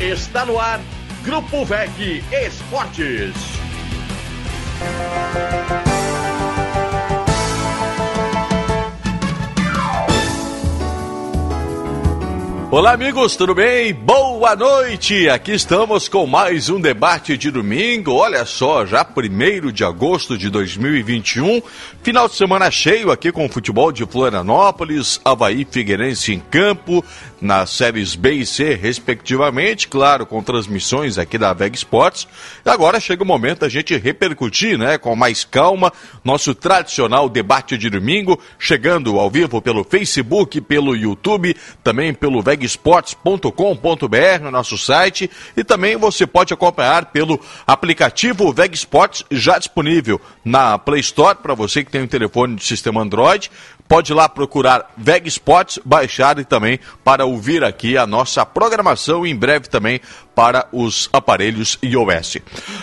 Está no ar, Grupo VEG Esportes. Olá, amigos, tudo bem? Boa noite! Aqui estamos com mais um debate de domingo. Olha só, já 1 de agosto de 2021, final de semana cheio aqui com o futebol de Florianópolis, Havaí Figueirense em campo, nas séries B e C, respectivamente, claro, com transmissões aqui da VEG Sports. E agora chega o momento da gente repercutir, né, com mais calma, nosso tradicional debate de domingo, chegando ao vivo pelo Facebook, pelo YouTube, também pelo vegsports.com.br, no nosso site, e também você pode acompanhar pelo aplicativo VEG Sports, já disponível na Play Store, para você que tem um telefone de sistema Android, pode ir lá procurar VEG Sports, baixar e também para ouvir aqui a nossa programação em breve também para os aparelhos iOS.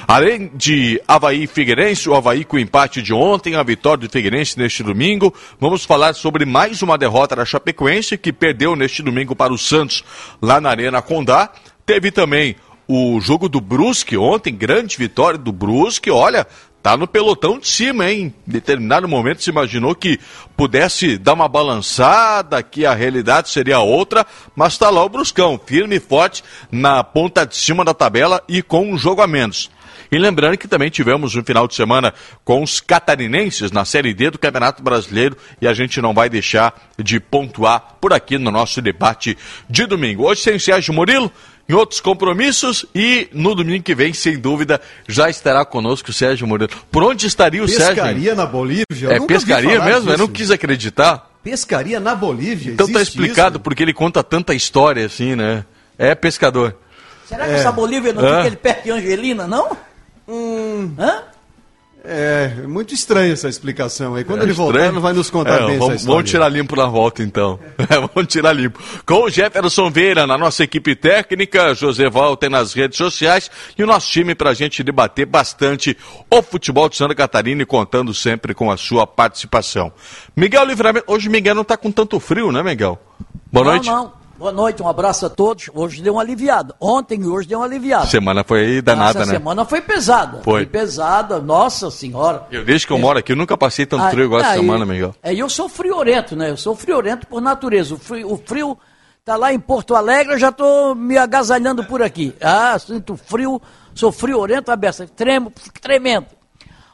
Além de Havaí e Figueirense, o Havaí com o empate de ontem, a vitória do Figueirense neste domingo, vamos falar sobre mais uma derrota da Chapecoense, que perdeu neste domingo para o Santos lá na Arena Condá. Teve também o jogo do Brusque ontem, grande vitória do Brusque, olha, tá no pelotão de cima, hein? Em determinado momento se imaginou que pudesse dar uma balançada, que a realidade seria outra, mas está lá o Bruscão, firme e forte na ponta de cima da tabela e com um jogo a menos. E lembrando que também tivemos um final de semana com os catarinenses na Série D do Campeonato Brasileiro e a gente não vai deixar de pontuar por aqui no nosso debate de domingo. Hoje sem Sérgio Murilo, em outros compromissos e no domingo que vem, sem dúvida, já estará conosco o Sérgio Murilo. Por onde estaria o pescaria Sérgio? Pescaria na Bolívia? Eu é pescaria mesmo? Disso. Eu não quis acreditar. Pescaria na Bolívia? Então tá explicado isso? porque ele conta tanta história assim, né? É pescador. Será que é. essa Bolívia não fica ele perto de Angelina, não? Hum. Hã? É, muito estranha essa explicação aí. Quando é ele estranho. voltar, ele vai nos contar é, bem vamos, essa história. Vamos tirar limpo na volta, então. vamos tirar limpo. Com o Jefferson Vieira na nossa equipe técnica, José Walter nas redes sociais e o nosso time para a gente debater bastante o futebol de Santa Catarina e contando sempre com a sua participação. Miguel Livramento, hoje Miguel não está com tanto frio, né, Miguel? Boa não, noite. Não. Boa noite, um abraço a todos. Hoje deu uma aliviada. Ontem e hoje deu uma aliviada. Semana foi danada, Essa né? semana foi pesada. Foi. foi pesada, nossa senhora. Eu, desde que eu moro aqui, eu nunca passei tanto frio igual essa semana, Miguel. É, eu sou friorento, né? Eu sou friorento por natureza. O frio, o frio tá lá em Porto Alegre, eu já tô me agasalhando por aqui. Ah, sinto frio, sou friorento, aberto, tremo, tremendo.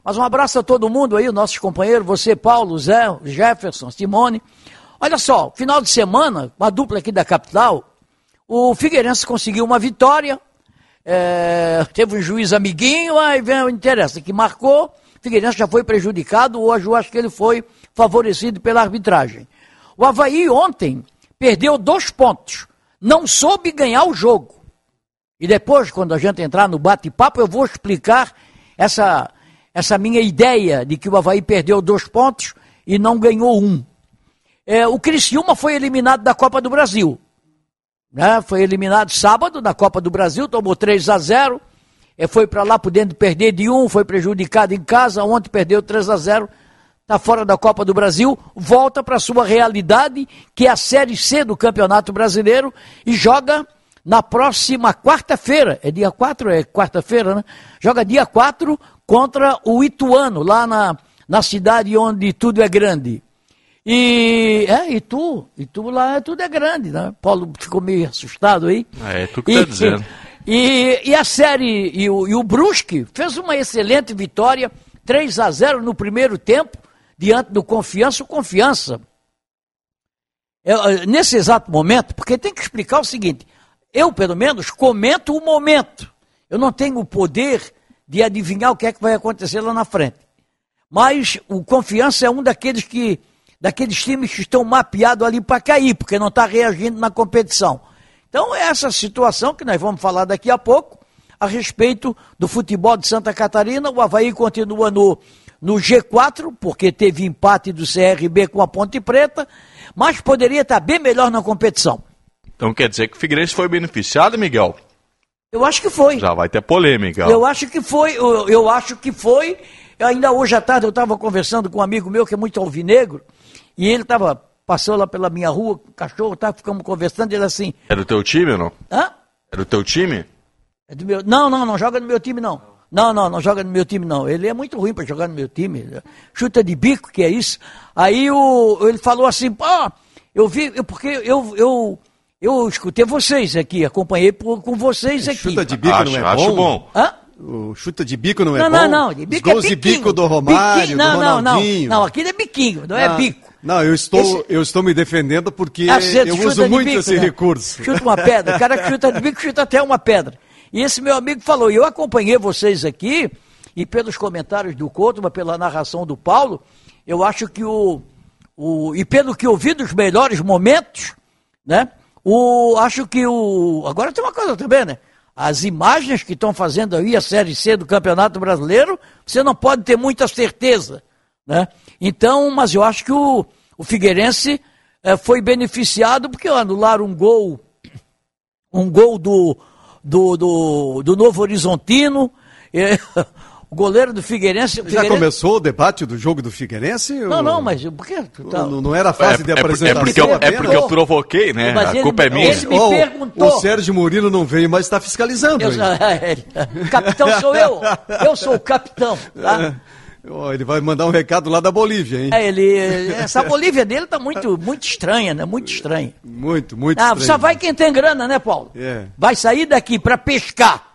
Mas um abraço a todo mundo aí, nossos companheiros, você, Paulo, Zé, Jefferson, Simone. Olha só, final de semana, uma dupla aqui da capital, o Figueirense conseguiu uma vitória, é, teve um juiz amiguinho, aí vem o interessa, que marcou, Figueirense já foi prejudicado, hoje eu acho que ele foi favorecido pela arbitragem. O Havaí ontem perdeu dois pontos, não soube ganhar o jogo. E depois, quando a gente entrar no bate-papo, eu vou explicar essa, essa minha ideia de que o Havaí perdeu dois pontos e não ganhou um. É, o Criciúma foi eliminado da Copa do Brasil. Né? Foi eliminado sábado da Copa do Brasil, tomou 3 a 0 é, foi para lá podendo perder de um, foi prejudicado em casa, ontem perdeu 3 a 0 está fora da Copa do Brasil, volta para sua realidade, que é a Série C do Campeonato Brasileiro, e joga na próxima quarta-feira, é dia 4, é quarta-feira, né? Joga dia 4 contra o Ituano, lá na, na cidade onde tudo é grande. E, é, e tu, e tu lá tudo é grande, né? Paulo ficou meio assustado aí. É, tu que e, tá dizendo. E, e a série, e o, e o Brusque fez uma excelente vitória, 3 a 0 no primeiro tempo, diante do Confiança. O Confiança, eu, nesse exato momento, porque tem que explicar o seguinte, eu pelo menos comento o momento. Eu não tenho o poder de adivinhar o que é que vai acontecer lá na frente. Mas o Confiança é um daqueles que daqueles times que estão mapeados ali para cair, porque não está reagindo na competição. Então, é essa situação que nós vamos falar daqui a pouco, a respeito do futebol de Santa Catarina. O Havaí continua no, no G4, porque teve empate do CRB com a Ponte Preta, mas poderia estar bem melhor na competição. Então quer dizer que o Figueirense foi beneficiado, Miguel? Eu acho que foi. Já vai ter polêmica. Eu acho que foi, eu, eu acho que foi. Ainda hoje à tarde eu estava conversando com um amigo meu que é muito alvinegro, e ele estava, passou lá pela minha rua, o cachorro, tá, ficamos conversando, ele assim. Era o teu time ou não? Hã? É do teu time? É do meu... Não, não, não joga no meu time, não. Não, não, não joga no meu time, não. Ele é muito ruim para jogar no meu time. Chuta de bico, que é isso. Aí o, ele falou assim, pô, eu vi, eu, porque eu, eu, eu escutei vocês aqui, acompanhei por, com vocês aqui. Chuta de bico acho, não é acho bom? bom. Hã? O chuta de bico não é Não, bom? não, não. De bico Os gols é de bico do Romário, Biquinho. do não, não, não, Ronaldinho. não. Aquilo é biquinho, não é Ah, bico. Não, eu estou, Esse- eu estou me defendendo porque Acerto, eu uso muito bico, esse né? recurso. Chuta uma pedra. O cara que chuta de bico chuta até uma pedra. E esse meu amigo falou, e eu acompanhei vocês aqui, e pelos comentários do Couto, mas pela narração do Paulo, eu acho que o, o. E pelo que eu vi dos melhores momentos, né? O, acho que o. Agora tem uma coisa também, né? As imagens que estão fazendo aí a Série C do Campeonato Brasileiro, você não pode ter muita certeza. Né? Então, mas eu acho que o, o Figueirense eh, foi beneficiado porque anularam um gol, um gol do, do, do, do Novo Horizontino. eh, o goleiro do Figueirense. Já Figueirense- começou o debate do jogo do Figueirense? Não, ou- não, mas por que? tu tá- Não, não era a fase de é, é apresentação porque eu, é porque eu provoquei, né? Mas a ele- culpa é minha. ele- me Ó, o- perguntou. O Sérgio Murilo não veio, mas está fiscalizando. Eu, capitão sou eu. Eu sou o capitão. Tá? Ó, ele vai mandar um recado lá da Bolívia, hein? É, ele, essa Bolívia dele tá muito, muito estranha, né? Muito estranha. Muito, muito Ah, estranho. só vai quem tem grana, né, Paulo? É. Vai sair daqui para pescar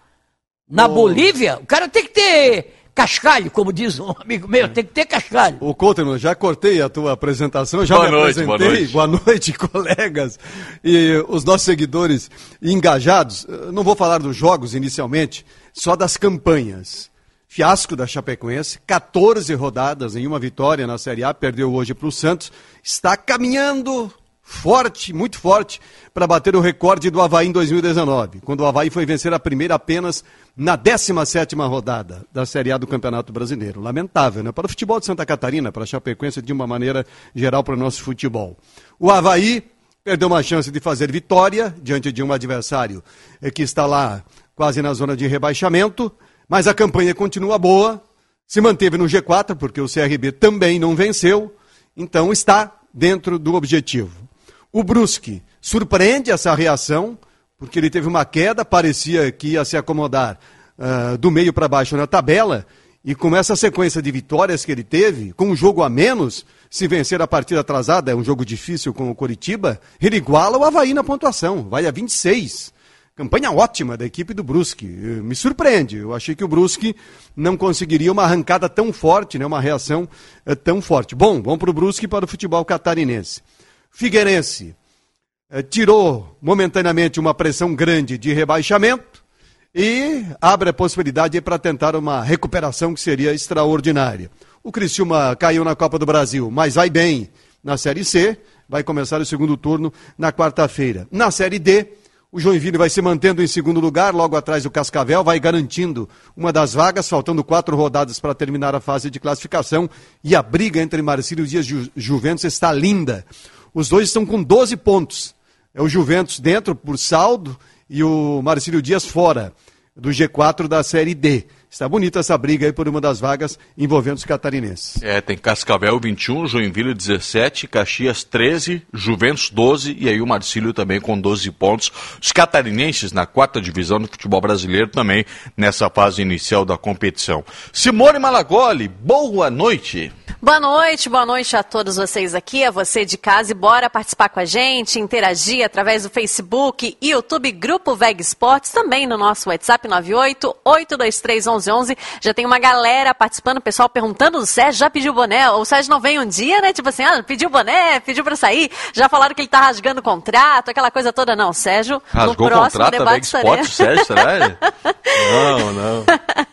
na Ô. Bolívia, o cara tem que ter cascalho, como diz um amigo meu, tem que ter cascalho. Ô, Coutinho, já cortei a tua apresentação, já Boa me noite, apresentei. boa noite. colegas. E os nossos seguidores engajados. Não vou falar dos jogos inicialmente, só das campanhas. Fiasco da Chapecoense, 14 rodadas em uma vitória na Série A, perdeu hoje para o Santos. Está caminhando forte, muito forte, para bater o recorde do Havaí em 2019, quando o Havaí foi vencer a primeira apenas na 17ª rodada da Série A do Campeonato Brasileiro. Lamentável, né? Para o futebol de Santa Catarina, para a Chapecoense, de uma maneira geral para o nosso futebol. O Havaí perdeu uma chance de fazer vitória diante de um adversário eh, que está lá quase na zona de rebaixamento, mas a campanha continua boa, se manteve no G4, porque o CRB também não venceu, então está dentro do objetivo. O Brusque surpreende essa reação, porque ele teve uma queda, parecia que ia se acomodar ah, do meio para baixo na tabela, e com essa sequência de vitórias que ele teve, com um jogo a menos, se vencer a partida atrasada, é um jogo difícil com o Coritiba, ele iguala o Havaí na pontuação, vai a 26. Campanha ótima da equipe do Brusque. Eh, Me surpreende. Eu achei que o Brusque não conseguiria uma arrancada tão forte, né? uma reação eh, tão forte. Bom, vamos para o Brusque para o futebol catarinense. Figueirense eh, tirou momentaneamente uma pressão grande de rebaixamento e abre a possibilidade para tentar uma recuperação que seria extraordinária. O Criciúma caiu na Copa do Brasil, mas vai bem na Série C, vai começar o segundo turno na quarta-feira. Na Série D, o Joinville vai se mantendo em segundo lugar, logo atrás do Cascavel, vai garantindo uma das vagas, faltando quatro rodadas para terminar a fase de classificação. E a briga entre Marcílio Dias e Ju Juventus está linda. Os dois estão com 12 pontos. É o Juventus dentro por saldo e o Marcílio Dias fora do G4 da Série D. Está bonita essa briga aí por uma das vagas envolvendo os catarinenses. É, tem Cascavel 21, Joinville 17, Caxias 13, Juventus 12 e aí o Marcílio também com 12 pontos. Os catarinenses na quarta divisão do futebol brasileiro também nessa fase inicial da competição. Simone Malagoli, boa noite. Boa noite, boa noite a todos vocês aqui, a você de casa e bora participar com a gente, interagir através do Facebook, YouTube, Grupo VEG Esportes, também no nosso WhatsApp 98 823 1111. Já tem uma galera participando, o pessoal perguntando, o Sérgio já pediu boné? O Sérgio não vem um dia, né? Tipo assim, ah, pediu boné, pediu pra sair, já falaram que ele tá rasgando o contrato, aquela coisa toda. Não, Sérgio, Rasgou no próximo contrato debate estarei- Sérgio, será? não, não.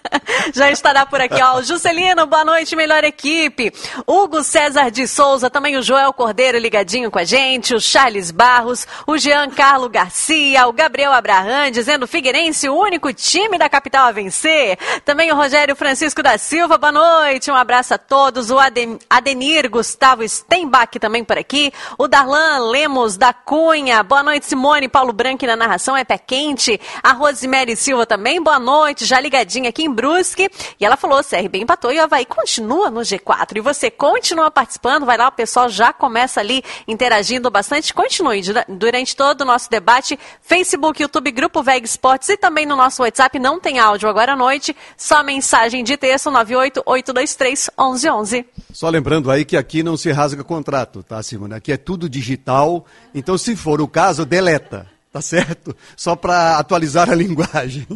Já estará por aqui, ó. O Juscelino, boa noite, melhor equipe. Hugo César de Souza, também o Joel Cordeiro ligadinho com a gente, o Charles Barros, o Jean Carlo Garcia, o Gabriel Abraham, dizendo Figueirense, o único time da capital a vencer. Também o Rogério Francisco da Silva, boa noite, um abraço a todos. O Aden- Adenir Gustavo Steinbach também por aqui. O Darlan Lemos da Cunha, boa noite, Simone, Paulo Branco na narração, é pé quente. A Rosemary Silva também, boa noite, já ligadinha aqui em. Brusque. E ela falou: CRB empatou e o Havaí continua no G4. E você continua participando, vai lá, o pessoal já começa ali interagindo bastante. Continue durante todo o nosso debate. Facebook, YouTube, Grupo VEG Esportes e também no nosso WhatsApp. Não tem áudio agora à noite, só mensagem de texto 98823 1111. Só lembrando aí que aqui não se rasga contrato, tá, Simone? Aqui é tudo digital. Então, se for o caso, deleta, tá certo? Só para atualizar a linguagem.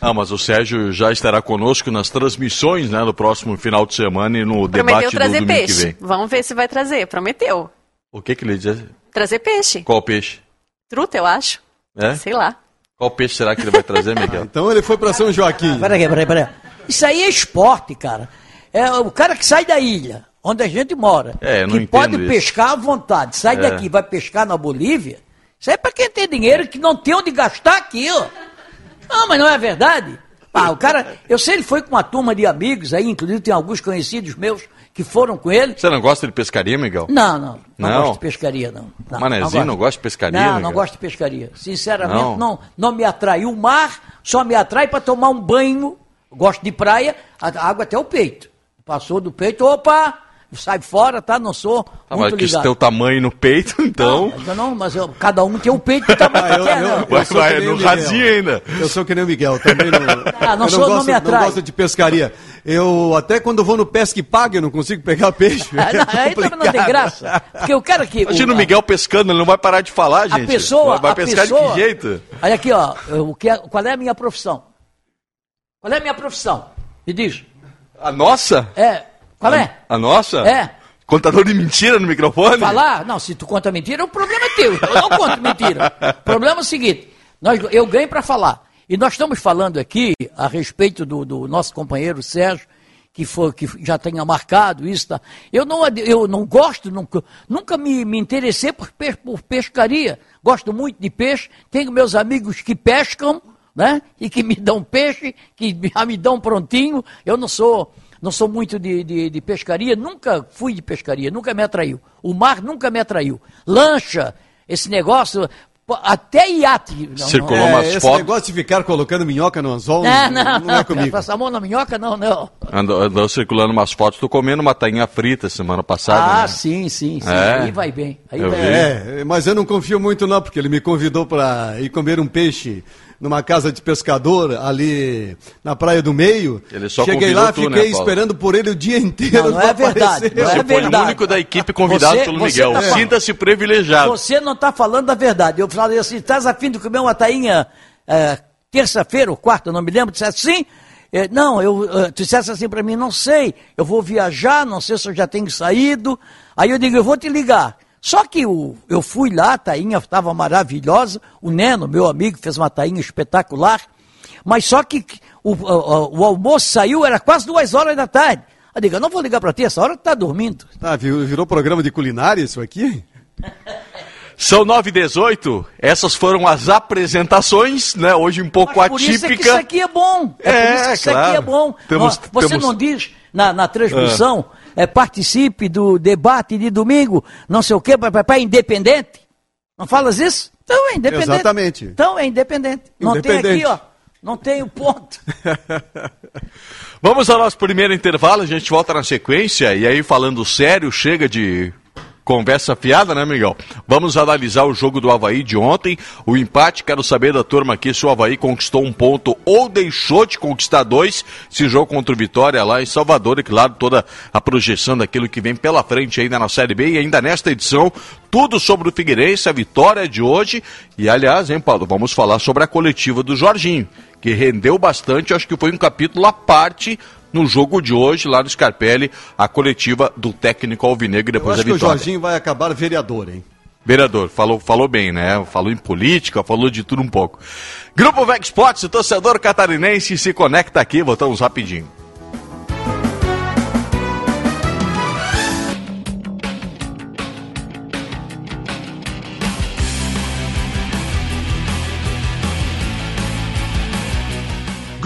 Ah, mas o Sérgio já estará conosco nas transmissões, né, no próximo final de semana e no Prometeu debate trazer do domingo peixe. que vem. Vamos ver se vai trazer. Prometeu. O que que ele diz? Trazer peixe. Qual peixe? Truta, eu acho. É? Sei lá. Qual peixe será que ele vai trazer, Miguel? Então ele foi para São Joaquim. Peraí, peraí, peraí. Isso aí é esporte, cara. É o cara que sai da ilha, onde a gente mora, É, que pode isso. pescar à vontade, sai É. daqui e vai pescar na Bolívia, isso aí é pra quem tem dinheiro que não tem onde gastar aqui, ó. Não, mas não é verdade? Ah, o cara, eu sei, ele foi com uma turma de amigos aí, inclusive tem alguns conhecidos meus que foram com ele. Você não gosta de pescaria, Miguel? Não, não, não, Não? gosto de pescaria, não. não Manezinho não gosta de pescaria, Não, Miguel? não gosto de pescaria. Sinceramente, Não? não. não, me atrai. O mar só me atrai para tomar um banho. Gosto de praia, a água até o peito. Passou do peito, opa, sai fora, tá? Não sou Ah, muito mas que ligado. teu tamanho no peito, então. Não, mas eu não, mas eu- cada um tem o peito do tamanho Ah, que quer, não. Vai que nem no o rasinho ainda. Eu sou que nem o Miguel, também não, Ah, não eu sou, não gosto, me atrai. gosto de pescaria. Eu até quando vou no pesca e paga, eu não consigo pegar peixe. Ah, não, É aí também não tem graça. Porque o cara que. Imagina o a- Miguel pescando, ele não vai parar de falar, A gente. pessoa. Vai, vai a pescar pessoa, de que jeito? Olha aqui, ó. O que é- qual é a minha profissão? Qual é a minha profissão? Me diz. A nossa? É. Qual é? A nossa? É. Contador de mentira no microfone? Falar? Não, se tu conta mentira, o problema é teu. Eu não conto mentira. O problema é o seguinte: nós, eu ganho para falar. E nós estamos falando aqui a respeito do, do nosso companheiro Sérgio, que, foi, que já tenha marcado isso. Tá? Eu, não, eu não gosto, nunca, nunca me, me interessei por, por pescaria. Gosto muito de peixe, tenho meus amigos que pescam, né? E que me dão peixe, que já me dão prontinho. Eu não sou, não sou muito de, de, de pescaria, nunca fui de pescaria, nunca me atraiu. O mar nunca me atraiu. Lancha, esse negócio, até iate. Não, Circulou É, umas esse fotos. negócio de ficar colocando minhoca no anzol Não, não, não, é comigo. Passar a mão na minhoca, não, não. Andou, andou circulando umas fotos, tô comendo uma tainha frita semana passada. Ah, né? sim, sim, sim. É. Aí vai bem. Aí Eu vai bem. É, mas eu não confio muito não, porque ele me convidou para ir comer um peixe numa casa de pescador ali na Praia do Meio. Ele só Cheguei lá, tu, fiquei né, esperando por ele o dia inteiro. Não, não é verdade, aparecer. não é Você foi o verdade. único da equipe convidado Você- pelo você Miguel. tá Sinta-se privilegiado. Você não está falando a verdade. Eu falei assim, estás afim de comer uma tainha eh, terça-feira ou quarta, não me lembro, disse assim. eh, não, eu, eh, tu dissesse assim para mim, não sei, eu vou viajar, não sei se eu já tenho saído. Aí eu digo, eu vou te ligar. Só que o, eu fui lá, a tainha estava maravilhosa, o Neno, meu amigo, fez uma tainha espetacular, mas só que o, o- o almoço saiu, era quase duas horas da tarde. Eu digo, eu não vou ligar para ti, essa hora tu está dormindo. Ah, virou, programa de culinária isso aqui? São 9 e 18 essas foram as apresentações, né? Hoje um pouco Mas por isso é que atípica. isso aqui é bom. É, É, por isso que isso claro. aqui é bom. Temos- Você temos- não diz na, na transmissão, é, participe do debate de domingo, não sei o quê, para independente? Não falas isso? Então é independente. Exatamente. Então é independente. Não tem Independente. aqui, ó. Não tem o ponto. Vamos ao nosso primeiro intervalo, a gente volta na sequência. E aí, falando sério, chega de conversa fiada, né, Miguel? Vamos analisar o jogo do Havaí de ontem. O empate, quero saber da turma aqui se o Havaí conquistou um ponto ou deixou de conquistar dois. Esse jogo contra o Vitória lá em Salvador, e claro, toda a projeção daquilo que vem pela frente ainda na Série B e ainda nesta edição. Tudo sobre o Figueirense, a vitória de hoje. E aliás, hein, Paulo, vamos falar sobre a coletiva do Jorginho, que rendeu bastante, acho que foi um capítulo à parte no jogo de hoje, lá no Scarpelli, a coletiva do técnico Alvinegro depois acho da que o vitória. Jorginho vai acabar vereador, hein? Vereador, falou, falou bem, né? Falou em política, falou de tudo um pouco. Grupo Sports, o torcedor catarinense se conecta aqui, voltamos rapidinho.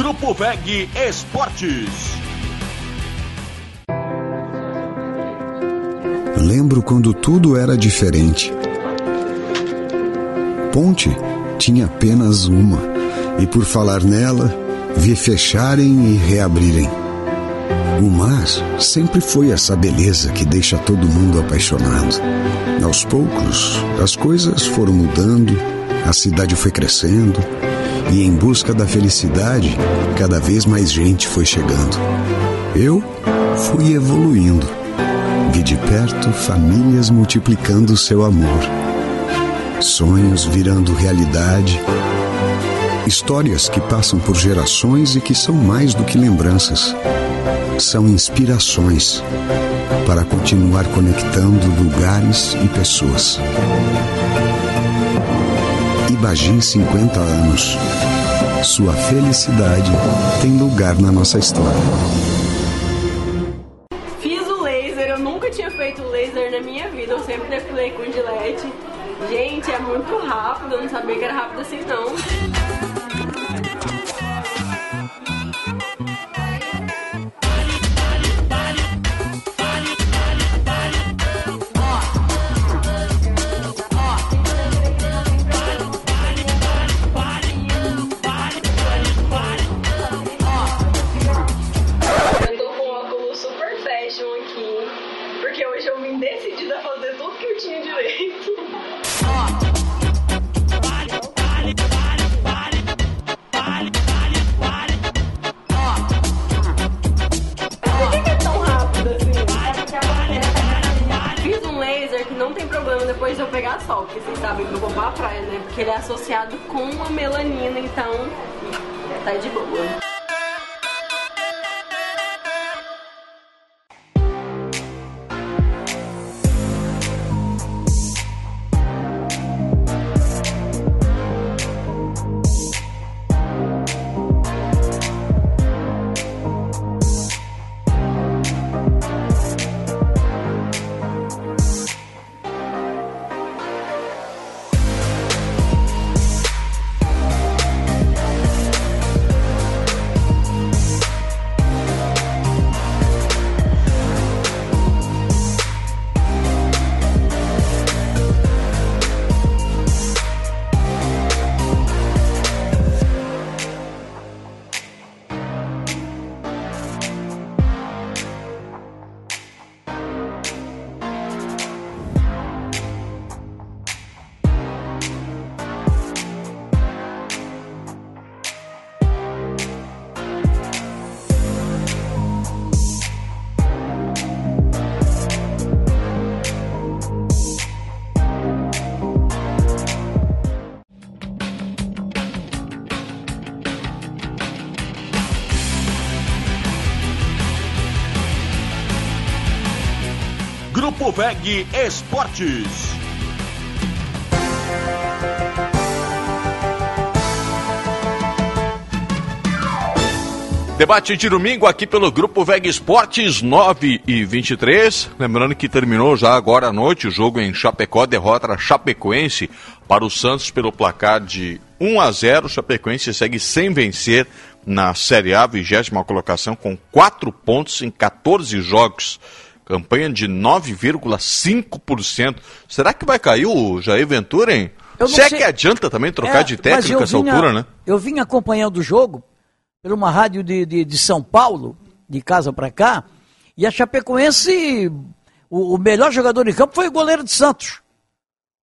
Grupo VEG Esportes. Lembro quando tudo era diferente. Ponte tinha apenas uma, e por falar nela, vi fecharem e reabrirem. O mar sempre foi essa beleza que deixa todo mundo apaixonado. Aos poucos, as coisas foram mudando, a cidade foi crescendo e, em busca da felicidade, cada vez mais gente foi chegando. Eu fui evoluindo. Vi de perto famílias multiplicando seu amor, sonhos virando realidade, histórias que passam por gerações e que são mais do que lembranças são inspirações para continuar conectando lugares e pessoas. Ibagin 50 anos. Sua felicidade tem lugar na nossa história. VEG Esportes. Debate de domingo aqui pelo Grupo VEG Esportes 9 e 23. Lembrando que terminou já agora à noite o jogo em Chapecó, derrota Chapecoense para o Santos pelo placar de 1 a 0. Chapecoense segue sem vencer na Série A, vigésima colocação, com 4 pontos em 14 jogos. Campanha de 9,5%. Será que vai cair o Jair Ventura, hein? Se é sei. que adianta também trocar É, de técnico eu essa vinha- altura, né? Eu vim acompanhando o jogo por uma rádio de, de, de São Paulo, de casa para cá, e a Chapecoense, o, o melhor jogador em campo foi o goleiro de Santos.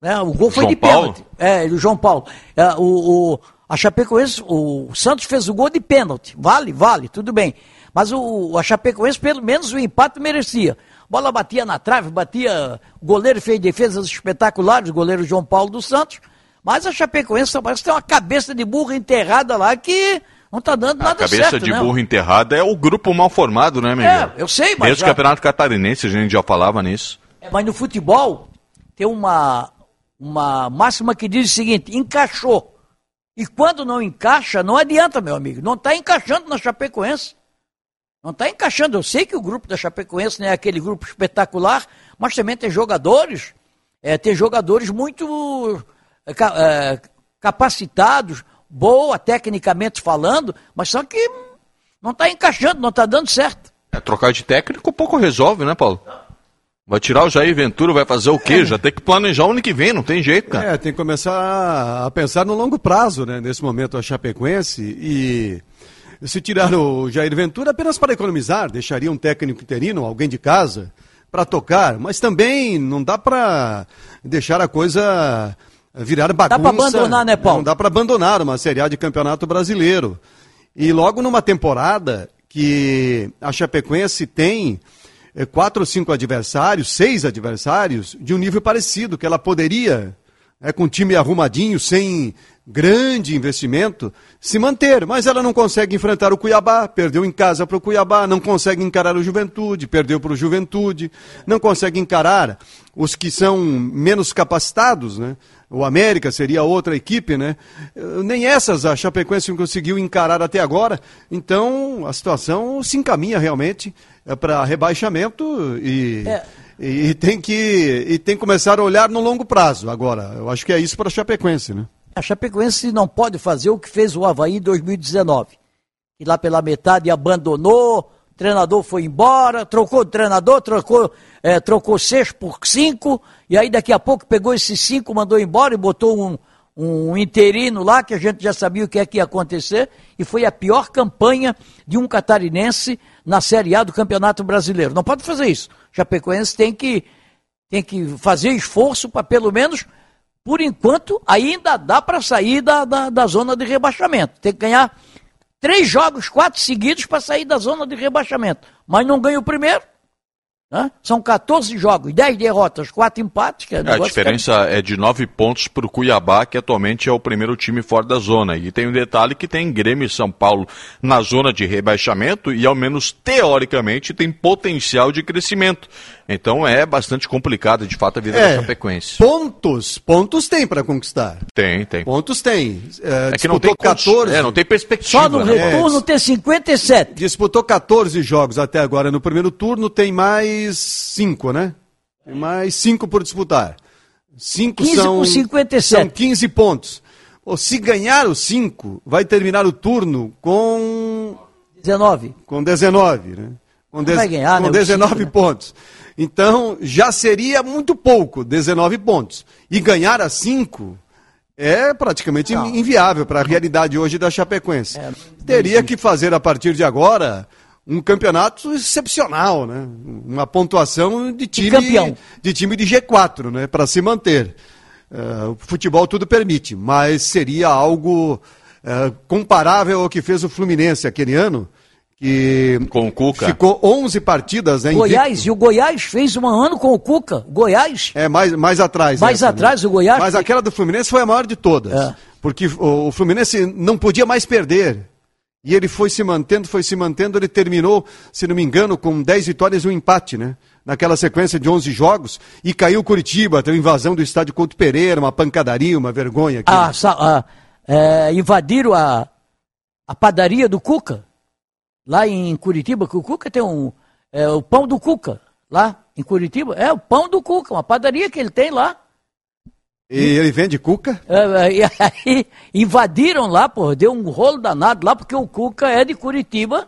Né? O gol foi João de Paulo? pênalti. É, o João Paulo. É, o, o- a Chapecoense, o Santos fez o gol de pênalti. Vale, vale, tudo bem. Mas o, a Chapecoense, pelo menos o empate merecia. Bola batia na trave, batia. O goleiro fez defesas espetaculares, o goleiro João Paulo dos Santos. Mas a Chapecoense parece que tem uma cabeça de burro enterrada lá que não está dando A nada cabeça certo. de né? burro enterrada é o grupo mal formado, né, Miguel? É, eu sei, mas Desde o já- Campeonato Catarinense a gente já falava nisso. Mas no futebol tem uma, uma máxima que diz o seguinte: encaixou. E quando não encaixa, não adianta, meu amigo. Não está encaixando na Chapecoense. Não está encaixando. Eu sei que o grupo da Chapecoense não é aquele grupo espetacular, mas também tem jogadores, é, tem jogadores muito é, é, capacitados, boa tecnicamente falando, mas só que não está encaixando, não está dando certo. É, trocar de técnico pouco resolve, né, Paulo? Vai tirar o Jair Ventura, vai fazer o quê? Já tem que planejar o ano que vem, não tem jeito, cara. É, tem que começar a pensar no longo prazo, né? Nesse momento, a Chapecoense. E se tirar o Jair Ventura apenas para economizar, deixaria um técnico interino, alguém de casa, para tocar, mas também não dá para deixar a coisa virar bagunça. Dá para abandonar, né, Paulo? Não dá para abandonar uma Série A de Campeonato Brasileiro. E logo numa temporada que a Chapecoense tem eh, quatro ou cinco adversários, seis adversários, de um nível parecido, que ela poderia, é, com time arrumadinho, sem grande investimento, se manter. Mas ela não consegue enfrentar o Cuiabá, perdeu em casa para o Cuiabá, não consegue encarar o Juventude, perdeu para o Juventude, não consegue encarar os que são menos capacitados, né? O América seria outra equipe, né? Nem essas a Chapecoense conseguiu encarar até agora. Então a situação se encaminha realmente é, para rebaixamento e, É. e, tem que e tem que começar a olhar no longo prazo. Agora, eu acho que é isso para a Chapecoense, né? A Chapecoense não pode fazer o que fez o Havaí em 2019. E lá pela metade abandonou, o treinador foi embora, trocou de treinador, trocou, eh, trocou seis por cinco, e aí daqui a pouco pegou esses cinco, mandou embora e botou um, um interino lá, que a gente já sabia o que é que ia acontecer, e foi a pior campanha de um catarinense na Série A do Campeonato Brasileiro. Não pode fazer isso. Chapecoense tem que, tem que fazer esforço para pelo menos por enquanto, ainda dá para sair da, da, da zona de rebaixamento. Tem que ganhar três jogos, quatro seguidos para sair da zona de rebaixamento. Mas não ganha o primeiro. Né? São 14 jogos, 10 derrotas, quatro empates. Que é A diferença é de nove pontos para o Cuiabá, que atualmente é o primeiro time fora da zona. E tem um detalhe que tem Grêmio e São Paulo na zona de rebaixamento e, ao menos teoricamente, tem potencial de crescimento. Então é bastante complicado, de fato, a vida É. da Chapecoense. Pontos, pontos tem para conquistar. Tem, tem. Pontos tem. É, É que não tem, disputou 14. É, não tem perspectiva. Só no né? retorno tem 57. Disputou 14 jogos até agora no primeiro turno, tem mais 5, né? Tem mais 5 por disputar. 5 15 são, por 57. são 15 pontos. Pô, se ganhar os 5, vai terminar o turno com, 19. com 19, né? Com, vai ganhar, com né, os 19 cinco, né? pontos. Então, já seria muito pouco, 19 pontos. E ganhar a 5 é praticamente Não. inviável para a realidade hoje da Chapecoense. É, Teria que fazer a partir de agora um campeonato excepcional, né? Uma pontuação de time campeão. de time de G4, né? Para se manter. Eh, o futebol tudo permite, mas seria algo eh, comparável ao que fez o Fluminense aquele ano, que Com o Cuca. ficou 11 partidas, né? Goiás, invicto. e o Goiás fez um ano com o Cuca. Goiás, É, mais, mais atrás. Mais essa, né? atrás, o Goiás Mas foi- aquela do Fluminense foi a maior de todas. É. Porque o, o Fluminense não podia mais perder. E ele foi se mantendo, foi se mantendo, ele terminou, se não me engano, com 10 vitórias e um empate, né? Naquela sequência de 11 jogos. E caiu Curitiba, teve invasão do estádio Couto Pereira, uma pancadaria, uma vergonha. aquilo. a, sa- a- é, invadiram a, a padaria do Cuca, lá em Curitiba, que o Cuca tem um. É, o pão do Cuca, lá em Curitiba. É o pão do Cuca, uma padaria que ele tem lá. E ele vende cuca? É, é, e aí invadiram lá, pô, deu um rolo danado lá, porque o Cuca é de Curitiba,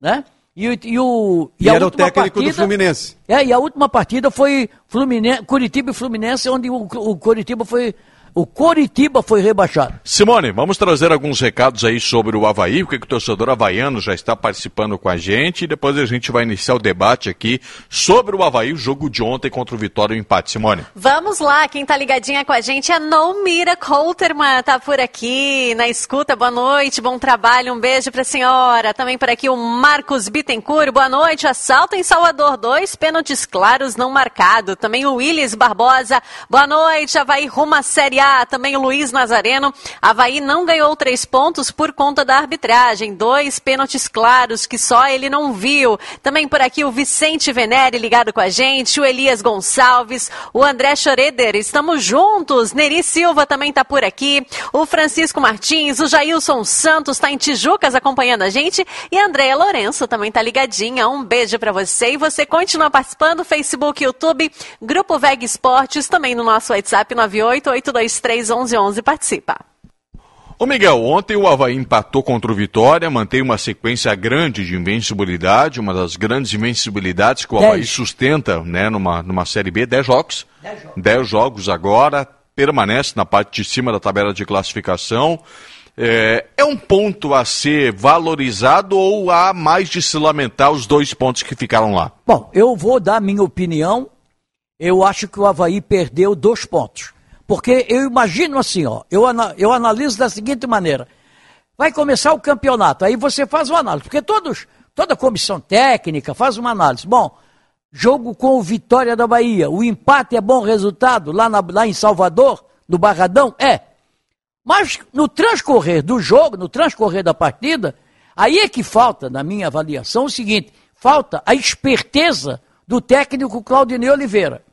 né? E, o- e o. E, a era o última técnico do partida- Fluminense. É, e a última partida foi Fluminense, Curitiba e Fluminense, onde o, o Curitiba foi. O Coritiba foi rebaixado. Simone, vamos trazer alguns recados aí sobre o Havaí, o que, que o torcedor havaiano já está participando com a gente, e depois a gente vai iniciar o debate aqui sobre o Havaí, o jogo de ontem contra o Vitória e o empate. Simone. Vamos lá, quem tá ligadinha com a gente é Nomira Coulterman, tá por aqui na escuta. Boa noite, bom trabalho, um beijo pra senhora. Também por aqui o Marcos Bittencourt, boa noite. Assalto em Salvador, dois pênaltis claros não marcado. Também o Willis Barbosa, boa noite. Havaí rumo à Série A. Também o Luiz Nazareno, Havaí não ganhou três pontos por conta da arbitragem. Dois pênaltis claros que só ele não viu. Também por aqui o Vicente Venere ligado com a gente, o Elias Gonçalves, o André Schroeder, estamos juntos. Neri Silva também está por aqui, o Francisco Martins, o Jailson Santos está em Tijucas acompanhando a gente e a Andréia Lourenço também está ligadinha. Um beijo para você e você continua participando Facebook, YouTube, Grupo Veg Esportes, também no nosso WhatsApp 988231111 participa. Ô Miguel, ontem o Havaí empatou contra o Vitória, mantém uma sequência grande de invencibilidade, uma das grandes invencibilidades que o Dez. Havaí sustenta né, numa, numa Série B, 10 jogos. 10 jogos. agora, permanece na parte de cima da tabela de classificação. É, é um ponto a ser valorizado ou há mais de se lamentar os dois pontos que ficaram lá? Bom, eu vou dar minha opinião. Eu acho que o Havaí perdeu dois pontos. Porque eu imagino assim, ó, eu, eu analiso da seguinte maneira. Vai começar o campeonato, aí você faz uma análise, porque todos, toda comissão técnica faz uma análise. Bom, jogo com o Vitória da Bahia, o empate é bom resultado lá, na, lá em Salvador, no Barradão? É. Mas no transcorrer do jogo, no transcorrer da partida, aí é que falta, na minha avaliação, o seguinte: falta a esperteza do técnico Claudinei Oliveira.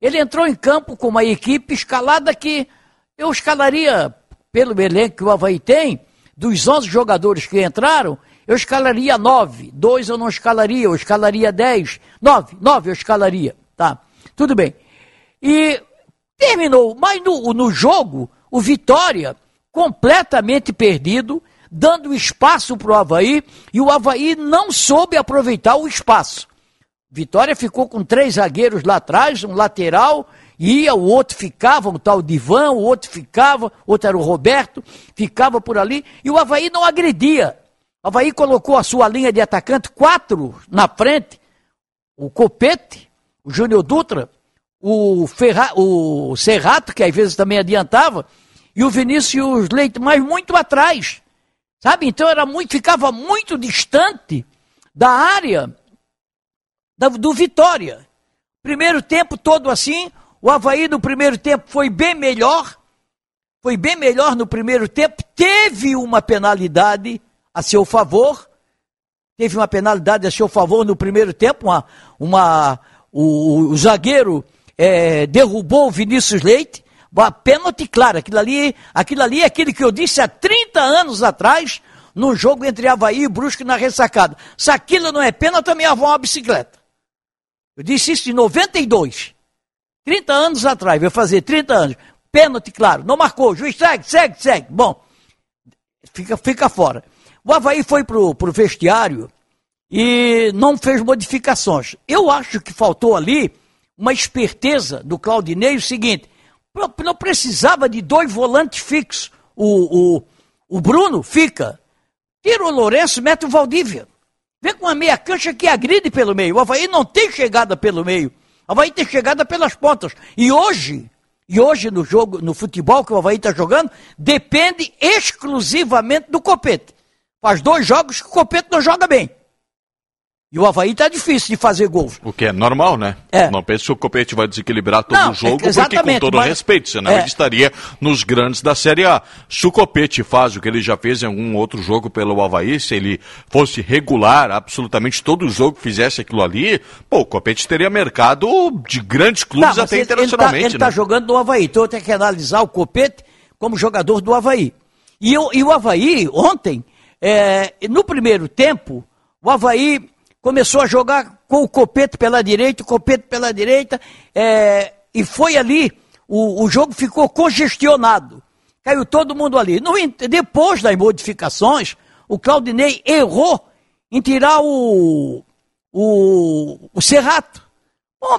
Ele entrou em campo com uma equipe escalada que eu escalaria, pelo elenco que o Havaí tem, dos 11 jogadores que entraram, eu escalaria 9. Dois eu não escalaria, eu escalaria 10. 9, 9 eu escalaria. Tá, tudo bem. E terminou, mas no, no jogo, o Vitória, completamente perdido, dando espaço para o Havaí, e o Havaí não soube aproveitar o espaço. Vitória ficou com três zagueiros lá atrás, um lateral, ia, o outro ficava, um tal Divan, o outro ficava, outro era o Roberto, ficava por ali, e o Havaí não agredia. O Havaí colocou a sua linha de atacante, quatro na frente, o Copete, o Júnior Dutra, o, Ferra, o Serrato, que às vezes também adiantava, e o Vinícius Leite, mas muito atrás. Sabe? Então era muito, ficava muito distante da área do Vitória. Primeiro tempo todo assim, o Havaí no primeiro tempo foi bem melhor, foi bem melhor no primeiro tempo, teve uma penalidade a seu favor, teve uma penalidade a seu favor no primeiro tempo, uma, uma, o, o zagueiro é, derrubou o Vinícius Leite, uma pênalti clara, aquilo ali, aquilo ali é aquilo que eu disse há 30 anos atrás, no jogo entre Havaí e Brusque na ressacada. Se aquilo não é pênalti, também ia uma bicicleta. Eu disse isso em 92. 30 anos atrás, vai fazer 30 anos. Pênalti, claro. Não marcou. Juiz segue, segue, segue. Bom, fica, fica fora. O Havaí foi pro, pro vestiário e não fez modificações. Eu acho que faltou ali uma esperteza do Claudinei, o seguinte, não precisava de dois volantes fixos. O, o, o Bruno fica. Tira o Lourenço, mete o Valdívia. Vem com uma meia cancha que agride pelo meio. O Havaí não tem chegada pelo meio. O Havaí tem chegada pelas pontas. E hoje, e hoje no jogo, no futebol que o Havaí está jogando, depende exclusivamente do Copete. Faz dois jogos que o Copete não joga bem. E o Havaí tá difícil de fazer gols. O que é normal, né? É. Não pense que o Copete vai desequilibrar todo Não, o jogo, é, porque com todo mas- respeito, senão é. ele estaria nos grandes da Série A. Se o Copete faz o que ele já fez em algum outro jogo pelo Havaí, se ele fosse regular absolutamente todo o jogo, fizesse aquilo ali, pô, o Copete teria mercado de grandes clubes Não, até ele- tá- internacionalmente, Ele está né? jogando no Havaí, então eu tenho que analisar o Copete como jogador do Havaí. E, eu- e o Havaí, ontem, é, no primeiro tempo, o Havaí começou a jogar com o Copete pela direita, o Copete pela direita, é, e foi ali, o, o jogo ficou congestionado. Caiu todo mundo ali. No depois das modificações, o Claudinei errou em tirar o, o, o Serrato.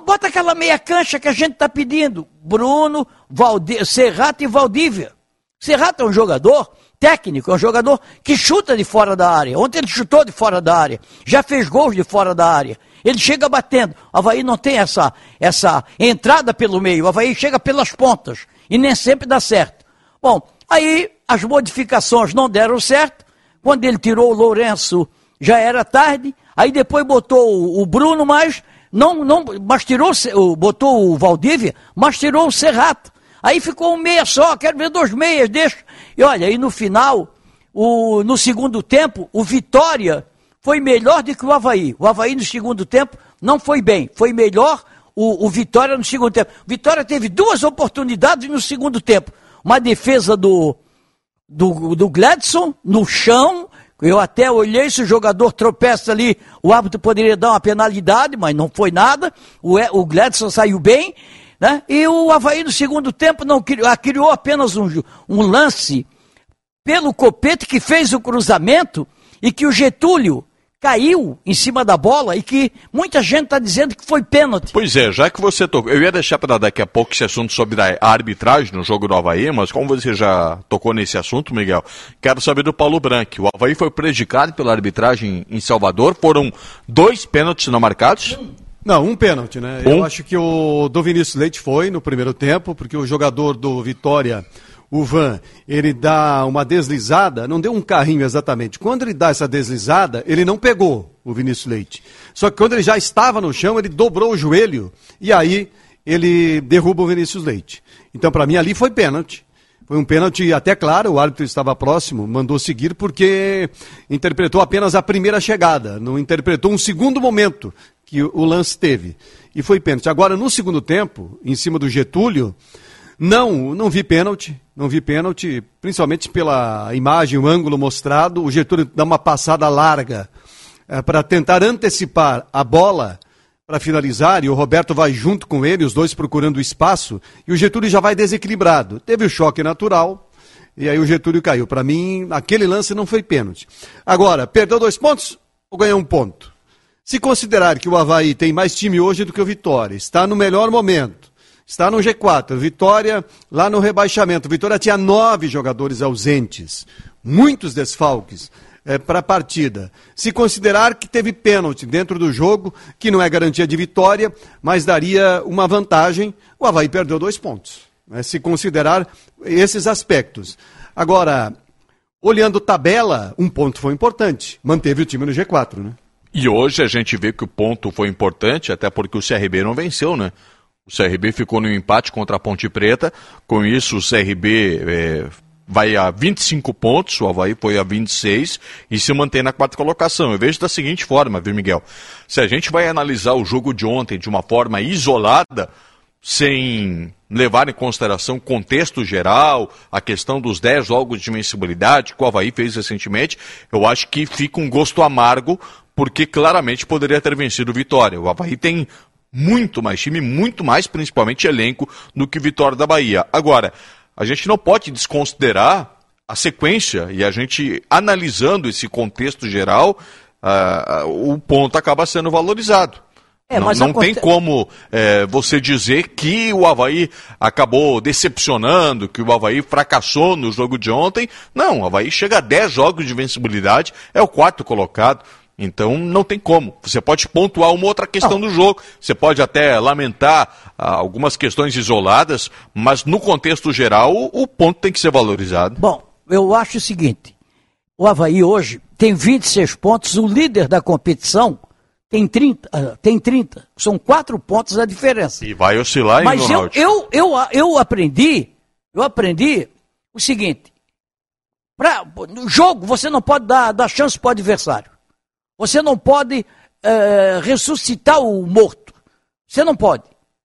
Bota aquela meia cancha que a gente está pedindo. Bruno, Valdi Serrato e Valdívia. Serrato é um jogador técnico, é um jogador que chuta de fora da área. Ontem ele chutou de fora da área. Já fez gols de fora da área. Ele chega batendo. O Havaí não tem essa, essa entrada pelo meio. O Havaí chega pelas pontas. E nem sempre dá certo. Bom, aí as modificações não deram certo. Quando ele tirou o Lourenço, já era tarde. Aí depois botou o- Bruno, mas não, não, mas tirou, botou o Valdívia, mas tirou o Serrato. Aí ficou um meia só, quero ver dois meias, deixa. E olha, aí no final, o, no segundo tempo, o Vitória foi melhor do que o Havaí. O Havaí no segundo tempo não foi bem, foi melhor o, o Vitória no segundo tempo. Vitória teve duas oportunidades no segundo tempo. Uma defesa do, do, do Gladson no chão. Eu até olhei se o jogador tropeça ali, o árbitro poderia dar uma penalidade, mas não foi nada. O, E- o Gladson saiu bem, né? E o Havaí no segundo tempo não criou, ah, criou apenas um, um lance pelo Copete que fez o cruzamento e que o Getúlio caiu em cima da bola e que muita gente está dizendo que foi pênalti. Pois é, já que você tocou, eu ia deixar para daqui a pouco esse assunto sobre a arbitragem no jogo do Havaí, mas como você já tocou nesse assunto, Miguel, quero saber do Paulo Branco. O Havaí foi prejudicado pela arbitragem em Salvador, foram dois pênaltis não marcados? Não, um pênalti, né? Um? Eu acho que o do Vinícius Leite foi no primeiro tempo, porque o jogador do Vitória, o Van, ele dá uma deslizada, não deu um carrinho exatamente. Quando ele dá essa deslizada, ele não pegou o Vinícius Leite. Só que quando ele já estava no chão, ele dobrou o joelho e aí ele derruba o Vinícius Leite. Então, para mim, ali foi pênalti. Foi um pênalti até claro, o árbitro estava próximo, mandou seguir porque interpretou apenas a primeira chegada, não interpretou um segundo momento que o lance teve. E foi pênalti. Agora, no segundo tempo, em cima do Getúlio, não, não vi pênalti, não vi pênalti, principalmente pela imagem, o ângulo mostrado, o Getúlio dá uma passada larga eh, para tentar antecipar a bola para finalizar, e o Roberto vai junto com ele, os dois procurando espaço, e o Getúlio já vai desequilibrado. Teve o choque natural, e aí o Getúlio caiu. Para mim, aquele lance não foi pênalti. Agora, perdeu dois pontos ou ganhou um ponto? Se considerar que o Havaí tem mais time hoje do que o Vitória, está no melhor momento, está no G4, Vitória lá no rebaixamento. Vitória tinha nove jogadores ausentes, muitos desfalques é, para a partida. Se considerar que teve pênalti dentro do jogo, que não é garantia de vitória, mas daria uma vantagem, o Havaí perdeu dois pontos. né? se considerar esses aspectos. Agora, olhando tabela, um ponto foi importante. Manteve o time no G4, né? E hoje a gente vê que o ponto foi importante, até porque o CRB não venceu, né? O CRB ficou no empate contra a Ponte Preta, com isso o CRB é, vai a 25 pontos, o Havaí foi a 26 e se mantém na quarta colocação. Eu vejo da seguinte forma, viu, Miguel? Se a gente vai analisar o jogo de ontem de uma forma isolada, sem levar em consideração o contexto geral, a questão dos 10 jogos de invencibilidade que o Havaí fez recentemente, eu acho que fica um gosto amargo, porque claramente poderia ter vencido o Vitória. O Havaí tem muito mais time, muito mais, principalmente elenco, do que o Vitória da Bahia. Agora, a gente não pode desconsiderar a sequência e a gente analisando esse contexto geral, ah, o ponto acaba sendo valorizado. É, não não tem como é, você dizer que o Havaí acabou decepcionando, que o Havaí fracassou no jogo de ontem. Não, o Havaí chega a 10 jogos de vencibilidade, é o quarto colocado. Então não tem como. Você pode pontuar uma outra questão do jogo. Você pode até lamentar ah, algumas questões isoladas, mas no contexto geral o, o ponto tem que ser valorizado. Bom, eu acho o seguinte: o Havaí hoje tem 26 pontos, o líder da competição tem 30, ah, tem 30. São quatro pontos a diferença. E vai oscilar em Mas eu, eu, eu, eu aprendi, eu aprendi o seguinte: pra, no jogo você não pode dar, dar chance para o adversário. Você não pode eh, ressuscitar o morto. Você não pode.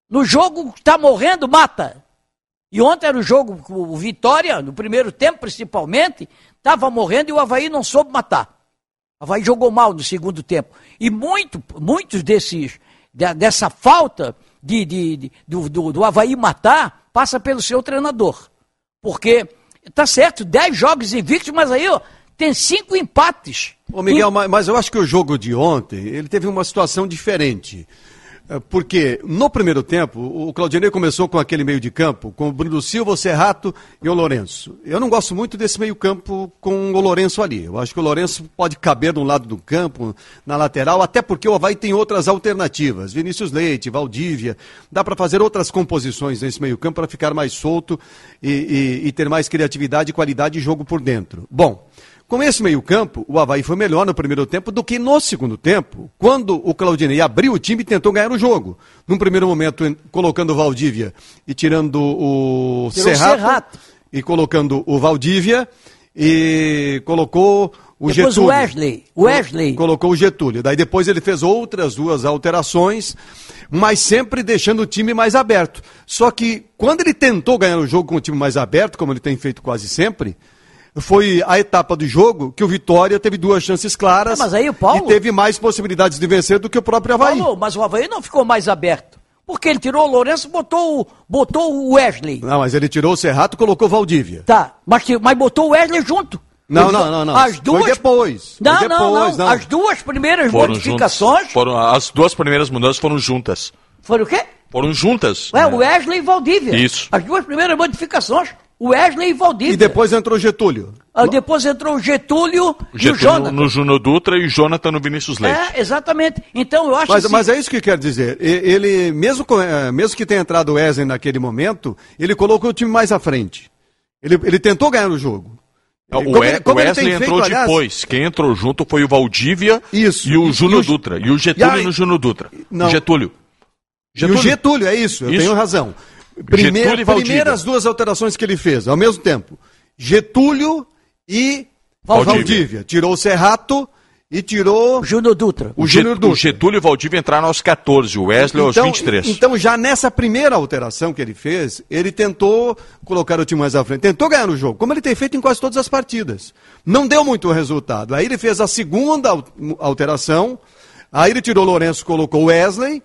No jogo está morrendo, mata. E ontem era o jogo, o Vitória, no primeiro tempo principalmente, estava morrendo e o Havaí não soube matar. O Havaí jogou mal no segundo tempo. E muito, muitos desses, dessa falta de, de- de- do, do, do Havaí matar passa pelo seu treinador. Porque, tá certo, 10 jogos invictos, mas aí ó, tem cinco empates. Ô Miguel, ma- mas eu acho que o jogo de ontem, ele teve uma situação diferente. Eh, Porque no primeiro tempo, o Claudinei começou com aquele meio de campo, com o Bruno Silva, o Serrato e o Lourenço. Eu não gosto muito desse meio campo com o Lourenço ali. Eu acho que o Lourenço pode caber de um lado do campo, na lateral, até porque o Havaí tem outras alternativas. Vinícius Leite, Valdívia. Dá para fazer outras composições nesse meio campo para ficar mais solto e, e- e ter mais criatividade e qualidade de jogo por dentro. Bom, com esse meio-campo, o Havaí foi melhor no primeiro tempo do que no segundo tempo, quando o Claudinei abriu o time e tentou ganhar o jogo. Num primeiro momento, en- colocando o Valdívia e tirando o Tirou Serrato, Serrato. e colocando o Valdívia e colocou o Depois Getúlio. o Wesley. O Wesley. Colocou o Getúlio. Daí depois ele fez outras duas alterações, mas sempre deixando o time mais aberto. Só que quando ele tentou ganhar o jogo com o time mais aberto, como ele tem feito quase sempre, foi a etapa do jogo que o Vitória teve duas chances claras Ah, mas aí o Paulo- e teve mais possibilidades de vencer do que o próprio Havaí. Paulo, mas o Havaí não ficou mais aberto. Porque ele tirou o Lourenço e botou, o- botou o Wesley. Não, mas ele tirou o Serrato e colocou o Valdívia. Tá, mas, que- mas botou o Wesley junto. Não, não, não, não. As duas... Foi depois. Não, Foi não, depois, não, As duas primeiras Foram modificações. Foram, as duas primeiras mudanças foram juntas. foram o quê? Foram juntas. Ué, né? o Wesley e Valdívia. Isso. As duas primeiras modificações, Wesley e Valdívia. E depois entrou Getúlio. Ah, depois entrou o Getúlio, e o Getúlio Jonathan. no Júnior Dutra e Jonathan no Vinícius Leite. É, exatamente. Então eu acho Mas, assim, mas é isso que quer dizer. Ele, mesmo, eh, mesmo que tenha entrado o Wesley naquele momento, ele colocou o time mais à frente. Ele, ele tentou ganhar o jogo. O, Como ele- como Wesley tem entrou feito, aliás- depois. Quem entrou junto foi o Valdívia Isso. e o Júnior Dutra. E o Getúlio E aí- no Júnior Dutra. Não. Getúlio. E o Getúlio, é isso, eu Isso. tenho razão. Getúlio Primeira, e Valdívia. primeiras duas alterações que ele fez, ao mesmo tempo. Getúlio e Valdívia. Valdívia. Tirou o Serrato e tirou o Júnior Dutra. o O, Júnior Dutra. o Getúlio e o Valdívia entraram aos 14, o Wesley aos 23. Então, já nessa primeira alteração que ele fez, ele tentou colocar o time mais à frente, tentou ganhar o jogo, como ele tem feito em quase todas as partidas. Não deu muito resultado. Aí ele fez a segunda al- alteração, aí ele tirou o Lourenço, colocou o Wesley,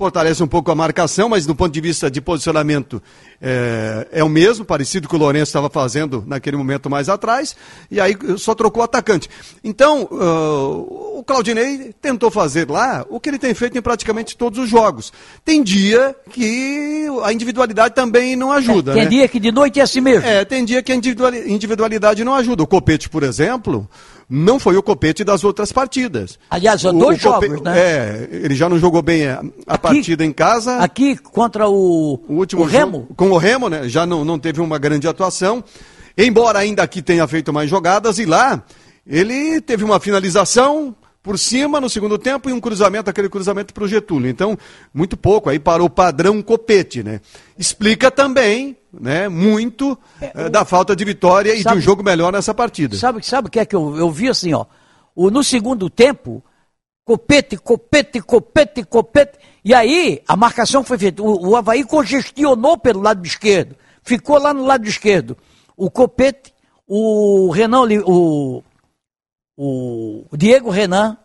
fortalece um pouco a marcação, mas do ponto de vista de posicionamento é, é o mesmo, parecido com o Lourenço estava fazendo naquele momento mais atrás, e aí só trocou o atacante. Então, ah, o Claudinei tentou fazer lá o que ele tem feito em praticamente todos os jogos. Tem dia que a individualidade também não ajuda, Tem né? dia que de noite é assim mesmo. É, tem dia que a individuali- individualidade não ajuda. O Copete, por exemplo, não foi o Copete das outras partidas. Aliás, O- dois o jogos, né? É, ele já não jogou bem a, a partida em casa. Aqui contra o, O último o Remo. jogo- com o Remo, né? Já não, não teve uma grande atuação. Embora ainda aqui tenha feito mais jogadas, e lá ele teve uma finalização por cima no segundo tempo e um cruzamento, aquele cruzamento para o Getúlio. Então, muito pouco. Aí parou o padrão copete, né? Explica também, né, muito eh, da falta de vitória e de Sabe- um jogo melhor nessa partida. Sabe, sabe o que é que eu, eu vi assim, ó? O, no segundo tempo, copete, copete, copete, copete. E aí, a marcação foi feita. O, o Havaí congestionou pelo lado esquerdo. Ficou lá no lado esquerdo. O copete, o Renan, o, o Diego Renan,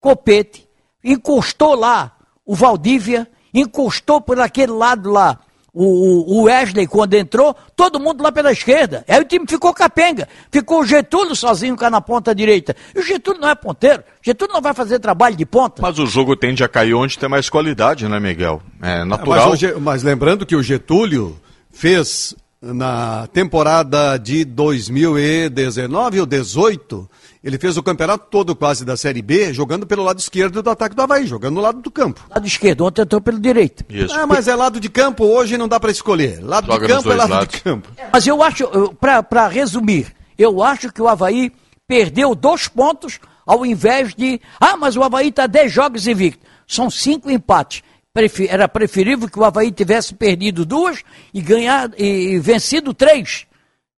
copete, encostou lá o Valdívia, encostou por aquele lado lá o, o- o Wesley quando entrou, todo mundo lá pela esquerda. Aí o time ficou capenga. Ficou o Getúlio sozinho cá na ponta direita. E o Getúlio não é ponteiro. Getúlio não vai fazer trabalho de ponta. Mas o jogo tende a cair onde tem mais qualidade, né, Miguel? É Mas, natural. o Ge- mas lembrando que o Getúlio fez na temporada de 2019 ou 18, ele fez o campeonato todo quase da Série B, jogando pelo lado esquerdo do ataque do Havaí, jogando no lado do campo. Lado esquerdo, ontem entrou pelo direito. Isso. Ah, mas é lado de campo, hoje não dá para escolher. Lado Joga de campo é lado lados. de campo. Mas eu acho, para resumir, eu acho que o Havaí perdeu dois pontos ao invés de. Ah, mas o Havaí está 10 jogos invicto. São cinco empates. Era preferível que o Havaí tivesse perdido duas e ganhado e vencido três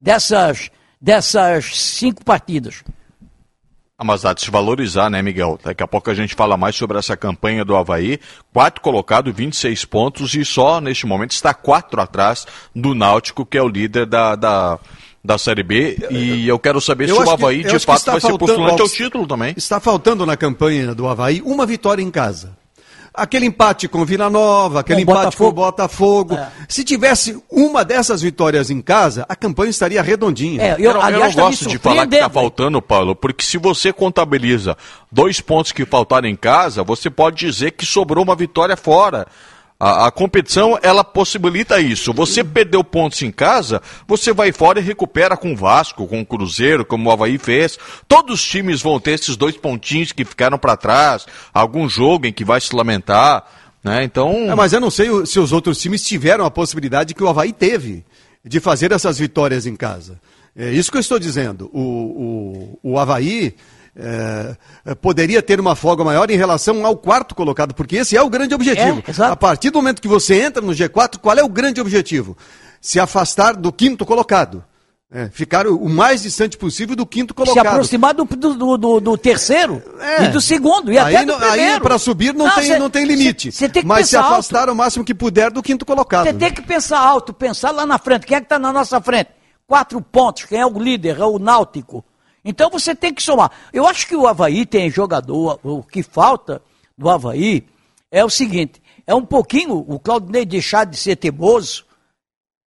dessas, dessas cinco partidas. Ah, mas há de se valorizar, né, Miguel? Daqui a pouco a gente fala mais sobre essa campanha do Havaí. Quatro colocado, 26 pontos e só neste momento está quatro atrás do Náutico, que é o líder da, da, da Série B. E eu quero saber Eu se o que- Havaí eu de que fato vai ser faltando- postulante ó, ao título também. Está faltando na campanha do Havaí uma vitória em casa. Aquele empate com o Vila Nova, aquele Com empate com o Botafogo. Botafogo. É. Se tivesse uma dessas vitórias em casa, a campanha estaria redondinha. É, Eu, eu, não- eu aliás, não gosto de falar que está faltando, Paulo, porque se você contabiliza dois pontos que faltaram em casa, você pode dizer que sobrou uma vitória fora. A, a competição, ela possibilita isso. Você perdeu pontos em casa, você vai fora e recupera com o Vasco, com o Cruzeiro, como o Havaí fez. Todos os times vão ter esses dois pontinhos que ficaram para trás, algum jogo em que vai se lamentar, né? Então, É, mas eu não sei se os outros times tiveram a possibilidade que o Havaí teve de fazer essas vitórias em casa. É isso que eu estou dizendo. O, o, o Havaí é, é, poderia ter uma folga maior em relação ao quarto colocado, porque esse é o grande objetivo. É, a partir do momento que você entra no G4, qual é o grande objetivo? Se afastar do quinto colocado. É, ficar o, mais distante possível do quinto Se colocado. aproximar do, do, do- do terceiro É. e do segundo, e aí até do não- aí primeiro. para subir não, tem, cê- não tem limite. Você tem que mas se pensar alto. afastar o máximo que puder do quinto colocado. Você tem que pensar alto, pensar lá na frente. Quem é que está na nossa frente? Quatro pontos. Quem é o líder? É o Náutico. Então você tem que somar. Eu acho que o Havaí tem jogador. O que falta do Havaí é o seguinte: é um pouquinho o Claudinei deixar de ser teimoso.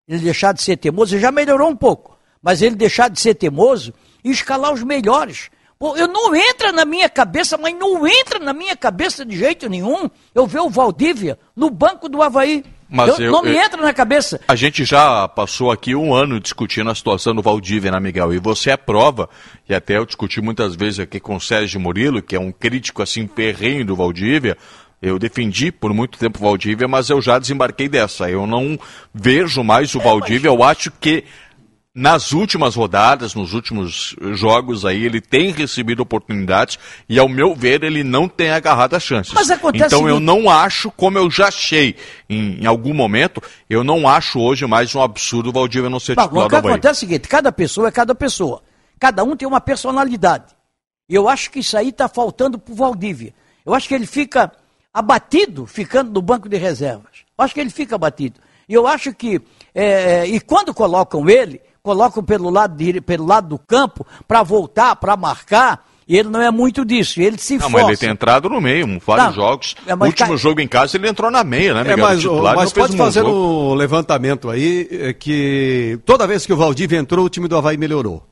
Ele deixar de ser teimoso, já melhorou um pouco. Mas ele deixar de ser teimoso e escalar os melhores. Pô, eu não entra na minha cabeça, mas não entra na minha cabeça de jeito nenhum eu ver o Valdívia no banco do Havaí. Mas eu, eu- não me eu- entra na cabeça. A gente já passou aqui um ano discutindo a situação do Valdívia, né, Miguel? E você é prova, e até eu discuti muitas vezes aqui com o Sérgio Murilo, que é um crítico assim ferrenho do Valdívia. Eu defendi por muito tempo o Valdívia, mas eu já desembarquei dessa. Eu não vejo mais o Valdívia. Eu acho que nas últimas rodadas, nos últimos jogos aí, ele tem recebido oportunidades e, ao meu ver, ele não tem agarrado as chances. Mas acontece então eu não acho, como eu já achei em, em algum momento, eu não acho hoje mais um absurdo o Valdívia não ser Não, titular o que acontece é o seguinte, cada pessoa é cada pessoa. Cada um tem uma personalidade. Eu acho que isso aí está faltando pro Valdívia. Eu acho que ele fica abatido ficando no banco de reservas. Eu acho que ele fica abatido. E eu acho que, é, e quando colocam ele, colocam pelo lado, dire- pelo lado do campo para voltar, para marcar, e ele não é muito disso. Ele se Não, força. mas ele tem entrado no meio, em vários Não, jogos. é, o mas último ca- jogo em casa ele entrou na meia, né, É, Miguel? mas, O titular mas não pode um fazer jogo. um levantamento aí é, que toda vez que o Valdívia entrou, o time do Havaí melhorou.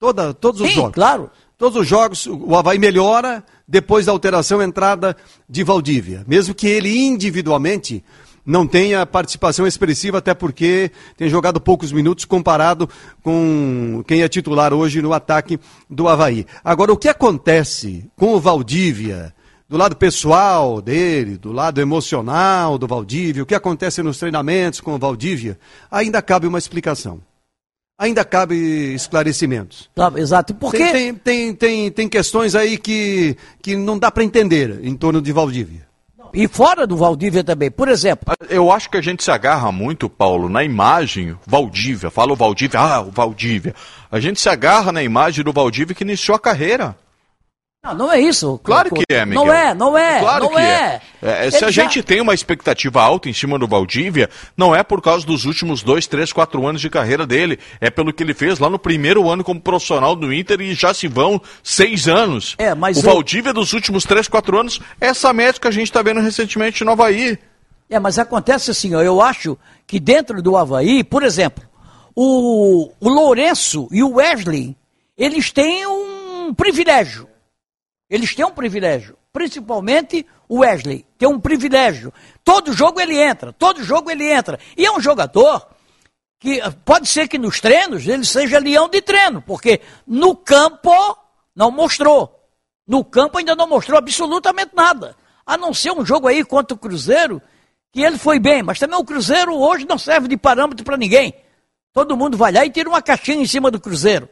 Toda, todos os Sim, jogos. claro. Todos os jogos, o Havaí melhora depois da alteração entrada de Valdívia. Mesmo que ele individualmente não tenha participação expressiva, até porque tem jogado poucos minutos comparado com quem é titular hoje no ataque do Havaí. Agora, o que acontece com o Valdívia, do lado pessoal dele, do lado emocional do Valdívia, o que acontece nos treinamentos com o Valdívia, ainda cabe uma explicação. Ainda cabe esclarecimentos. Tá, Exato. Porque Tem, tem, tem, tem, tem questões aí que, que não dá para entender em torno de Valdívia. E fora do Valdívia também. Por exemplo, Eu acho que a gente se agarra muito, Paulo, na imagem Valdívia. Fala o Valdívia, ah, o Valdívia. A gente se agarra na imagem do Valdívia que iniciou a carreira. Não, não é isso. Claro que é, Miguel. Não é, não é. Claro não que é. É, se Ele a já- gente tem uma expectativa alta em cima do Valdívia, não é por causa dos últimos dois, três, quatro anos de carreira dele. É pelo que ele fez lá no primeiro ano como profissional do Inter e já se vão seis anos. É, mas o eu- Valdívia dos últimos três, quatro anos é essa média que a gente está vendo recentemente no Havaí. É, mas acontece assim, ó, eu acho que dentro do Havaí, por exemplo, o, o Lourenço e o Wesley, eles têm um privilégio. Eles têm um privilégio. Principalmente o Wesley tem um privilégio. Todo jogo ele entra, todo jogo ele entra. E é um jogador que eh, pode ser que nos treinos ele seja leão de treino, porque no campo não mostrou. No campo ainda não mostrou absolutamente nada. A não ser um jogo aí contra o Cruzeiro, que ele foi bem, mas também o Cruzeiro hoje não serve de parâmetro para ninguém. Todo mundo vai lá e tira uma caixinha em cima do Cruzeiro.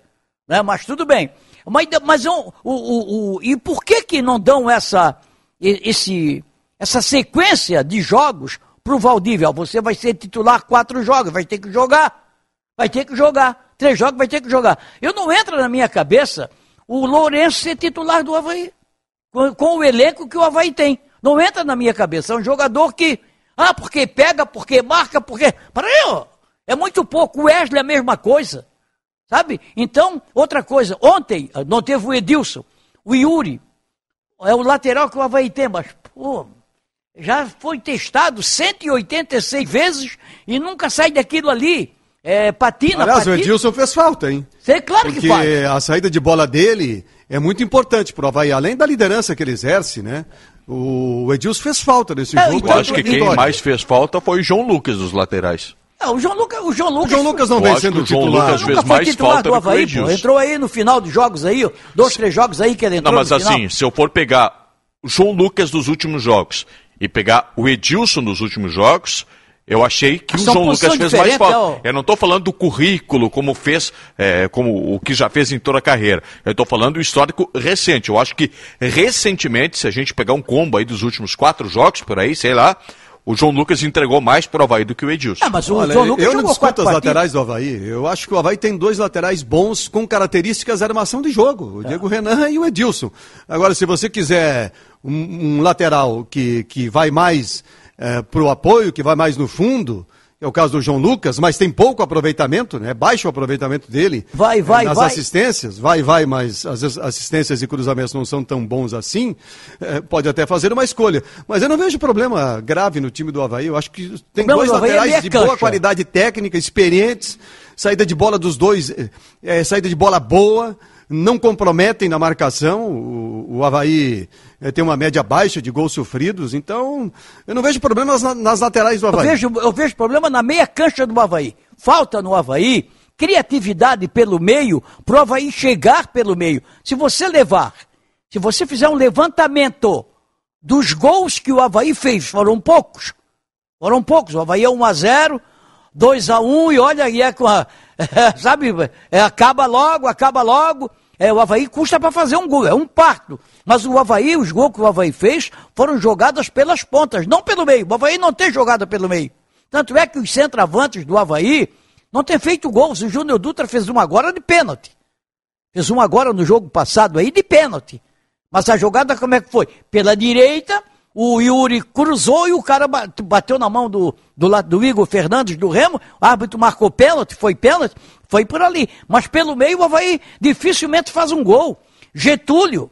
Né? Mas tudo bem. Mas, mas o, o, o, e por que que não dão essa, esse, essa sequência de jogos para o Valdívia? Você vai ser titular quatro jogos, vai ter que jogar. Vai ter que jogar. Três jogos vai ter que jogar. Eu não entra na minha cabeça o Lourenço ser titular do Havaí. Com, com o elenco que o Havaí tem. Não entra na minha cabeça. É um jogador que. Ah, porque pega, porque marca, porque. Para aí, ó. É muito pouco. O Wesley é a mesma coisa. Sabe? Então, outra coisa. Ontem ah, não teve o Edilson. O Yuri. É o lateral que o Havaí tem, mas, pô. Já foi testado 186 vezes e nunca sai daquilo ali. É, patina, Aliás, o patina. Edilson fez falta, hein? Sei, claro Porque que faz. a saída de bola dele é muito importante pro Havaí, além da liderança que ele exerce, né? O Edilson fez falta nesse É, jogo. então, Eu acho que quem mais fez falta foi o João Lucas dos laterais. É, o João Lucas, o João O Lucas, João Lucas não vem sendo o João titular. Lucas fez foi mais titular falta do o Havaí, pô. Entrou aí no final dos jogos aí, ó, dois, três jogos aí que ele entrou Não, mas no final. assim, se eu for pegar o João Lucas dos últimos jogos e pegar o Edilson dos últimos jogos, eu achei que o João Lucas fez mais falta. é. Eu não estou falando do currículo, como fez, é, como o que já fez em toda a carreira. Eu estou falando do histórico recente. Eu acho que recentemente, se a gente pegar um combo aí dos últimos quatro jogos, por aí, sei lá, o João Lucas entregou mais pro Havaí do que o Edilson. Ah, mas o Olha, João Lucas eu não discuto quatro as partidas. laterais do Havaí. Eu acho que o Havaí tem dois laterais bons com características de armação de jogo. O Diego Renan e o Edilson. Agora, se você quiser um, um lateral que, que vai mais eh, pro apoio, que vai mais no fundo, é o caso do João Lucas, mas tem pouco aproveitamento, né? Baixo o aproveitamento dele. Vai, vai, eh, nas vai. assistências, vai, vai, mas as as assistências e cruzamentos não são tão bons assim. eh, pode até fazer uma escolha. Mas eu não vejo problema grave no time do Havaí. Eu acho que tem dois do é laterais meia de boa cancha. qualidade técnica, experientes, saída de bola dos dois, eh, eh, saída de bola boa, não comprometem na marcação. O, o Havaí eh, tem uma média baixa de gols sofridos, então eu não vejo problemas na- nas laterais do Eu Havaí. vejo, eu vejo problema na meia cancha do Havaí. Falta no Havaí criatividade pelo meio para o Havaí chegar pelo meio. Se você levar, se você fizer um levantamento dos gols que o Havaí fez, foram poucos. Foram poucos. O Havaí é 1 a 0 2 a 1 e olha, e é com a, sabe, é, acaba logo, acaba logo. É, o Havaí custa para fazer um gol, é um parto. Mas o Havaí, os gols que o Havaí fez foram jogadas pelas pontas, não pelo meio. O Havaí não tem jogada pelo meio. Tanto é que os centroavantes do Havaí não têm feito gols. O Júnior Dutra fez uma agora de pênalti. Fez uma agora no jogo passado aí de pênalti. Mas a jogada como é que foi? Pela direita, o Yuri cruzou e o cara ba- bateu na mão do, do, lado do Igor Fernandes do Remo. O árbitro marcou pênalti, foi pênalti, foi por ali. Mas pelo meio o Havaí dificilmente faz um gol. Getúlio,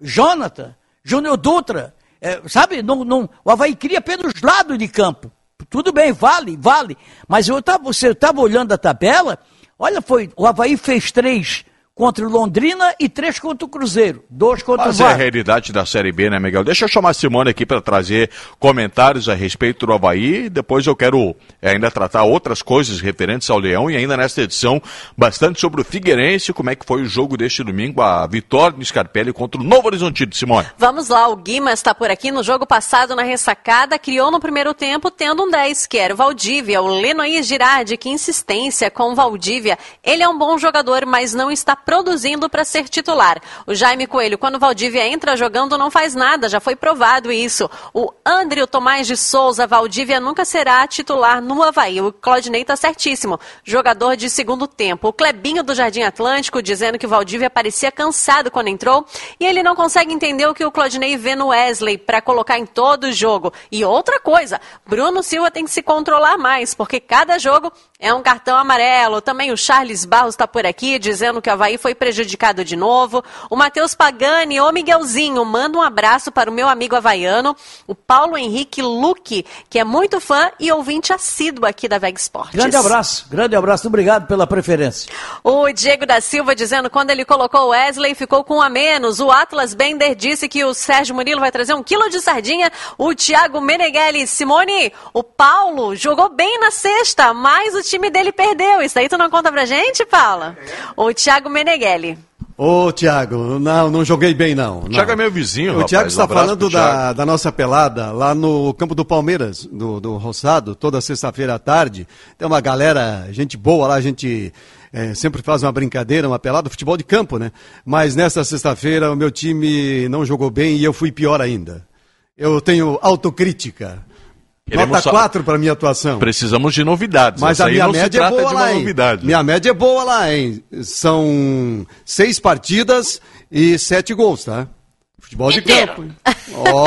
Jonathan, Júnior Dutra, é, sabe? Não, não, o Havaí cria pelos lados de campo. Tudo bem, vale, vale. Mas eu tava, você estava olhando a tabela, olha, foi, o Havaí fez três contra o Londrina e três contra o Cruzeiro. Dois contra Mas o é a realidade da Série B, né, Miguel? Deixa eu chamar a Simone aqui para trazer comentários a respeito do Havaí. Depois eu quero eh, ainda tratar outras coisas referentes ao Leão e ainda nesta edição bastante sobre o Figueirense, como é que foi o jogo deste domingo, a vitória do Scarpelli contra o Novo Horizontino, Simone. Vamos lá, o Guimas está por aqui. No jogo passado, na ressacada, criou no primeiro tempo, tendo um 10, que era o Valdívia. O Lenoir Girardi, que insistência com o Valdívia. Ele é um bom jogador, mas não está produzindo para ser titular. O Jaime Coelho, quando o Valdívia entra jogando, não faz nada, já foi provado isso. O André Tomás de Souza, Valdívia nunca será titular no Havaí. O Claudinei está certíssimo. Jogador de segundo tempo. O Clebinho do Jardim Atlântico dizendo que o Valdívia parecia cansado quando entrou e ele não consegue entender o que o Claudinei vê no Wesley para colocar em todo o jogo. E outra coisa, Bruno Silva tem que se controlar mais, porque cada jogo é um cartão amarelo. Também o Charles Barros está por aqui dizendo que o Havaí foi prejudicado de novo. O Matheus Pagani, ô Miguelzinho, manda um abraço para o meu amigo havaiano, o Paulo Henrique Luque, que é muito fã e ouvinte assíduo aqui da Veg Sports. Grande abraço, grande abraço, obrigado pela preferência. O Diego da Silva dizendo quando ele colocou o Wesley ficou com um a menos. O Atlas Bender disse que o Sérgio Murilo vai trazer um quilo de sardinha. O Thiago Meneghelli, Simone, o Paulo jogou bem na sexta, mas o time dele perdeu. Isso aí tu não conta pra gente, Paula? O Thiago Meneghelli. Ô, Tiago, não, não joguei bem, não. O não. Thiago é meu vizinho, O. Tiago Um está abraço falando da, da nossa pelada lá no campo do Palmeiras, do, do Roçado, toda sexta-feira à tarde. Tem uma galera, gente boa lá, a gente eh, sempre faz uma brincadeira, uma pelada, futebol de campo, né? Mas nessa sexta-feira o meu time não jogou bem e eu fui pior ainda. Eu tenho autocrítica. Queremos Nota só- 4 para minha atuação. Precisamos de novidades. Mas Essa a minha média é boa lá, hein? Minha média é boa lá, hein? São seis partidas e sete gols, tá? Futebol de campo. hein? Ó.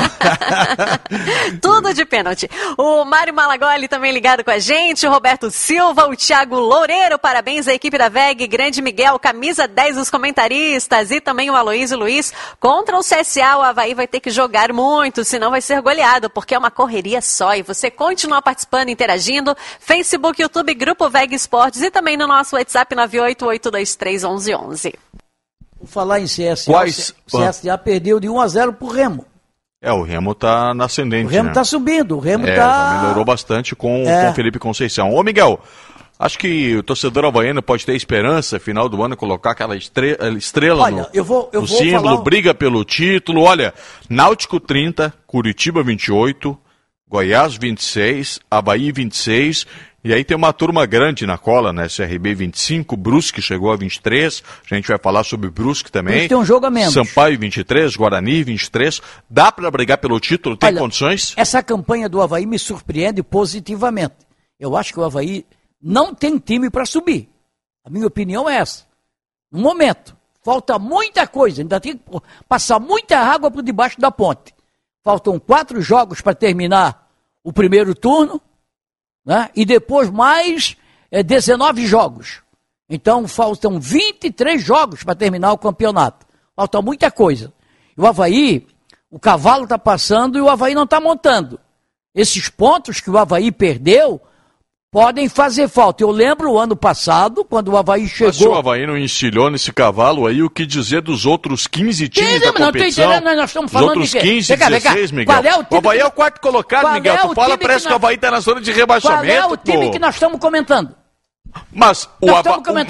Tudo de pênalti. O Mário Malagoli também ligado com a gente, o Roberto Silva, o Thiago Loureiro, parabéns à equipe da VEG, Grande Miguel, camisa 10 dos comentaristas e também o Aloysio Luiz. Contra o CSA, o Havaí vai ter que jogar muito, senão vai ser goleado, porque é uma correria só. E você continua participando, interagindo, Facebook, YouTube, Grupo VEG Esportes e também no nosso WhatsApp 988231111. Vou falar em CSA. Quais- O CSA perdeu de 1 a 0 pro Remo. É, o Remo tá na ascendente, O Remo né? está subindo, o Remo É, está... já melhorou bastante com, É. o Felipe Conceição. Ô, Miguel, acho que o torcedor havaiano pode ter esperança, final do ano, colocar aquela estre- estrela Olha, no, eu vou- eu no vou símbolo, falar briga pelo título. Olha, Náutico 30, Curitiba 28, Goiás 26, Havaí 26... E aí tem uma turma grande na cola, né? CRB 25, Brusque chegou a 23. A gente vai falar sobre Brusque também. Brusque tem um jogo a menos. Sampaio 23, Guarani 23. Dá para brigar pelo título? Tem Olha, condições? Essa campanha do Havaí me surpreende positivamente. Eu acho que o Havaí não tem time para subir. A minha opinião é essa. No momento, falta muita coisa, ainda tem que passar muita água por debaixo da ponte. Faltam quatro jogos para terminar o primeiro turno, né? e depois mais eh, 19 jogos. Então faltam 23 jogos para terminar o campeonato. Falta muita coisa. E o Havaí, o cavalo está passando e o Havaí não está montando. Esses pontos que o Havaí perdeu podem fazer falta. Eu lembro o ano passado, quando o Havaí chegou. Mas se o Havaí não encilhou nesse cavalo aí, o que dizer dos outros 15 times Sim, da não, não competição? entendendo, nós estamos Os falando outros de quê? 15, Vem cá, vem cá. 16, Miguel. Qual é o time Havaí que- é o quarto colocado, Qual Miguel. é tu o fala, time que parece que, o nós- Havaí tá na zona de Qual rebaixamento, é o time pô. que nós estamos comentando? Mas o,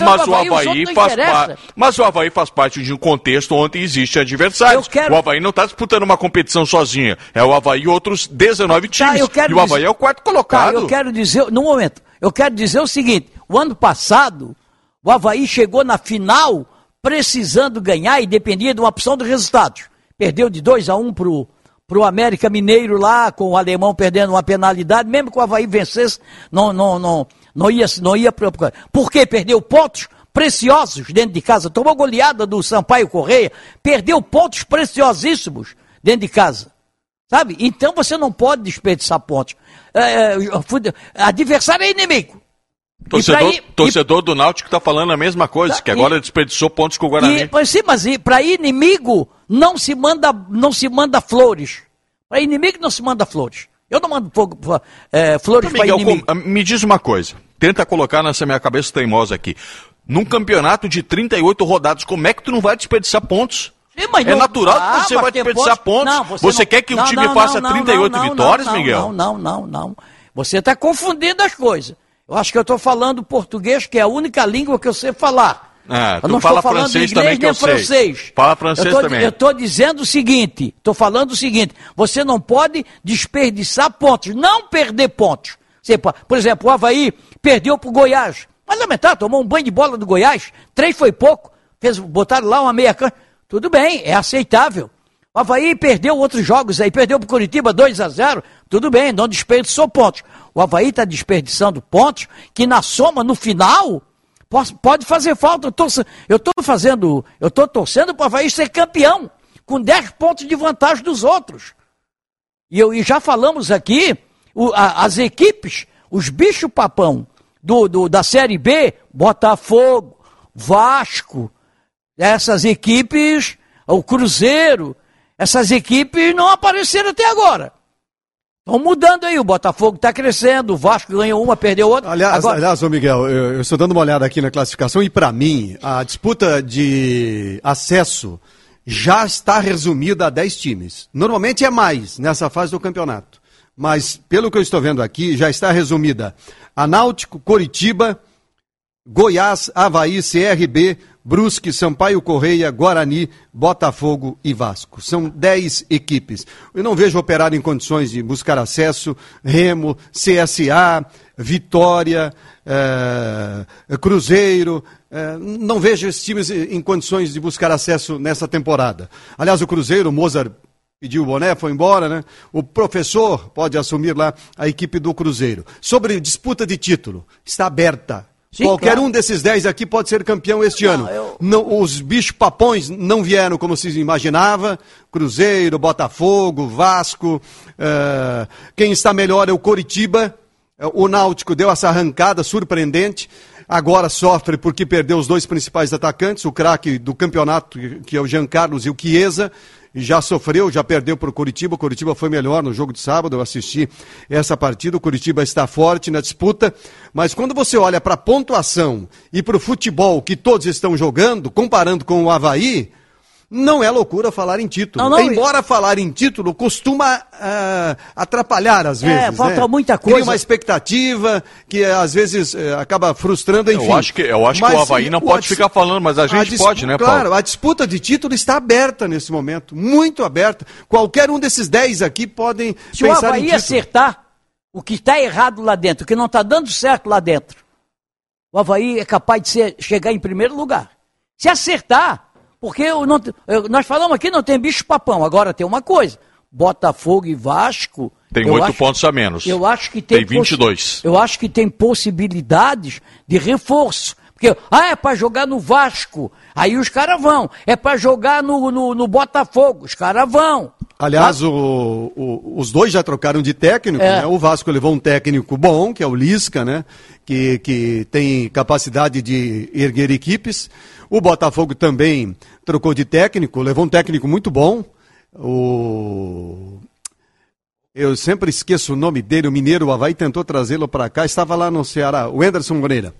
mas o o Havaí, faz parte. Mas o Havaí faz parte de um contexto onde existe adversários. Quero- O Havaí não está disputando uma competição sozinha. É o Havaí e outros 19 times. Tá, eu quero e o Havaí dizer- é o quarto Tá, colocado. eu quero dizer, no momento, eu quero dizer o seguinte: o ano passado, o Havaí chegou na final precisando ganhar e dependia de uma opção de resultados. Perdeu de 2 a 1 um pro, pro América Mineiro lá, com o alemão perdendo uma penalidade, mesmo que o Havaí vencesse, não, não, não, não ia, não ia pro- Por quê? Perdeu pontos preciosos dentro de casa, tomou goleada do Sampaio Correia, perdeu pontos preciosíssimos dentro de casa. Sabe? Então você não pode desperdiçar pontos. É, é, adversário é inimigo. Torcedor, E ir- torcedor do Náutico está falando a mesma coisa, Tá, que agora e- desperdiçou pontos com o Guarani. E, pois sim, mas para inimigo não se manda, não se manda flores. Para inimigo não se manda flores. Eu não mando fogo, é, flores Então, para inimigo. com- me diz uma coisa. Tenta colocar nessa minha cabeça teimosa aqui. Num campeonato de 38 rodadas, como é que tu não vai desperdiçar pontos? Mas é não- natural Ah, que você vai desperdiçar pontos. Não, você não- quer que o time faça não, 38 não, não, vitórias, Miguel? Não, não, não, não. Você está confundindo as coisas. Eu acho que eu estou falando português, que é a única língua que eu sei falar. Ah, eu tu não fala estou falando francês inglês também, que nem eu sei. francês. Fala francês eu tô, também. Eu estou dizendo o seguinte, estou falando o seguinte, você não pode desperdiçar pontos, não perder pontos. Você por exemplo, o Havaí perdeu para o Goiás. Mas lamentar, tomou um banho de bola do Goiás, três foi pouco, fez, botaram lá uma meia cancha. Tudo bem, é aceitável. O Havaí perdeu outros jogos aí, perdeu para o Curitiba 2 a 0 tudo bem, não desperdiçou pontos. O Havaí está desperdiçando pontos que na soma, no final, pode fazer falta. Eu estou fazendo, eu estou torcendo para o Havaí ser campeão, com 10 pontos de vantagem dos outros. E, eu, e já falamos aqui, o- a- as equipes, os bichos papão do, do- da Série B, Botafogo, Vasco, essas equipes, o Cruzeiro, essas equipes não apareceram até agora. Estão mudando aí, o Botafogo está crescendo, o Vasco ganhou uma, perdeu outra. Aliás, Agora- aliás, ô Miguel, eu, eu estou dando uma olhada aqui na classificação e para mim a disputa de acesso já está resumida a 10 times. Normalmente é mais nessa fase do campeonato. Mas pelo que eu estou vendo aqui, já está resumida a Náutico, Coritiba, Goiás, Havaí, CRB, Brusque, Sampaio Correia, Guarani, Botafogo e Vasco. São 10 equipes. Eu não vejo operar em condições de buscar acesso, Remo, CSA, Vitória, eh, Cruzeiro. eh, não vejo esses times em condições de buscar acesso nessa temporada. Aliás, o Cruzeiro, o Mozart pediu o boné, foi embora, né? O professor pode assumir lá a equipe do Cruzeiro. Sobre disputa de título, está aberta. Sim, Qualquer claro. um desses 10 aqui pode ser campeão este ano. eu- Não, os bichos papões não vieram como se imaginava. Cruzeiro, Botafogo, Vasco. eh, quem está melhor é o Coritiba. Eh, O Náutico deu essa arrancada surpreendente. Agora sofre porque perdeu os dois principais atacantes, o craque do campeonato, que é o Jean Carlos e o Chiesa. Já sofreu, já perdeu para o Curitiba. O Curitiba foi melhor no jogo de sábado. Eu assisti essa partida. O Curitiba está forte na disputa. Mas quando você olha para a pontuação e para o futebol que todos estão jogando, comparando com o Havaí, não é loucura falar em título. Não, não, Embora falar em título costuma ah, atrapalhar às É, vezes. falta né? muita Cria coisa. uma expectativa que às vezes eh, acaba frustrando, enfim. Eu acho que, eu acho que Mas, o Havaí não o- pode a ficar falando, mas a gente dis- pode, né, Paulo? Claro, a disputa de título está aberta nesse momento, muito aberta. Qualquer um desses 10 aqui podem Se o pensar em Havaí título. acertar o que está errado lá dentro, o que não está dando certo lá dentro, o Havaí é capaz de ser- chegar em primeiro lugar. Se acertar, porque eu não- eu- nós falamos aqui não tem bicho papão, agora tem uma coisa, Botafogo e Vasco... Tem oito pontos a menos. Eu acho que tem... Tem 22. Eu acho que tem possibilidades de reforço. Porque, ah, é para jogar no Vasco, aí os caras vão. É para jogar no, no, no Botafogo, os caras vão. Aliás, o- o- os dois já trocaram de técnico, É. né? O Vasco levou um técnico bom, que é o Lisca, né? Que, que tem capacidade de erguer equipes. O Botafogo também trocou de técnico, levou um técnico muito bom. O, Eu sempre esqueço o nome dele, o mineiro, o Havaí tentou trazê-lo para cá, estava lá no Ceará, o Anderson Moreira.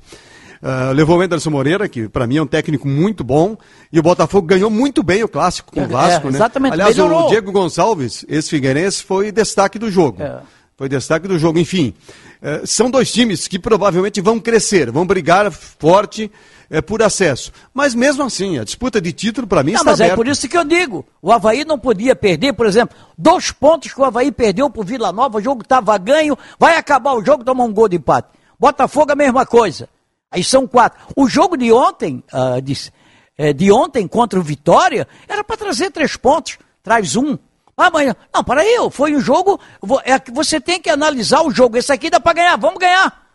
Uh, levou o Anderson Moreira, que para mim é um técnico muito bom, e o Botafogo ganhou muito bem o clássico com o É, Vasco, né? exatamente, Aliás, melhorou. o Diego Gonçalves, esse Figueirense, foi destaque do jogo. É. Foi destaque do jogo, enfim. eh, são dois times que provavelmente vão crescer, vão brigar forte eh, por acesso. Mas mesmo assim, a disputa de título para mim Não, está mas é aberta. por isso que eu digo. O Havaí não podia perder, por exemplo, dois pontos que o Havaí perdeu pro Vila Nova, o jogo estava ganho, vai acabar o jogo, tomar um gol de empate. Botafogo a mesma coisa. Aí são quatro. O jogo de ontem, ah, de, eh, de ontem contra o Vitória, era para trazer três pontos. Traz um. Amanhã. Não, para aí, foi um jogo. É, você tem que analisar o jogo. Esse aqui dá para ganhar, vamos ganhar.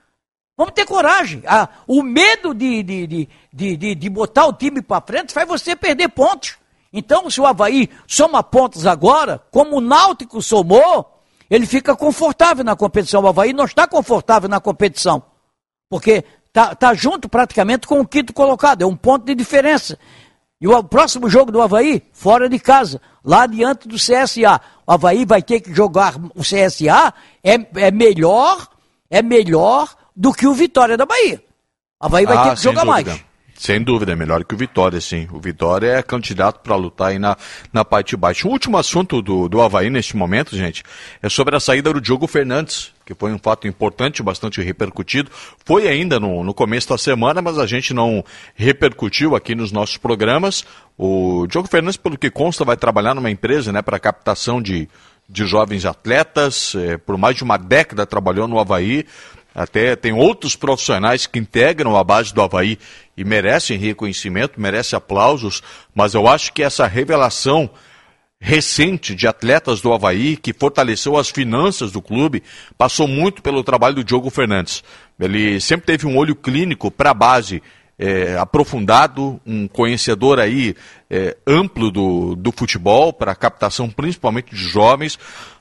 Vamos ter coragem. Ah, o medo de, de, de, de, de- botar o time para frente faz você perder pontos. Então, se o Havaí soma pontos agora, como o Náutico somou, ele fica confortável na competição. O Havaí não está confortável na competição. Porque tá, tá junto praticamente com o quinto colocado. É um ponto de diferença. E o próximo jogo do Havaí, fora de casa, lá diante do CSA. O Havaí vai ter que jogar o CSA, é, é melhor, é melhor do que o Vitória da Bahia. O Havaí vai Ah, ter que jogar dúvida. mais. Sem dúvida, é melhor que o Vitória, sim. O Vitória é candidato para lutar aí na, na parte de baixo. O último assunto do, do Havaí neste momento, gente, é sobre a saída do Diogo Fernandes, que foi um fato importante, bastante repercutido. Foi ainda no, no começo da semana, mas a gente não repercutiu aqui nos nossos programas. O Diogo Fernandes, pelo que consta, vai trabalhar numa empresa né, para captação de, de jovens atletas. eh, por mais de uma década trabalhou no Havaí. Até tem outros profissionais que integram a base do Havaí e merecem reconhecimento, merecem aplausos, mas eu acho que essa revelação recente de atletas do Havaí, que fortaleceu as finanças do clube, passou muito pelo trabalho do Diogo Fernandes. Ele sempre teve um olho clínico para a base é, aprofundado, um conhecedor aí é, amplo do, do futebol, para captação principalmente de jovens.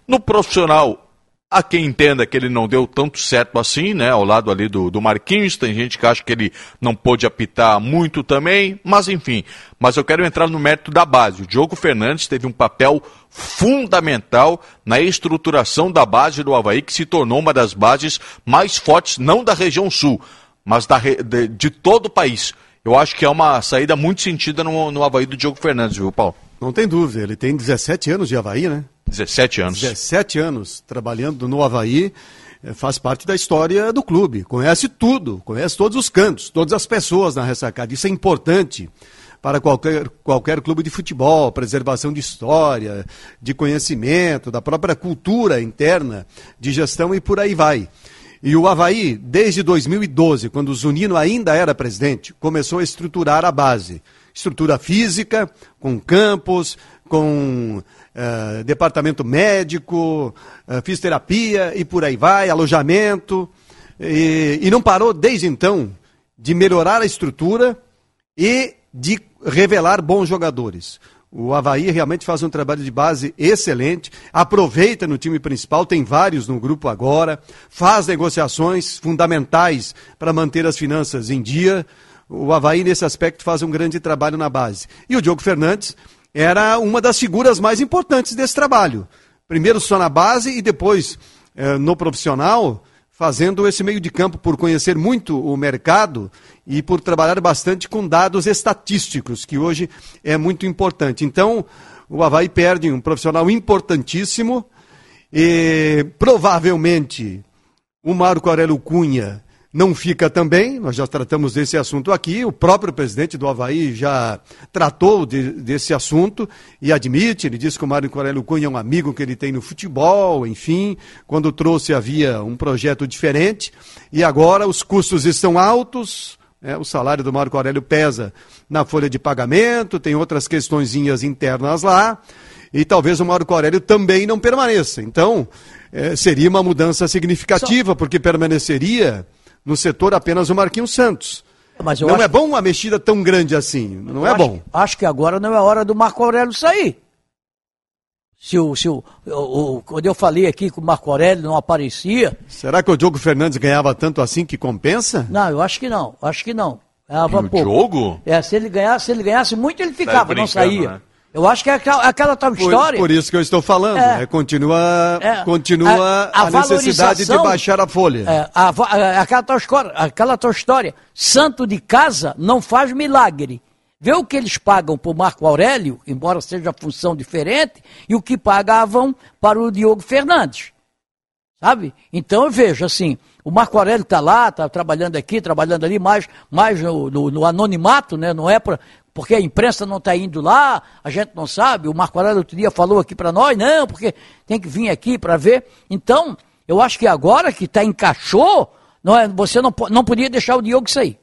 No profissional, Há quem entenda que ele não deu tanto certo assim, né? Ao lado ali do, do Marquinhos, tem gente que acha que ele não pôde apitar muito também, mas enfim. Mas eu quero entrar no mérito da base. O Diogo Fernandes teve um papel fundamental na estruturação da base do Havaí, que se tornou uma das bases mais fortes, não da região sul, mas da, de, de todo o país. Eu acho que é uma saída muito sentida no, no Havaí do Diogo Fernandes, viu, Paulo? Não tem dúvida, ele tem 17 anos de Havaí, né? 17 anos. 17 anos trabalhando no Havaí, eh, faz parte da história do clube, conhece tudo, conhece todos os cantos, todas as pessoas na ressacada. Isso é importante para qualquer, qualquer clube de futebol, preservação de história, de conhecimento, da própria cultura interna de gestão e por aí vai. E o Havaí, desde 2012, quando o Zunino ainda era presidente, começou a estruturar a base. Estrutura física, com campos, com eh, departamento médico, eh, fisioterapia e por aí vai, alojamento. E, e não parou desde então de melhorar a estrutura e de revelar bons jogadores. O Havaí realmente faz um trabalho de base excelente, aproveita no time principal, tem vários no grupo agora, faz negociações fundamentais para manter as finanças em dia. O Havaí, nesse aspecto, faz um grande trabalho na base. E o Diogo Fernandes era uma das figuras mais importantes desse trabalho. Primeiro só na base e depois eh, no profissional, fazendo esse meio de campo por conhecer muito o mercado e por trabalhar bastante com dados estatísticos, que hoje é muito importante. Então, o Havaí perde um profissional importantíssimo e provavelmente o Marco Aurélio Cunha não fica também, nós já tratamos desse assunto aqui, o próprio presidente do Havaí já tratou de- desse assunto e admite, ele disse que o Marco Aurélio Cunha é um amigo que ele tem no futebol, enfim, quando trouxe havia um projeto diferente e agora os custos estão altos, né, o salário do Marco Aurélio pesa na folha de pagamento, tem outras questõezinhas internas lá, e talvez o Marco Aurélio também não permaneça. Então, eh, seria uma mudança significativa, porque permaneceria no setor apenas o Marquinhos Santos. Mas eu não acho- é bom uma mexida tão grande assim, não é acho, bom. Acho que agora não é hora do Marco Aurélio sair. Se o, se o, o- o- quando eu falei aqui que o Marco Aurélio não aparecia, Será que o Diogo Fernandes ganhava tanto assim que compensa? não, eu acho que não, acho que não. Ganhava E o pouco. Diogo? É, se ele ganhasse, se ele ganhasse muito, ele ficava, Tá não brincando, saía. né? Eu acho que é aquela, aquela tal Por, história. por isso que eu estou falando. É. é, continua É. continua A- a, a necessidade de baixar a folha. É, a a- aquela, tal história, aquela tal história. Santo de casa não faz milagre. Vê o que eles pagam para o Marco Aurélio, embora seja função diferente, e o que pagavam para o Diogo Fernandes. Sabe? Então eu vejo assim, o Marco Aurélio está lá, está trabalhando aqui, trabalhando ali, mais, mais no, no- no anonimato, né? Não é pra, porque a imprensa não está indo lá, a gente não sabe. O Marco Aurélio outro dia falou aqui para nós, não, porque tem que vir aqui para ver. Então, eu acho que agora que está encaixou, não é, você não, não podia deixar o Diogo sair.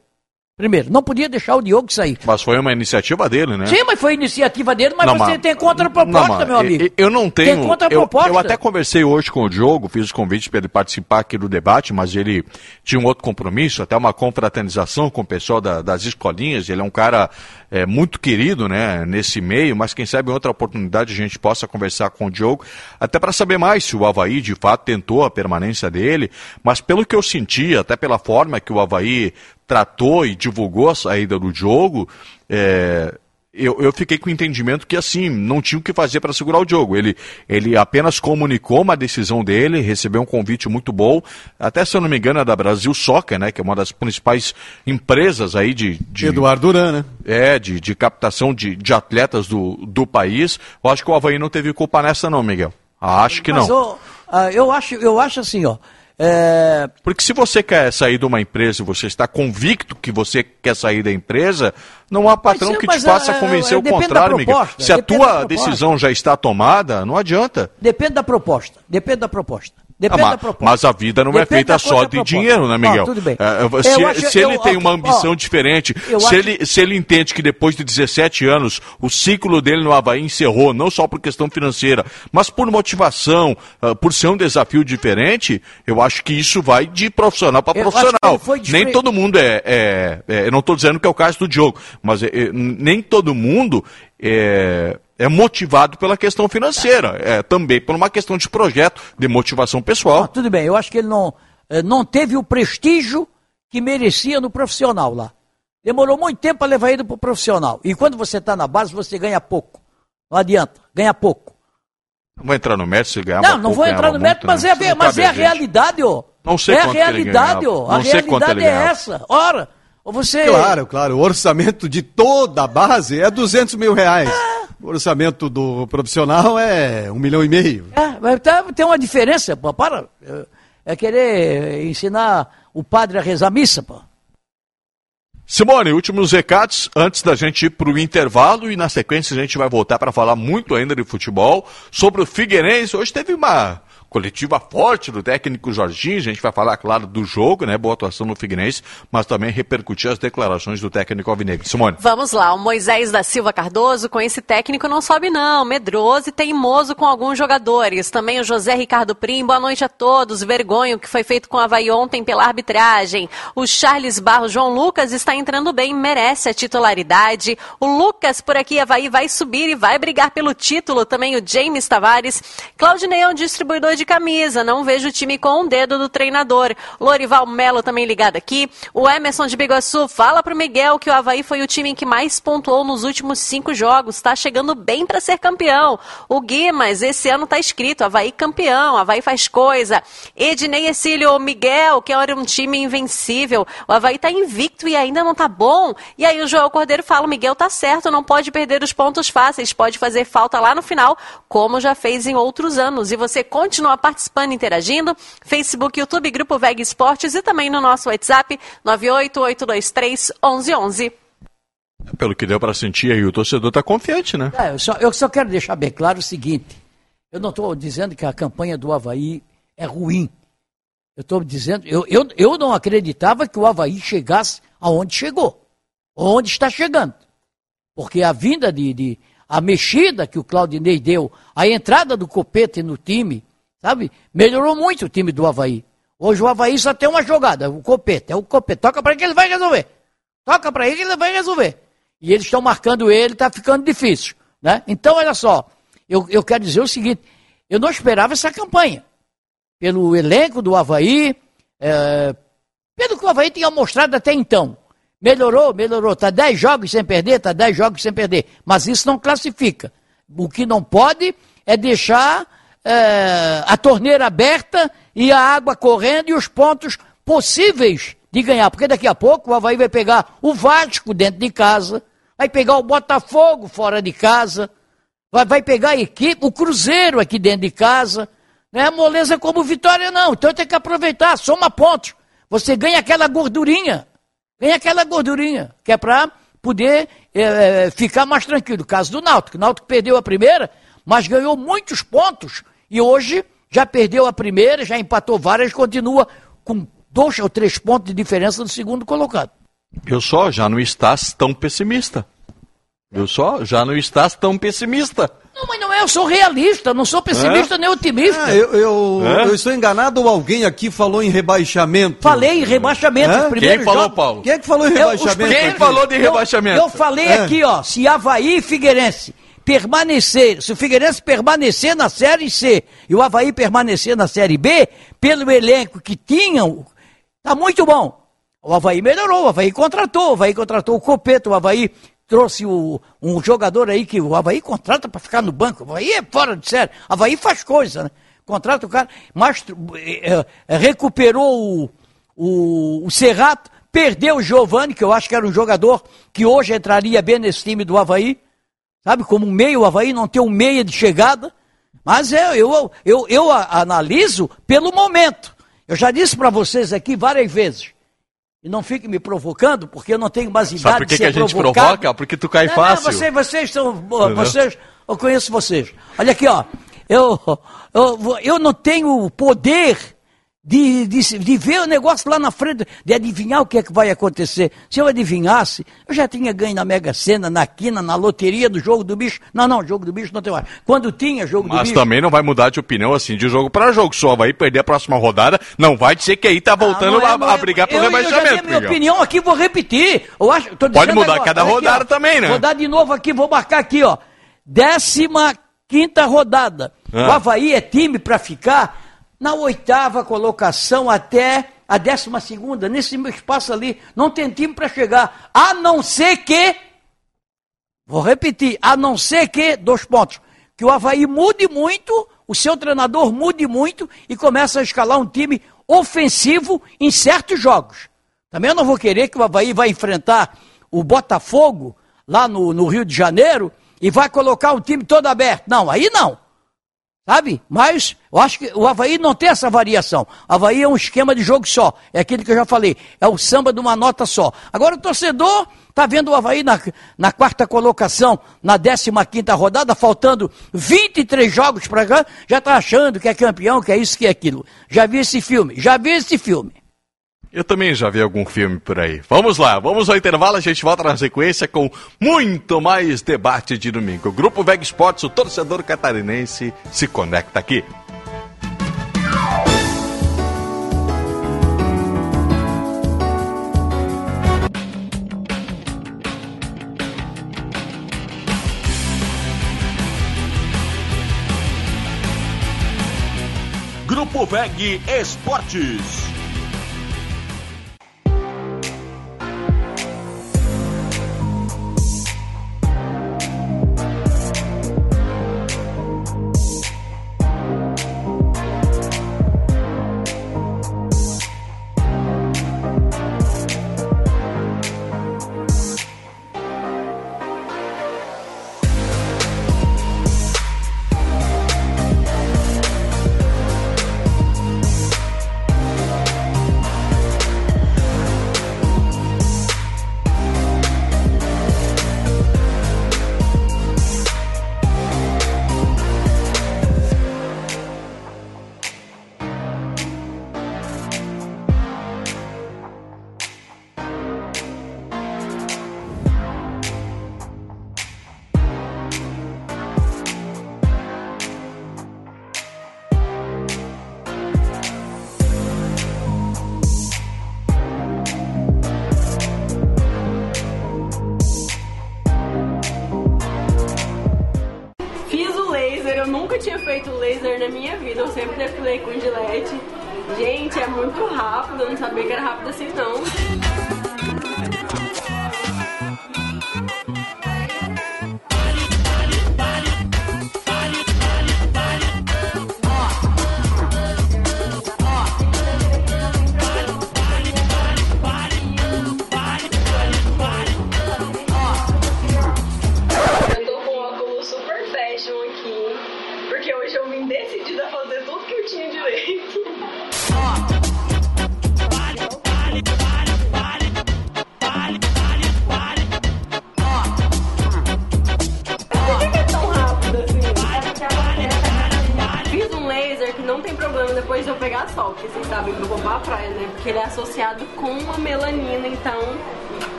Primeiro, não podia deixar o Diogo sair. Mas foi uma iniciativa dele, né? Sim, mas foi iniciativa dele, mas Não, você mas- tem contraproposta, Não, meu amigo. eu- Eu não tenho. Tem contraproposta. Eu, eu até conversei hoje com o Diogo, fiz o convite para ele participar aqui do debate, mas ele tinha um outro compromisso, até uma confraternização com o pessoal da- das escolinhas. Ele é um cara é, muito querido, né, nesse meio, mas quem sabe em outra oportunidade a gente possa conversar com o Diogo, até para saber mais se o Havaí de fato tentou a permanência dele, mas pelo que eu senti, até pela forma que o Havaí tratou e divulgou a saída do Diogo, é, eu, eu fiquei com o entendimento que assim, não tinha o que fazer para segurar o jogo. Ele, ele apenas comunicou uma decisão dele, recebeu um convite muito bom, até se eu não me engano é da Brasil Soccer, né, que é uma das principais empresas aí de, de Eduardo Duran, né? é, de, de captação de, de atletas do, do país. Eu acho que o Havaí não teve culpa nessa não, Miguel. Acho que Mas, não. ô, ah, eu, acho, eu acho assim, ó. É, Porque se você quer sair de uma empresa e você está convicto que você quer sair da empresa, não há patrão Mas, que mas, te faça é, convencer é, o depende da contrário, Miguel. Se a tua decisão já está tomada, não adianta. Depende da proposta. Depende da proposta. Depende Ah, ma- da proposta. mas a vida não é Depende feita da só de dinheiro, né, Miguel? Ó, tudo bem. É, se Eu acho- se ele eu- tem uma ambição ó, diferente, eu se acho- ele, se ele entende que depois de 17 anos o ciclo dele no Havaí encerrou, não só por questão financeira, mas por motivação, ah, por ser um desafio diferente, eu acho que isso vai de profissional para Eu profissional. Nem todo mundo é, é- é- Eu não estou dizendo que é o caso do Diogo, mas é- é, nem todo mundo é, é motivado pela questão financeira, é também por uma questão de projeto, de motivação pessoal. Ah, tudo bem, eu acho que ele não, eh, não teve o prestígio que merecia no profissional lá. Demorou muito tempo para levar ele para o profissional. E quando você está na base, você ganha pouco. Não adianta, ganha pouco. Não vou entrar no mérito se ganhar não, não vou entrar no mérito, mas é, a- mas é a realidade, ó. Não sei é a realidade, ó. A Não quanto realidade é essa. Ora, ou você. Claro, claro. O orçamento de toda a base é 200 mil reais. O orçamento do profissional é um milhão e meio. É, mas tá- tem uma diferença, pô. Para. É- É querer ensinar o padre a rezar missa, pô. Simone, últimos recados antes da gente ir para o intervalo e na sequência a gente vai voltar para falar muito ainda de futebol sobre o Figueirense. Hoje teve uma coletiva forte do técnico Jorginho, a gente vai falar, claro, do jogo, né, boa atuação no Figueirense, mas também repercutir as declarações do técnico Alvinegro. Simone. Vamos lá, o Moisés da Silva Cardoso, com esse técnico não sobe não, medroso e teimoso com alguns jogadores. Também o José Ricardo Prim, boa noite a todos, vergonha o que foi feito com o Havaí ontem pela arbitragem. O Charles Barros, João Lucas está entrando bem, merece a titularidade. O Lucas por aqui, Havaí vai subir e vai brigar pelo título. Também o James Tavares. Claudinei é um distribuidor de camisa, não vejo o time com o dedo do treinador. Lorival Melo também ligado aqui. O Emerson de Biguaçu fala pro Miguel que o Havaí foi o time que mais pontuou nos últimos cinco jogos. Tá chegando bem para ser campeão. O Guimas, esse ano tá escrito Havaí campeão, Havaí faz coisa. Ednei Exílio, Miguel, que era um time invencível. O Havaí tá invicto e ainda não tá bom. E aí o Joel Cordeiro fala, Miguel tá certo, não pode perder os pontos fáceis, pode fazer falta lá no final, como já fez em outros anos. E você continua participando, interagindo, Facebook, YouTube, Grupo VEG Esportes e também no nosso WhatsApp 98823 1111. Pelo que deu para sentir aí, o torcedor está confiante, né? É, eu, só, eu só quero deixar bem claro o seguinte: eu não estou dizendo que a campanha do Havaí é ruim. Eu estou dizendo, eu, eu, eu não acreditava que o Havaí chegasse aonde chegou, onde está chegando. Porque a vinda de, de a mexida que o Claudinei deu, a entrada do Copete no time, sabe? Melhorou muito o time do Havaí. Hoje o Havaí só tem uma jogada, o Copete, é o Copete. Toca para ele que ele vai resolver. Toca para ele que ele vai resolver. E eles estão marcando ele, está ficando difícil. Né? Então, olha só, eu, eu quero dizer o seguinte: eu não esperava essa campanha. Pelo elenco do Havaí, é, pelo que o Havaí tinha mostrado até então. Melhorou, melhorou. Está 10 jogos sem perder, está 10 jogos sem perder. Mas isso não classifica. O que não pode é deixar é, a torneira aberta e a água correndo e os pontos possíveis de ganhar. Porque daqui a pouco o Havaí vai pegar o Vasco dentro de casa, vai pegar o Botafogo fora de casa, vai, vai pegar a equipe, o Cruzeiro aqui dentro de casa. Não é moleza como vitória, não. Então tem que aproveitar, soma pontos. Você ganha aquela gordurinha. Ganha aquela gordurinha, que é para poder é, ficar mais tranquilo. O caso do Náutico. O Náutico perdeu a primeira, mas ganhou muitos pontos. E hoje já perdeu a primeira, já empatou várias, continua com dois ou três pontos de diferença do segundo colocado. Eu só já não estás tão pessimista. Eu só já não estás tão pessimista. Não, mas não é, eu sou realista, não sou pessimista é? nem otimista. Ah, eu, eu, é? eu, estou enganado ou alguém aqui falou em rebaixamento? Falei em rebaixamento. É? Quem falou, jogo... Paulo? Quem é que falou em rebaixamento? Eu, Quem aqui? falou de rebaixamento? Eu, eu falei é. aqui, ó, se Havaí e Figueirense permanecer, se o Figueirense permanecer na Série C e o Havaí permanecer na Série B, pelo elenco que tinham, tá muito bom. O Havaí melhorou, o Havaí contratou, o Havaí contratou o Copeto, o Havaí trouxe o, um jogador aí que o Havaí contrata para ficar no banco. O Havaí é fora de série. O Havaí faz coisa, né? Contrata o cara, mas é, é, recuperou o, o, o Serrato, perdeu o Giovani, que eu acho que era um jogador que hoje entraria bem nesse time do Havaí. Sabe, como um meio, o Havaí não tem um meia de chegada. Mas é, eu, eu, eu, eu analiso pelo momento. Eu já disse para vocês aqui várias vezes. E não fique me provocando, porque eu não tenho mais idade Sabe por que, que a gente provocado. provoca? Porque tu cai não, fácil. Não, vocês, vocês são. Vocês, eu conheço vocês. Olha aqui, ó. Eu, eu, eu não tenho poder de, de, de, ver o negócio lá na frente, de adivinhar o que é que vai acontecer. Se eu adivinhasse, eu já tinha ganho na Mega Sena, na quina, na loteria do jogo do bicho. Não, não, jogo do bicho não tem mais. Quando tinha jogo Mas do bicho. Mas também não vai mudar de opinião assim de jogo para jogo. Só vai perder a próxima rodada, não vai dizer que aí tá voltando ah, é, a, a, brigar pro rebaixamento. Eu já minha opinião aqui, vou repetir. Eu acho, Pode mudar agora. cada rodada aqui, também, né? Vou dar de novo aqui, vou marcar aqui, ó. Décima quinta rodada. Ah. O Havaí é time para ficar na oitava colocação até a décima segunda, nesse espaço ali, não tem time para chegar, a não ser que, vou repetir, a não ser que, dois pontos, que o Havaí mude muito, o seu treinador mude muito e comece a escalar um time ofensivo em certos jogos. Também eu não vou querer que o Havaí vai enfrentar o Botafogo lá no, no Rio de Janeiro e vai colocar o time todo aberto. Não, aí não. Sabe? Mas eu acho que o Havaí não tem essa variação. O Havaí é um esquema de jogo só. É aquilo que eu já falei. É o samba de uma nota só. Agora o torcedor está vendo o Havaí na, na quarta colocação, na 15 quinta rodada, faltando 23 jogos para cá, já está achando que é campeão, que é isso, que é aquilo. Já vi esse filme, já vi esse filme. Eu também já vi algum filme por aí. Vamos lá, vamos ao intervalo, a gente volta na sequência com muito mais debate de domingo. O Grupo Veg Sports, o torcedor catarinense, se conecta aqui. Grupo VEG Esportes.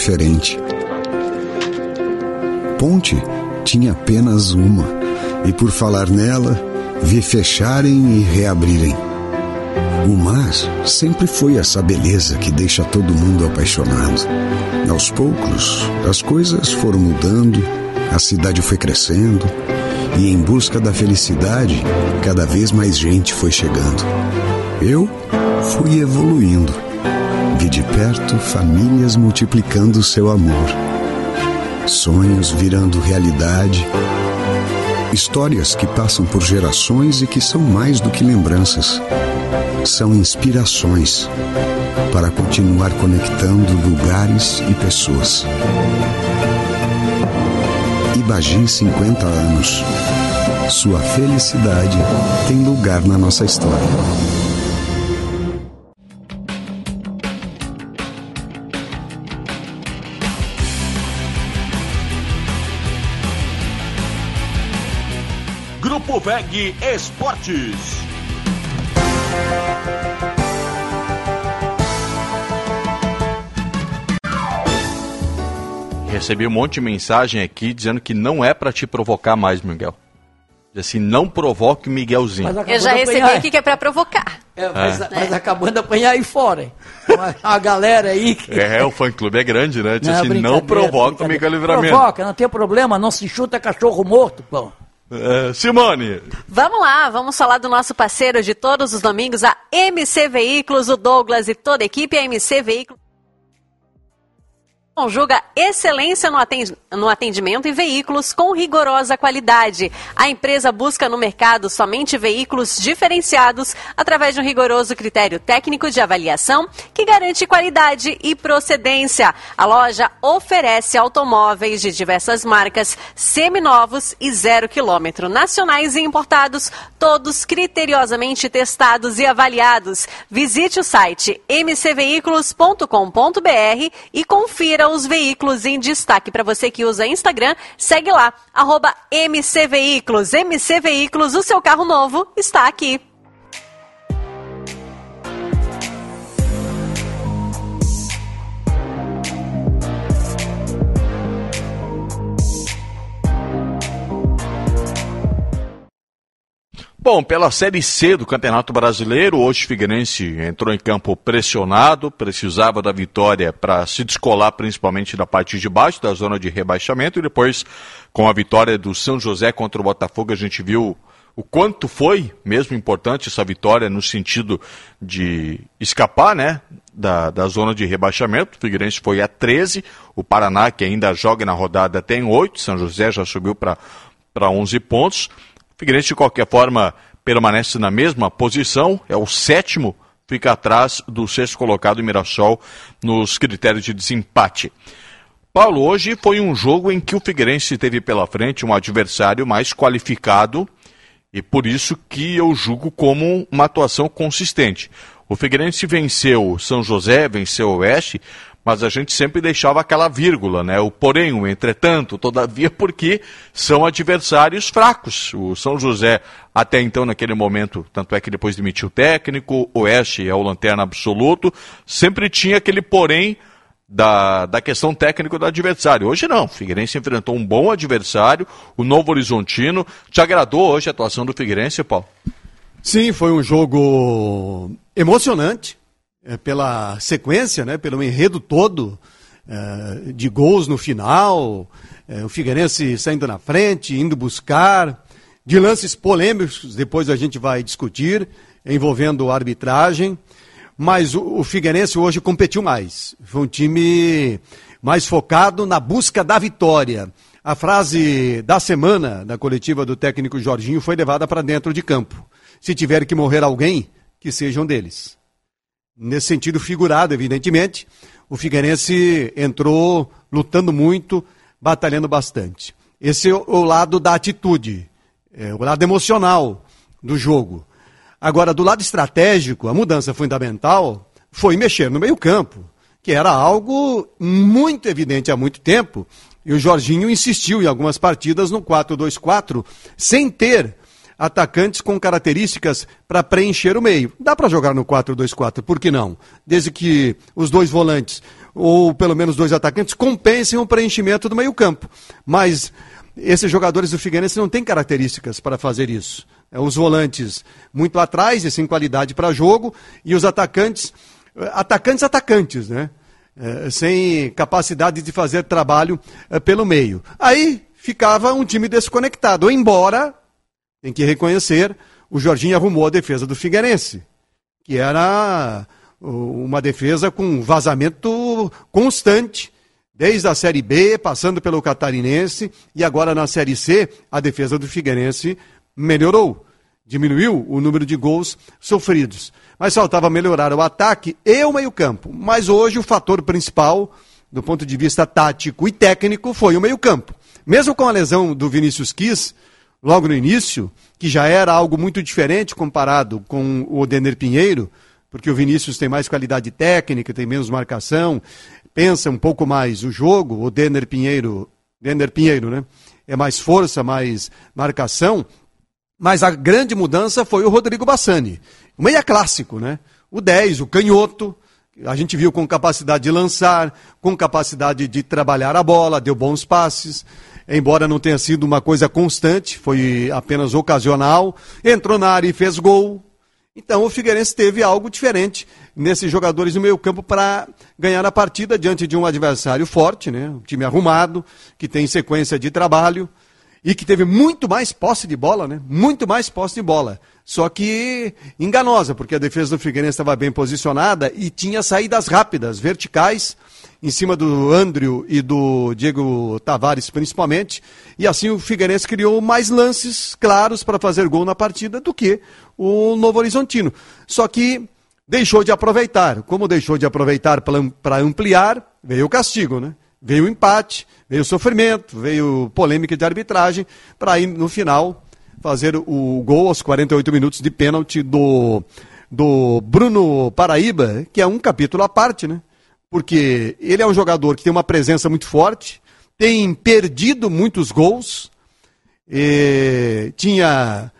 Diferente. Ponte tinha apenas uma, e por falar nela, vi fecharem e reabrirem. O mar sempre foi essa beleza que deixa todo mundo apaixonado. Aos poucos, as coisas foram mudando, a cidade foi crescendo, e em busca da felicidade, cada vez mais gente foi chegando. Eu fui evoluindo. Vi de perto famílias multiplicando seu amor, sonhos virando realidade, histórias que passam por gerações e que são mais do que lembranças, são inspirações para continuar conectando lugares e pessoas. Ibagi 50 anos. Sua felicidade tem lugar na nossa história. VEG Esportes. Recebi um monte de mensagem aqui dizendo que não é pra te provocar mais, Miguel. Diz assim, não provoque o Miguelzinho. Eu já recebi apanhar. aqui que é pra provocar. É, mas, mas acabando de apanhar aí fora. hein? Uma galera aí que. É, o fã-clube é grande, né? Diz Não, assim, não provoca o. Miguel Livramento. Provoca, não tem problema, não se chuta cachorro morto, pô. É, Simone, Vamos lá, vamos falar do nosso parceiro de todos os domingos, a MC Veículos, o Douglas e toda a equipe, a MC Veículos. Conjuga excelência no aten- no atendimento em veículos com rigorosa qualidade. A empresa busca no mercado somente veículos diferenciados através de um rigoroso critério técnico de avaliação que garante qualidade e procedência. A loja oferece automóveis de diversas marcas, seminovos e zero quilômetro, nacionais e importados, todos criteriosamente testados e avaliados. Visite o site mcveículos.com.br e confira os veículos em destaque. Para você que usa Instagram, segue lá, arroba mcveículos. MC Veículos, o seu carro novo está aqui. Bom, pela Série C do Campeonato Brasileiro, hoje o Figueirense entrou em campo pressionado, precisava da vitória para se descolar principalmente da parte de baixo da zona de rebaixamento e depois com a vitória do São José contra o Botafogo a gente viu o quanto foi mesmo importante essa vitória no sentido de escapar, né, da, da zona de rebaixamento. O Figueirense foi a 13, o Paraná que ainda joga na rodada tem 8, São José já subiu para para 11 pontos. Figueirense, de qualquer forma, permanece na mesma posição, é o sétimo, fica atrás do sexto colocado Mirassol nos critérios de desempate. Paulo, hoje foi um jogo em que o Figueirense teve pela frente um adversário mais qualificado e por isso que eu julgo como uma atuação consistente. O Figueirense venceu São José, venceu o Oeste, mas a gente sempre deixava aquela vírgula, né? O porém, o entretanto, todavia, porque são adversários fracos. O São José, até então, naquele momento, tanto é que depois demitiu o técnico, o Oeste é o lanterna absoluto, sempre tinha aquele porém da, da questão técnica do adversário. Hoje não, o Figueirense enfrentou um bom adversário, o Novo Horizontino. Te agradou hoje a atuação do Figueirense, Paulo? Sim, foi um jogo emocionante é, pela sequência, né, pelo enredo todo é, de gols no final, é, o Figueirense saindo na frente, indo buscar, de lances polêmicos, depois a gente vai discutir, envolvendo arbitragem, mas o, o Figueirense hoje competiu mais. Foi um time mais focado na busca da vitória. A frase da semana da coletiva do técnico Jorginho foi levada para dentro de campo. Se tiver que morrer alguém, que sejam deles. Nesse sentido figurado, evidentemente. O Figueirense entrou lutando muito, batalhando bastante. Esse é o lado da atitude, é o lado emocional do jogo. Agora, do lado estratégico, a mudança fundamental foi mexer no meio-campo, que era algo muito evidente há muito tempo. E o Jorginho insistiu em algumas partidas no 4-2-4, sem ter atacantes com características para preencher o meio. Dá para jogar no 4-2-4, por que não? Desde que os dois volantes, ou pelo menos dois atacantes, compensem o preenchimento do meio-campo. Mas esses jogadores do Figueirense não têm características para fazer isso. É, os volantes muito atrás e sem qualidade para jogo, e os atacantes, atacantes, atacantes, né? É, sem capacidade de fazer trabalho é, pelo meio. Aí ficava um time desconectado, embora, tem que reconhecer, o Jorginho arrumou a defesa do Figueirense, que era uma defesa com vazamento constante, desde a Série B, passando pelo Catarinense, e agora na Série C, a defesa do Figueirense melhorou, diminuiu o número de gols sofridos. Mas faltava melhorar o ataque e o meio-campo. Mas hoje o fator principal, do ponto de vista tático e técnico, foi o meio-campo. Mesmo com a lesão do Vinícius Quis, logo no início, que já era algo muito diferente comparado com o Denner Pinheiro, porque o Vinícius tem mais qualidade técnica, tem menos marcação, pensa um pouco mais o jogo, o Denner Pinheiro, Denner Pinheiro, né? É mais força, mais marcação, mas a grande mudança foi o Rodrigo Bassani. O meia clássico, né? O 10, o canhoto, a gente viu com capacidade de lançar, com capacidade de trabalhar a bola, deu bons passes, embora não tenha sido uma coisa constante, foi apenas ocasional, entrou na área e fez gol, então o Figueirense teve algo diferente nesses jogadores no meio campo para ganhar a partida diante de um adversário forte, né? um time arrumado, que tem sequência de trabalho e que teve muito mais posse de bola, né? muito mais posse de bola. Só que enganosa, porque a defesa do Figueirense estava bem posicionada e tinha saídas rápidas, verticais, em cima do Andrew e do Diego Tavares principalmente, e assim o Figueirense criou mais lances claros para fazer gol na partida do que o Novo Horizontino. Só que deixou de aproveitar. Como deixou de aproveitar para ampliar, veio o castigo, né? Veio o empate, veio o sofrimento, veio polêmica de arbitragem, para ir no final fazer o gol aos 48 minutos de pênalti do, do Bruno Paraíba, que é um capítulo à parte, né? Porque ele é um jogador que tem uma presença muito forte, tem perdido muitos gols, tinha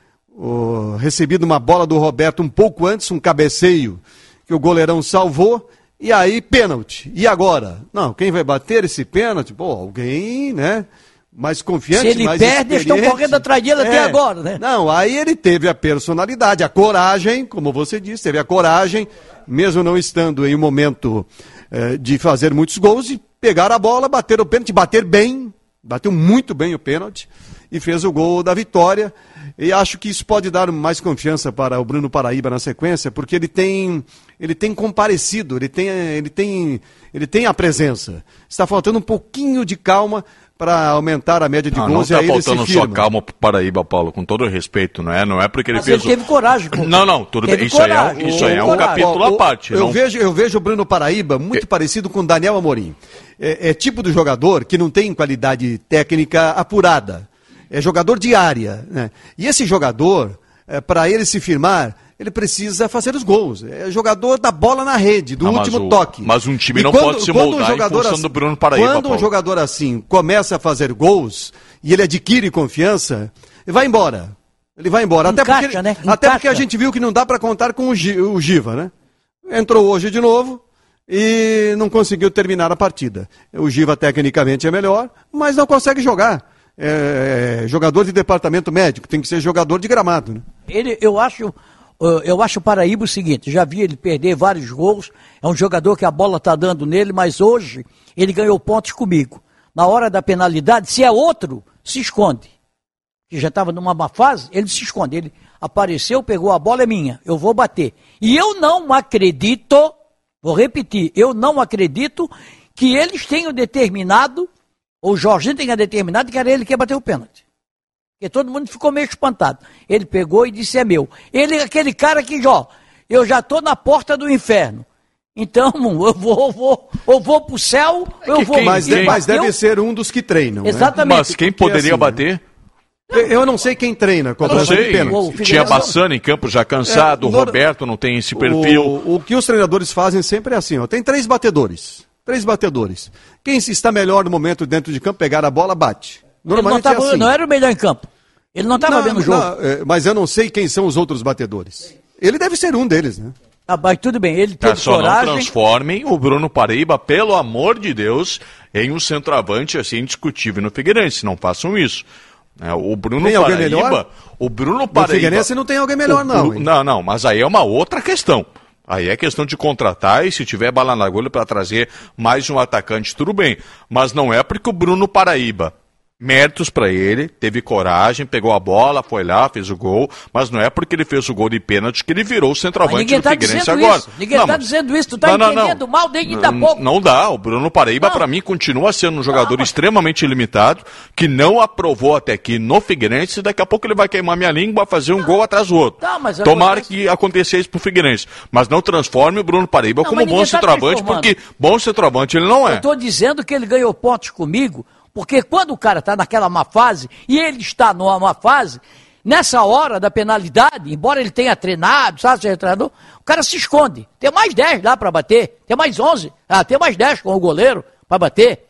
recebido uma bola do Roberto um pouco antes, um cabeceio que o goleirão salvou, e aí pênalti. E agora? Não, quem vai bater esse pênalti? Pô, alguém, né? mais confiante, Se ele mais perde, estão correndo atrás dele é. até agora, né? Não, aí ele teve a personalidade, a coragem, como você disse, teve a coragem, mesmo não estando em um momento eh, de fazer muitos gols, e pegar a bola, bater o pênalti, bater bem, bateu muito bem o pênalti, e fez o gol da vitória. E acho que isso pode dar mais confiança para o Bruno Paraíba na sequência, porque ele tem, ele tem comparecido, ele tem, ele tem, ele tem a presença. Está faltando um pouquinho de calma para aumentar a média de não, gols. Não está faltando só calma para Paraíba, Paulo, com todo respeito, não é? Não é porque ele Mas fez. Ele teve coragem. Com... Não, não, tudo bem. Isso coragem. aí é, isso aí é um capítulo à parte. Eu, não... vejo, eu vejo o Bruno Paraíba muito é. parecido com o Daniel Amorim. É, é, tipo do jogador que não tem qualidade técnica apurada. É jogador de área. Né? E esse jogador, é, para ele se firmar, ele precisa fazer os gols. É jogador da bola na rede, do último o, toque. Mas um time e não quando, pode se moldar um jogador assim, do Bruno Paraíba. Quando Paulo. um jogador assim começa a fazer gols e ele adquire confiança, ele vai embora. Ele vai embora. Encaixa, até, porque, né? até porque a gente viu que não dá para contar com o, o Giva, né? Entrou hoje de novo e não conseguiu terminar a partida. O Giva tecnicamente é melhor, mas não consegue jogar. É, é, jogador de departamento médico, tem que ser jogador de gramado. Né? Ele, eu acho eu acho o Paraíba o seguinte, já vi ele perder vários gols, é um jogador que a bola está dando nele, mas hoje ele ganhou pontos comigo. Na hora da penalidade, se é outro, se esconde. Que já estava numa má fase, ele se esconde. Ele apareceu, pegou a bola, é minha, eu vou bater. E eu não acredito, vou repetir, eu não acredito que eles tenham determinado, ou o Jorginho tenha determinado que era ele que ia bater o pênalti. Porque todo mundo ficou meio espantado. Ele pegou e disse: é meu. Ele é aquele cara que, ó, eu já estou na porta do inferno. Então, eu vou, eu vou, eu vou pro céu, eu que vou. quem- Mas, quem- mas deve eu- ser um dos que treinam. né? Exatamente. Mas quem poderia assim, bater? Eu- Eu não sei quem treina Não cobrança de sei. pênalti. O Tinha Figueiredo- Bassano em campo já cansado, É, o no- Roberto não tem esse perfil. O, o que os treinadores fazem sempre é assim, ó, tem três batedores. Três batedores. Quem está melhor no momento dentro de campo, pegar a bola, bate. Ele não, Normalmente tava, é assim. não era o melhor em campo. Ele não estava Não, vendo o jogo. não, é, mas eu não sei quem são os outros batedores. Ele deve ser um deles, né? Ah, mas tudo bem, ele Tá, teve só não coragem. transformem o Bruno Paraíba, pelo amor de Deus, em um centroavante assim indiscutível no Figueirense. Não façam isso. É, o Bruno Tem alguém Paraíba. melhor? O Bruno No Paraíba. Figueirense não tem alguém melhor, o não. Não, não, mas aí é uma outra questão. Aí é questão de contratar e se tiver bala na agulha para trazer mais um atacante, tudo bem. Mas não é porque o Bruno Paraíba. Méritos para ele, teve coragem, pegou a bola, foi lá, fez o gol, mas não é porque ele fez o gol de pênalti que ele virou o Mas centroavante do tá Figueirense agora. isso. Ninguém Não, tá mas- dizendo isso. Tu tá Não, não, não. entendendo mal desde ainda N- pouco. Não dá. O Bruno Paraíba, Não. para mim, continua sendo um jogador Não, mas- extremamente limitado, que não aprovou até aqui no Figueirense, e daqui a pouco ele vai queimar minha língua, fazer um gol atrás do outro. Tá, mas Tomara acontece- que aconteça isso pro Figueirense. Mas não transforme o Bruno Paraíba Não, como bom tá centroavante, porque bom centroavante ele não Eu é. estou dizendo que ele ganhou pontos comigo, porque quando o cara está naquela má fase, e ele está numa má fase, nessa hora da penalidade, embora ele tenha treinado, sabe, ser treinador, o cara se esconde. Tem mais 10 lá para bater, tem mais 11, ah, tem mais 10 com o goleiro para bater.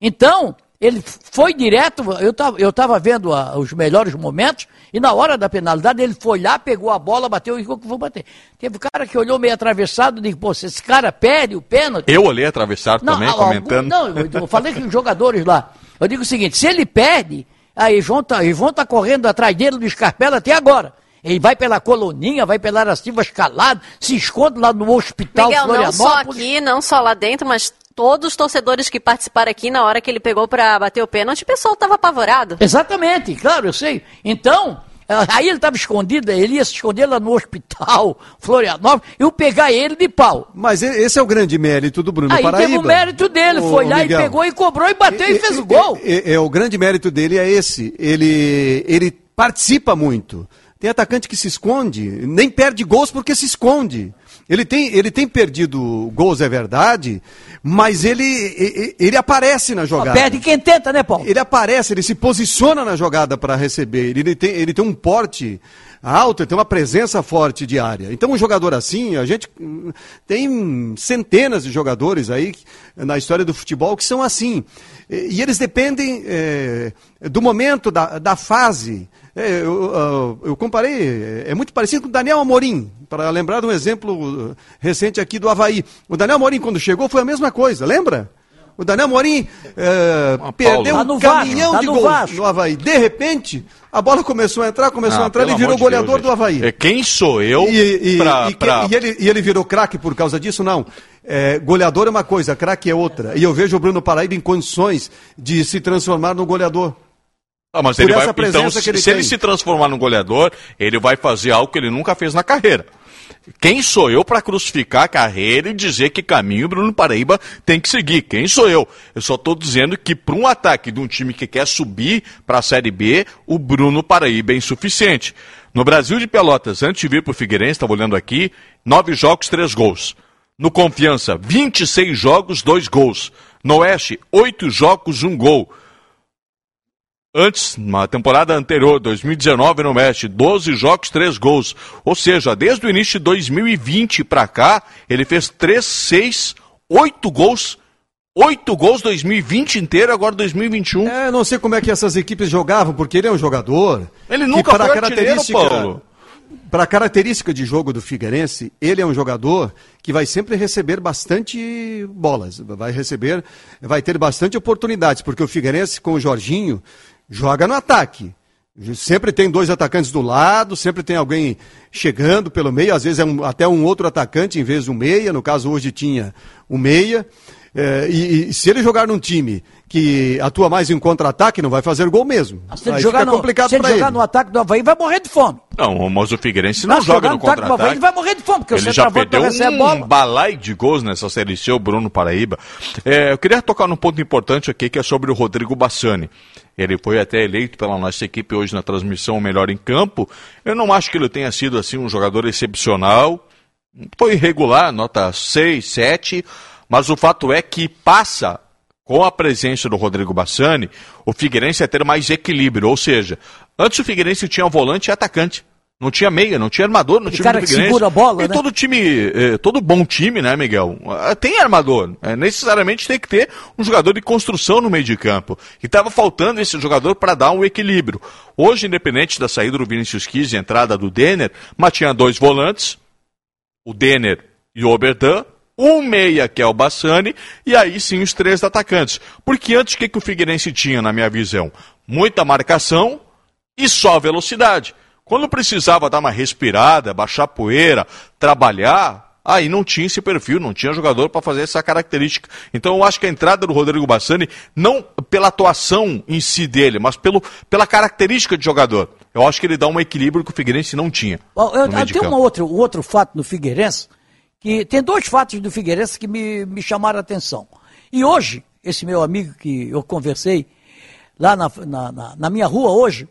Então, ele foi direto, eu estava eu tava vendo ah, os melhores momentos, e na hora da penalidade ele foi lá, pegou a bola, bateu e falou que vou bater. Teve cara que olhou meio atravessado e disse, pô, se esse cara perde o pênalti, Eu olhei atravessado também, algum- comentando. não, eu, eu falei que os jogadores lá. Eu digo o seguinte: se ele perde, aí vão tá, estar correndo atrás dele do Scarpella até agora. Ele vai pela coloninha, vai pela Araciba escalado, se esconde lá no hospital Miguel, não só Florianópolis. aqui, não só lá dentro, mas todos os torcedores que participaram aqui na hora que ele pegou pra bater o pênalti, o pessoal tava apavorado. Exatamente, claro, eu sei. Então, ah, aí ele estava escondido, ele ia se esconder lá no hospital Florianópolis, eu pegar ele de pau. Mas esse é o grande mérito do Bruno Aí Paraíba. teve o mérito dele, Ô, foi lá Miguel. e pegou e cobrou e bateu e, fez o gol. É, é, o grande mérito dele é esse. Ele, ele participa muito. Tem atacante que se esconde, nem perde gols porque se esconde. Ele tem, ele tem perdido gols, é verdade, mas ele, e- e- ele aparece na jogada. perde quem tenta, né, Paulo? Ele aparece, ele se posiciona na jogada para receber. Ele, ele tem, ele tem um porte alto, ele tem uma presença forte de área. Então, um jogador assim, a gente tem centenas de jogadores aí na história do futebol que são assim. E, eles dependem eh, do momento, da, da fase. É, eu, ah, eu comparei, é muito parecido com o Daniel Amorim, para lembrar de um exemplo uh, recente aqui do Havaí. O Daniel Amorim, quando chegou, foi a mesma coisa, lembra? O Daniel Amorim eh, perdeu Tá um no Vasco, caminhão tá de gols Vasco. no Havaí. De repente, a bola começou a entrar, começou a Ah, entrar, ele virou de goleador Deus, do Havaí. É, Quem sou eu E, e- pra... e pra- e ele, e ele virou craque por causa disso? Não. É, goleador é uma coisa, craque é outra. E eu vejo o Bruno Paraíba em condições de se transformar no goleador. Ah, mas ele vai, então, se, ele se ele se transformar num goleador, ele vai fazer algo que ele nunca fez na carreira. Quem sou eu para crucificar a carreira e dizer que caminho o Bruno Paraíba tem que seguir? Quem sou eu? Eu só estou dizendo que para um ataque de um time que quer subir para a Série B, o Bruno Paraíba é insuficiente. No Brasil de Pelotas, antes de vir para o Figueirense, estava olhando aqui, nove jogos, três gols. No Confiança, 26 jogos, dois gols. No Oeste, oito jogos, um gol. Antes, na temporada anterior, 2019 no Oeste, 12 jogos, 3 gols. Ou seja, desde o início de 2020 para cá, ele fez 3, 6, 8 gols. 8 gols 2020 inteiro, agora 2021. É, não sei como é que essas equipes jogavam, porque ele é um jogador. Ele que nunca para foi a artilheiro, Paulo. Para a característica de jogo do Figueirense, ele é um jogador que vai sempre receber bastante bolas, vai receber, vai ter bastante oportunidades, porque o Figueirense com o Jorginho joga no ataque. Sempre tem dois atacantes do lado, sempre tem alguém chegando pelo meio, às vezes é um- até um outro atacante em vez um meia, no caso hoje tinha um meia. É, e, e se ele jogar num time que atua mais em contra-ataque, não vai fazer gol mesmo. Se ele Aí jogar, fica no, complicado se ele jogar ele. no ataque do Havaí, vai morrer de fome. Não, mas o Figueirense não Mas joga jogar no no ataque do Havaí, contra-ataque. ele vai morrer de fome, porque o Ele já centroavante perdeu recebe um bola. balai de gols nessa Série C, o Bruno Paraíba. É, eu queria tocar num ponto importante aqui, que é sobre o Rodrigo Bassani. Ele foi até eleito pela nossa equipe hoje na transmissão o melhor em campo. Eu não acho que ele tenha sido assim um jogador excepcional. Foi irregular, nota 6, 7, mas o fato é que passa com a presença do Rodrigo Bassani, o Figueirense a ter mais equilíbrio, ou seja, antes o Figueirense tinha volante e atacante. Não tinha meia, não tinha armador no Aquele time cara do Figueirense. segura a bola, e né? todo time, eh, todo bom time, né, Miguel? Ah, Tem armador. É, necessariamente tem que ter um jogador de construção no meio de campo. E estava faltando esse jogador para dar um equilíbrio. Hoje, independente da saída do Vinícius Quis e entrada do Denner, mas tinha dois volantes, o Denner e o Oberdan, um meia que é o Bassani, e aí sim os três atacantes. Porque antes o que, que o Figueirense tinha, na minha visão? Muita marcação e só velocidade. Quando precisava dar uma respirada, baixar poeira, trabalhar, aí não tinha esse perfil, não tinha jogador para fazer essa característica. Então eu acho que a entrada do Rodrigo Bassani, não pela atuação em si dele, mas pelo, pela característica de jogador. Eu acho que ele dá um equilíbrio que o Figueirense não tinha. Eu, eu de tenho campo. um outro, um outro fato no Figueirense, que tem dois fatos do Figueirense que me, me chamaram a atenção. E hoje, esse meu amigo que eu conversei lá na, na, na- na minha rua hoje,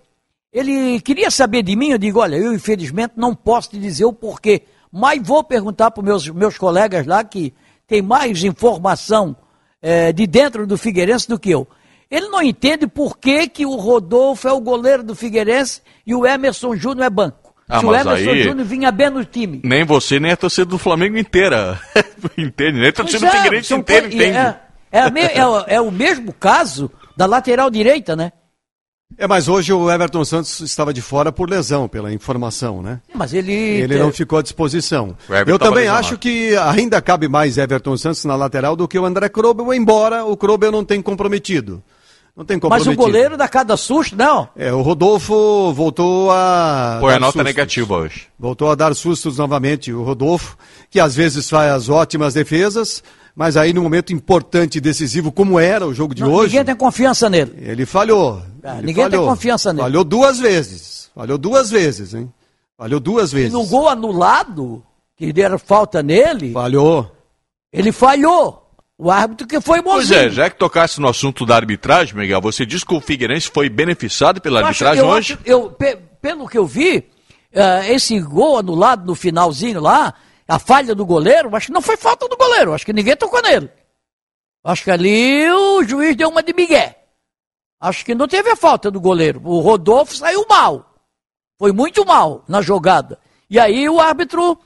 ele queria saber de mim, eu digo, olha, eu infelizmente não posso te dizer o porquê, mas vou perguntar para os meus, meus colegas lá que tem mais informação eh, de dentro do Figueirense do que eu. Ele não entende por que, que o Rodolfo é o goleiro do Figueirense e o Emerson Júnior é banco. Ah, Se o mas Emerson aí- Júnior vinha bem no time. Nem você, nem a torcida do Flamengo inteira. entende? Nem a torcida do Pois é, Figueirense são inteira entende. É, é, me- é o- é o mesmo caso da lateral direita, né? É, mas hoje o Everton Santos estava de fora por lesão, pela informação, né? Mas ele. Ele não ficou à disposição. Eu também lesionado. acho que ainda cabe mais Everton Santos na lateral do que o André Krobel, embora o Krobel não tenha comprometido. Não tem Mas o goleiro dá cada susto, não. É, o Rodolfo voltou a. Põe a nota sustos. negativa hoje. Voltou a dar sustos novamente. O Rodolfo, que às vezes faz ótimas defesas, mas aí no momento importante e decisivo, como era o jogo de Não, hoje, Ninguém tem confiança nele. ele falhou. Ah, Ele ninguém tem falhou. confiança nele. Falhou duas vezes. Falhou duas vezes, hein? Falhou duas vezes. No gol anulado, que deram falta nele, Falhou. ele falhou. O árbitro que foi Pois bonzinho. é, já que tocasse no assunto da arbitragem, Miguel, você disse que o Figueirense foi beneficiado pela Eu acho- arbitragem eu hoje? acho- eu, pe- pelo que eu vi, eh, esse gol anulado no finalzinho lá, a falha do goleiro, acho que não foi falta do goleiro, acho que ninguém tocou nele. Acho que ali o juiz deu uma de migué. Acho que não teve a falta do goleiro. O Rodolfo saiu mal. Foi muito mal na jogada. E aí o árbitro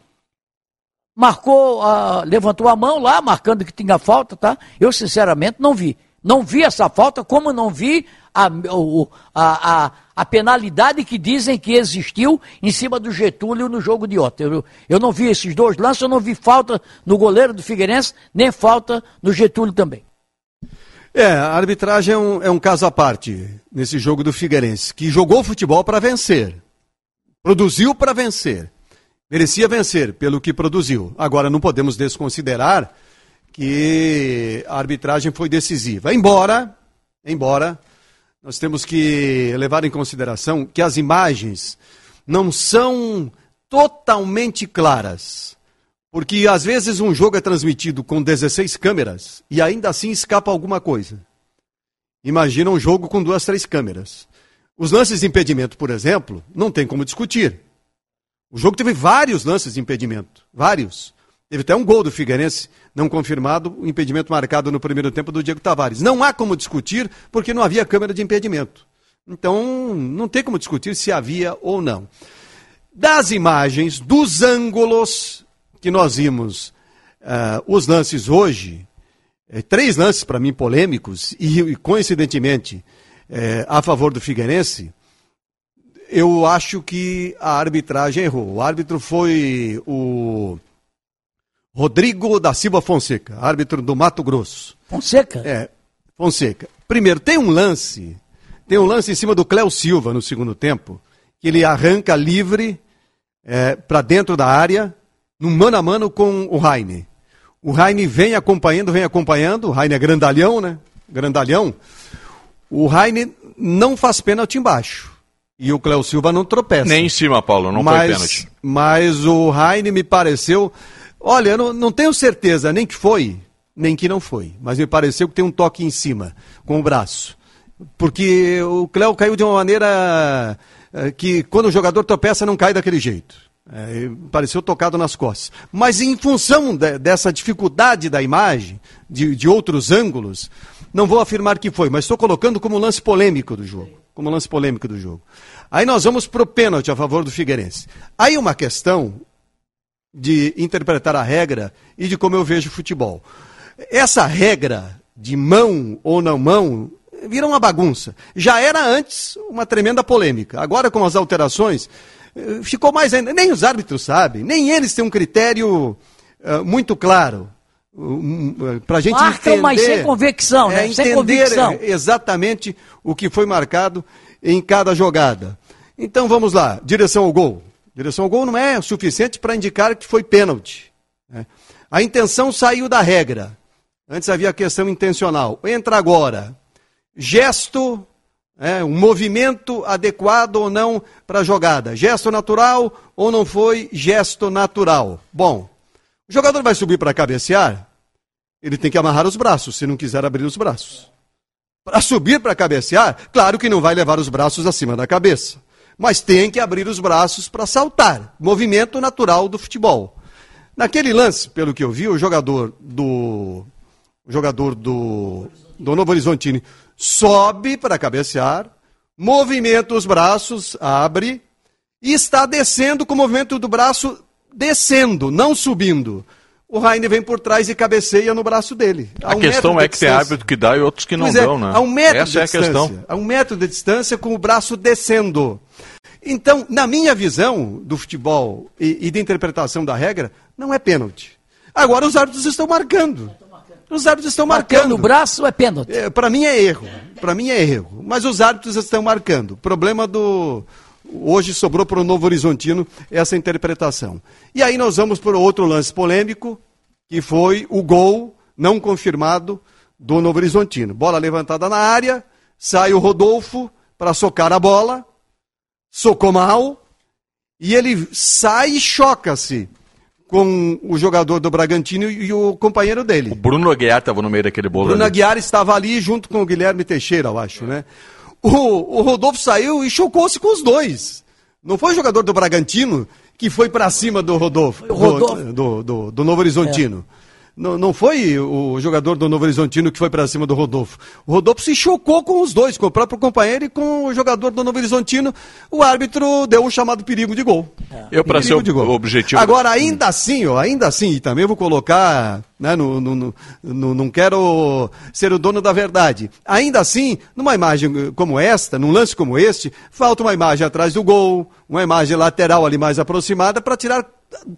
marcou, ah, levantou a mão lá, marcando que tinha falta, tá? Eu, sinceramente, não vi. Não vi essa falta, como não vi a, a, a, a penalidade que dizem que existiu em cima do Getúlio no jogo de ontem. Eu, eu não vi esses dois lances, eu não vi falta no goleiro do Figueirense, nem falta no Getúlio também. É, a arbitragem é um, é um caso à parte nesse jogo do Figueirense, que jogou futebol para vencer. Produziu para vencer. Merecia vencer pelo que produziu. Agora, não podemos desconsiderar que a arbitragem foi decisiva. Embora, embora, nós temos que levar em consideração que as imagens não são totalmente claras. Porque às vezes um jogo é transmitido com 16 câmeras e ainda assim escapa alguma coisa. Imagina um jogo com duas, três câmeras. Os lances de impedimento, por exemplo, não tem como discutir. O jogo teve vários lances de impedimento. Vários. Teve até um gol do Figueirense não confirmado, o impedimento marcado no primeiro tempo do Diego Tavares. Não há como discutir porque não havia câmera de impedimento. Então, não tem como discutir se havia ou não. Das imagens, dos ângulos que nós vimos, ah, os lances hoje, eh, três lances para mim polêmicos e, e, coincidentemente eh, a favor do Figueirense, eu acho que a arbitragem errou. O árbitro foi o Rodrigo da Silva Fonseca, árbitro do Mato Grosso. Fonseca? É, Fonseca. Primeiro, tem um lance, tem um lance em cima do Cléo Silva no segundo tempo, que ele arranca livre para dentro da área, no mano a mano com o Raine. O Raine vem acompanhando, vem acompanhando, o Raine é grandalhão, né? Grandalhão. O Raine não faz pênalti embaixo. E o Cléo Silva não tropeça. Nem em cima, Paulo, não mas, foi pênalti. Mas o Raine me pareceu. Olha, eu não, não tenho certeza nem que foi, nem que não foi. Mas me pareceu que tem um toque em cima, com o braço. Porque o Cléo caiu de uma maneira eh, que quando o jogador tropeça não cai daquele jeito. É, pareceu tocado nas costas. Mas em função de, dessa dificuldade da imagem, de, de, outros ângulos, não vou afirmar que foi, mas estou colocando como lance polêmico do jogo. Como lance polêmico do jogo. Aí nós vamos para o pênalti a favor do Figueirense. Aí uma questão de interpretar a regra e de como eu vejo futebol. Essa regra de mão ou não mão vira uma bagunça. Já era antes uma tremenda polêmica. Agora, com as alterações, eh, ficou mais ainda. Nem os árbitros sabem, nem eles têm um critério uh, muito claro. Para a gente Marcam, entender, mas sem convicção, né? É, sem convicção. exatamente o que foi marcado em cada jogada. Então vamos lá, direção ao gol. Direção ao gol não é suficiente para indicar que foi pênalti. Né? A intenção saiu da regra. Antes havia a questão intencional. Entra agora. Gesto é, um movimento adequado ou não para a jogada. Gesto natural ou não foi gesto natural? Bom, o jogador vai subir para cabecear, ele tem que amarrar os braços, se não quiser abrir os braços. Para subir para cabecear, claro que não vai levar os braços acima da cabeça, mas tem que abrir os braços para saltar. Movimento natural do futebol. Naquele lance, pelo que eu vi, o jogador do o jogador do, do Novo Horizontino sobe para cabecear, movimenta os braços, abre, e está descendo com o movimento do braço descendo, não subindo. O Raine vem por trás e cabeceia no braço dele. A, um questão é que tem árbitro que dá e outros que não pois dão, é, né? A um metro Essa de é distância. a questão. A um metro de distância com o braço descendo. Então, na minha visão do futebol e, e de interpretação da regra, não é pênalti. Agora os árbitros estão marcando. Os árbitros estão marcando. Marcando o braço é pênalti. É, para mim é erro. Para mim é erro. Mas os árbitros estão marcando. Problema do. Hoje sobrou para o Novo Horizontino essa interpretação. E aí nós vamos para outro lance polêmico, que foi o gol não confirmado do Novo Horizontino. Bola levantada na área, sai o Rodolfo para socar a bola, socou mal, e ele sai e choca-se com o jogador do Bragantino e o companheiro dele. O Bruno Aguiar estava no meio daquele bolo. Bruno ali. Aguiar estava ali junto com o Guilherme Teixeira, eu acho, né? O, o Rodolfo saiu e chocou-se com os dois. Não foi o jogador do Bragantino que foi para cima do Rodolfo, Rodolfo. Do, do, do, do Novo Horizontino. Não, não foi o jogador do Novo Horizontino que foi para cima do Rodolfo. O Rodolfo se chocou com os dois, com o próprio companheiro e com o jogador do Novo Horizontino. O árbitro deu um chamado perigo de gol. Eu, para ser Perigo de o gol. objetivo. Agora, ainda assim, ó, ainda assim, e também vou colocar, né, no, no, no- no- não quero ser o dono da verdade. Ainda assim, numa imagem como esta, num lance como este, falta uma imagem atrás do gol, uma imagem lateral ali mais aproximada para tirar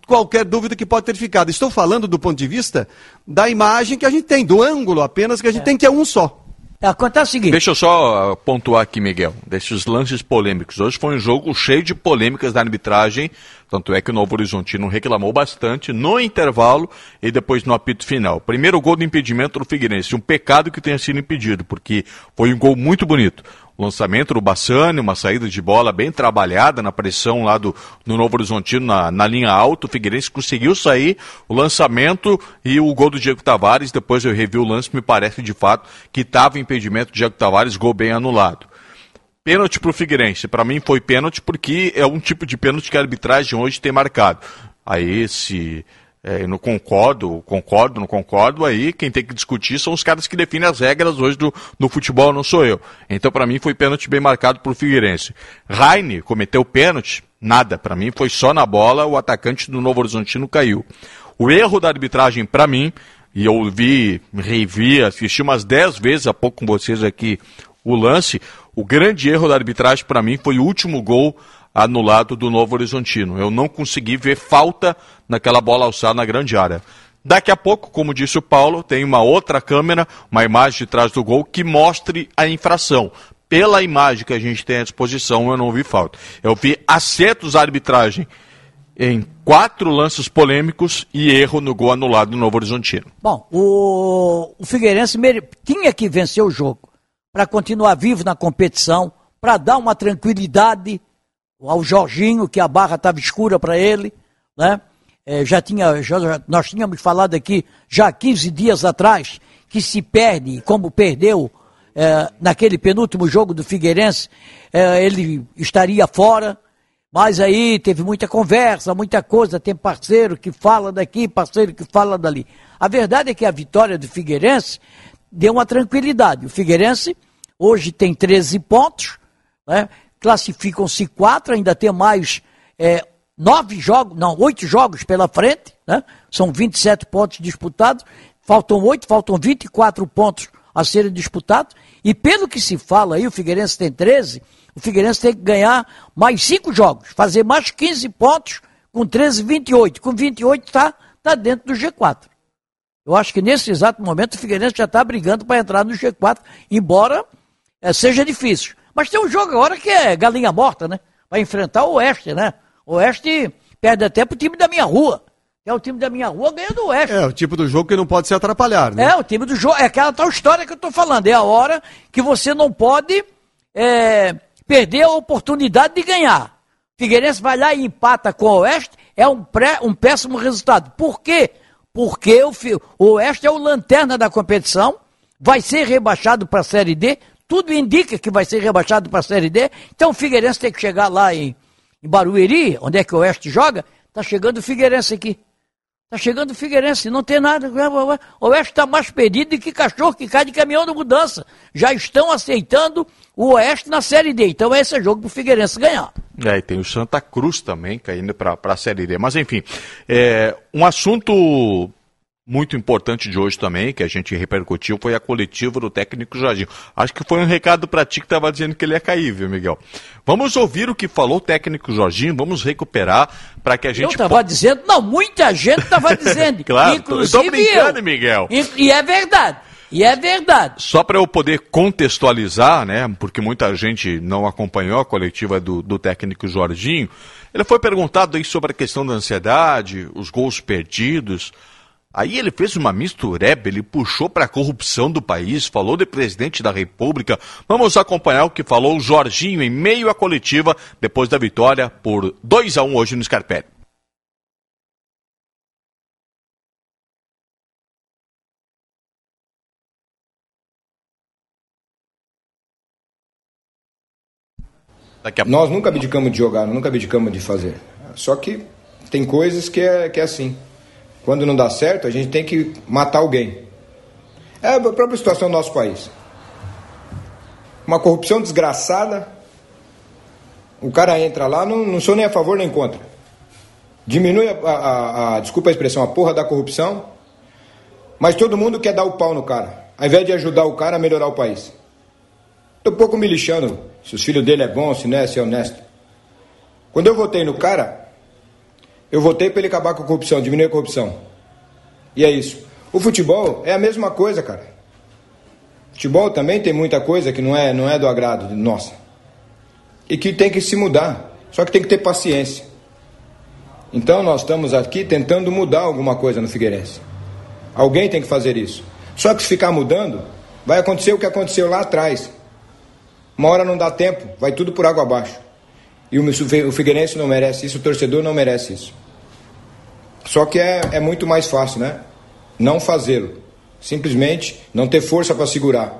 qualquer dúvida que pode ter ficado. Estou falando do ponto de vista da imagem que a gente tem, do ângulo apenas que a gente tem, que é um só. Acontece o seguinte. Deixa eu só ah, pontuar aqui, Miguel, desses lances polêmicos. Hoje foi um jogo cheio de polêmicas da arbitragem, tanto é que o Novo Horizontino reclamou bastante no intervalo e depois no apito final. Primeiro gol do impedimento do Figueirense, um pecado que tenha sido impedido, porque foi um gol muito bonito. O lançamento do Bassani, uma saída de bola bem trabalhada na pressão lá do, Novo Horizontino na, na linha alta. O Figueirense conseguiu sair, o lançamento e o gol do Diego Tavares. Depois eu revi o lance, me parece de fato que estava impedimento do Diego Tavares, gol bem anulado. Pênalti para o Figueirense. Para mim foi pênalti porque é um tipo de pênalti que a arbitragem hoje tem marcado. Aí se é, eu não concordo, concordo, não concordo, aí quem tem que discutir são os caras que definem as regras hoje do, do futebol, não sou eu. Então para mim foi pênalti bem marcado para o Figueirense. Raine cometeu pênalti? Nada. Para mim foi só na bola, o atacante do Novo Horizontino caiu. O erro da arbitragem para mim, e eu vi, revi, assisti umas 10 vezes há pouco com vocês aqui o lance, o grande erro da arbitragem para mim foi o último gol anulado do Novo Horizontino. Eu não consegui ver falta naquela bola alçada na grande área. Daqui a pouco, como disse o Paulo, tem uma outra câmera, uma imagem de trás do gol que mostre a infração. Pela imagem que a gente tem à disposição, eu não vi falta. Eu vi acertos da arbitragem em quatro lances polêmicos e erro no gol anulado do Novo Horizontino. Bom, o, o Figueirense mere- tinha que vencer o jogo para continuar vivo na competição, para dar uma tranquilidade ao Jorginho, que a barra estava escura para ele, né? É, já tinha, já- nós tínhamos falado aqui já há 15 dias atrás que se perde, como perdeu é, naquele penúltimo jogo do Figueirense, é, ele estaria fora. Mas aí teve muita conversa, muita coisa, tem parceiro que fala daqui, parceiro que fala dali. A verdade é que a vitória do Figueirense deu uma tranquilidade. O Figueirense hoje tem 13 pontos, né? classificam-se quatro, ainda tem mais é, nove jogos, não, oito jogos pela frente, né? são 27 pontos disputados, faltam oito, faltam 24 pontos a serem disputados, e pelo que se fala aí, o Figueirense tem 13, o Figueirense tem que ganhar mais cinco jogos, fazer mais 15 pontos, com 13, 28. Com 28 está tá dentro do G4. Eu acho que nesse exato momento o Figueirense já está brigando para entrar no G4, embora é, seja difícil. Mas tem um jogo agora que é galinha morta, né? Vai enfrentar o Oeste, né? O Oeste perde até pro time da minha rua. É o time da minha rua ganhando o Oeste. É, o tipo do jogo que não pode se atrapalhar, né? É, o time do jogo. É aquela tal história que eu tô falando. É a hora que você não pode é, perder a oportunidade de ganhar. Figueirense vai lá e empata com o Oeste, é um, pré, um péssimo resultado. Por quê? Porque o, o Oeste é o lanterna da competição, vai ser rebaixado para a Série D, tudo indica que vai ser rebaixado para a Série D, então o Figueirense tem que chegar lá em, em Barueri, onde é que o Oeste joga, tá chegando o Figueirense aqui. Tá chegando o Figueirense, não tem nada. O Oeste está mais perdido do que cachorro que cai de caminhão de mudança. Já estão aceitando o Oeste na Série D. Então esse é jogo para o Figueirense ganhar. É, e tem o Santa Cruz também caindo para a Série D. Mas enfim, é, um assunto muito importante de hoje também, que a gente repercutiu, foi a coletiva do técnico Jorginho. Acho que foi um recado para ti que estava dizendo que ele ia cair, viu, Miguel? Vamos ouvir o que falou o técnico Jorginho, vamos recuperar para que a gente... Eu estava po... dizendo, não, muita gente estava dizendo. claro, inclusive eu. brincando, eu. Miguel. E, e é verdade. E é verdade. Só para eu poder contextualizar, né, porque muita gente não acompanhou a coletiva do, do técnico Jorginho, ele foi perguntado aí sobre a questão da ansiedade, os gols perdidos. Aí ele fez uma mistureba, ele puxou para a corrupção do país, falou de presidente da República. Vamos acompanhar o que falou o Jorginho em meio à coletiva depois da vitória por 2 a 1 hoje no Scarpelli. Nós nunca abdicamos de jogar, nunca abdicamos de fazer. Só que tem coisas que é, que é assim. Quando não dá certo, a gente tem que matar alguém. É a própria situação do nosso país. Uma corrupção desgraçada. O cara entra lá, não, não sou nem a favor nem contra. Diminui a, a, a, desculpa a expressão, a porra da corrupção. Mas todo mundo quer dar o pau no cara, ao invés de ajudar o cara a melhorar o país. Tô pouco me lixando se os filhos dele é bom, se não é, se é honesto. Quando eu votei no cara, eu votei para ele acabar com a corrupção, diminuir a corrupção. E é isso. O futebol é a mesma coisa, cara. Futebol também tem muita coisa que não é, não é do agrado nossa. E que tem que se mudar. Só que tem que ter paciência. Então nós estamos aqui tentando mudar alguma coisa no Figueirense. Alguém tem que fazer isso. Só que se ficar mudando, vai acontecer o que aconteceu lá atrás. Uma hora não dá tempo, vai tudo por água abaixo. E o Figueirense não merece isso, o torcedor não merece isso. Só que é, é muito mais fácil, né? Não fazê-lo. Simplesmente não ter força para segurar.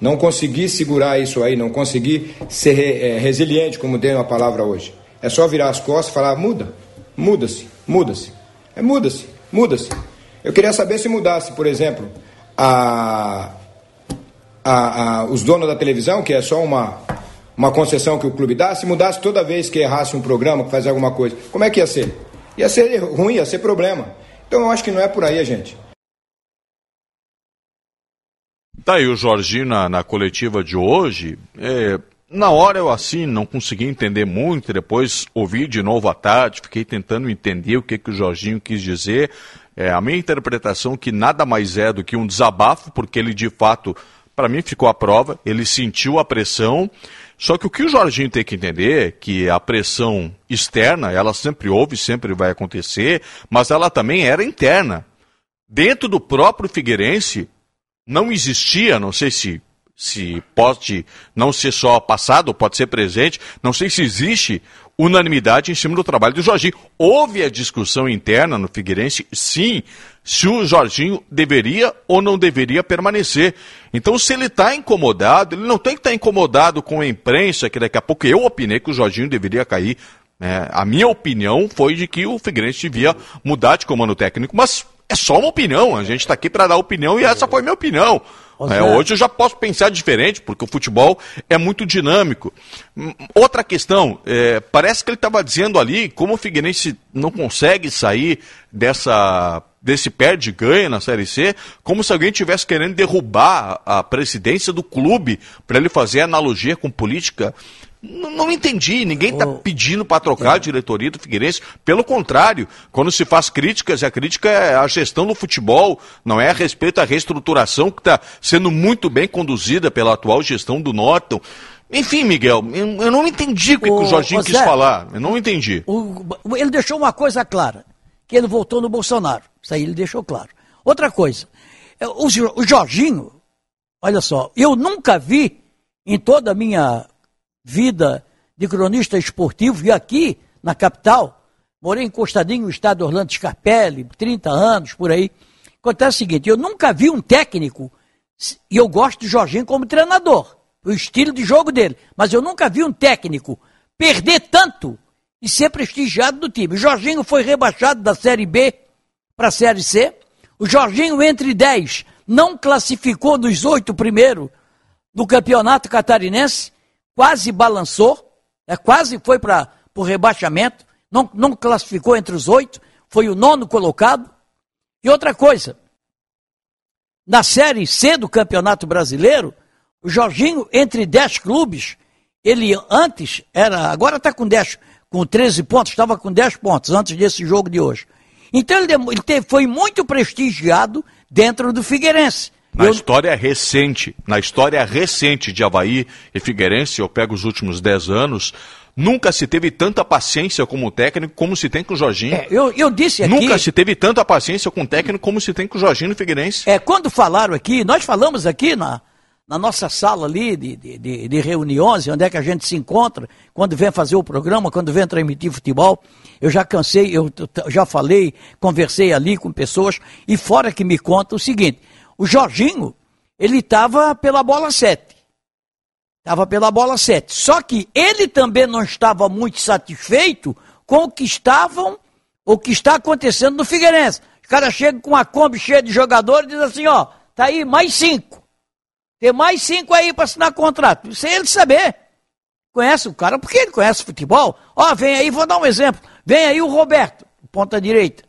Não conseguir segurar isso aí, não conseguir ser é, resiliente, como tem a palavra hoje. É só virar as costas e falar: muda, muda-se, muda-se. É muda-se, muda-se. Eu queria saber se mudasse, por exemplo, a, a, a, os donos da televisão, que é só uma, uma concessão que o clube dá, se mudasse toda vez que errasse um programa, que fazia alguma coisa, como é que ia ser? Ia ser ruim, ia ser problema. Então eu acho que não é por aí, gente. Tá aí o Jorginho na, na coletiva de hoje. É, na hora eu assim não consegui entender muito, depois ouvi de novo à tarde, fiquei tentando entender o que, que o Jorginho quis dizer. É, a minha interpretação que nada mais é do que um desabafo, porque ele de fato para mim ficou a prova, ele sentiu a pressão. Só que o que o Jorginho tem que entender é que a pressão externa, ela sempre houve, sempre vai acontecer, mas ela também era interna. Dentro do próprio Figueirense não existia, não sei se se pode não ser só passado, pode ser presente, não sei se existe unanimidade em cima do trabalho do Jorginho. Houve a discussão interna no Figueirense, sim, se o Jorginho deveria ou não deveria permanecer. Então, se ele está incomodado, ele não tem que estar tá incomodado com a imprensa, que daqui a pouco eu opinei que o Jorginho deveria cair. É, a minha opinião foi de que o Figueirense devia mudar de comando técnico, mas é só uma opinião. A gente está aqui para dar opinião e essa foi minha opinião. É, hoje eu já posso pensar diferente, porque o futebol é muito dinâmico. Hum, outra questão, é, parece que ele estava dizendo ali como o Figueirense não consegue sair dessa desse perde-ganha na Série C, como se alguém estivesse querendo derrubar a presidência do clube para ele fazer analogia com política. Não, não entendi, ninguém está pedindo para trocar a diretoria do Figueirense. Pelo contrário, quando se faz críticas, a crítica é a gestão do futebol, não é a respeito à reestruturação que está sendo muito bem conduzida pela atual gestão do Norton. Enfim, Miguel, eu não entendi o que, o, o Jorginho quis falar. Eu não entendi. O, ele deixou uma coisa clara, que ele votou no Bolsonaro. Isso aí ele deixou claro. Outra coisa, é, o, o Jorginho, olha só, eu nunca vi em toda a minha vida de cronista esportivo, e aqui na capital, morei encostadinho no estado Orlando Scarpelli, 30 anos, por aí. Acontece o seguinte, eu nunca vi um técnico, e eu gosto de Jorginho como treinador, o estilo de jogo dele, mas eu nunca vi um técnico perder tanto e ser prestigiado do time. O Jorginho foi rebaixado da Série B para a Série C. O Jorginho, entre 10, não classificou nos oito primeiros do campeonato catarinense quase balançou, é, quase foi para o rebaixamento, não, não classificou entre os oito, foi o nono colocado. E outra coisa, na Série C do Campeonato Brasileiro, o Jorginho, entre dez clubes, ele antes era, agora está com 10, com 13 pontos, estava com 10 pontos antes desse jogo de hoje. Então ele, ele teve, foi muito prestigiado dentro do Figueirense. Na eu... história recente, na história recente de Havaí e Figueirense, eu pego os últimos 10 anos, nunca se teve tanta paciência como técnico como se tem com o Jorginho. É, eu, eu disse aqui... Nunca se teve tanta paciência com o técnico como se tem com o Jorginho no Figueirense. É, quando falaram aqui, nós falamos aqui na, na nossa sala ali de, de, de, reuniões, onde é que a gente se encontra, quando vem fazer o programa, quando vem transmitir futebol, eu já cansei, eu já falei, conversei ali com pessoas, e fora que me conta o seguinte, o Jorginho, ele estava pela bola 7. Estava pela bola 7. Só que ele também não estava muito satisfeito com o que estavam, o que está acontecendo no Figueirense. Os caras chegam com uma Kombi cheia de jogadores e dizem assim, ó, tá aí mais cinco. Tem mais cinco aí para assinar contrato. Sem ele saber. Conhece o cara, porque ele conhece futebol. Ó, vem aí, vou dar um exemplo. Vem aí o Roberto, ponta direita.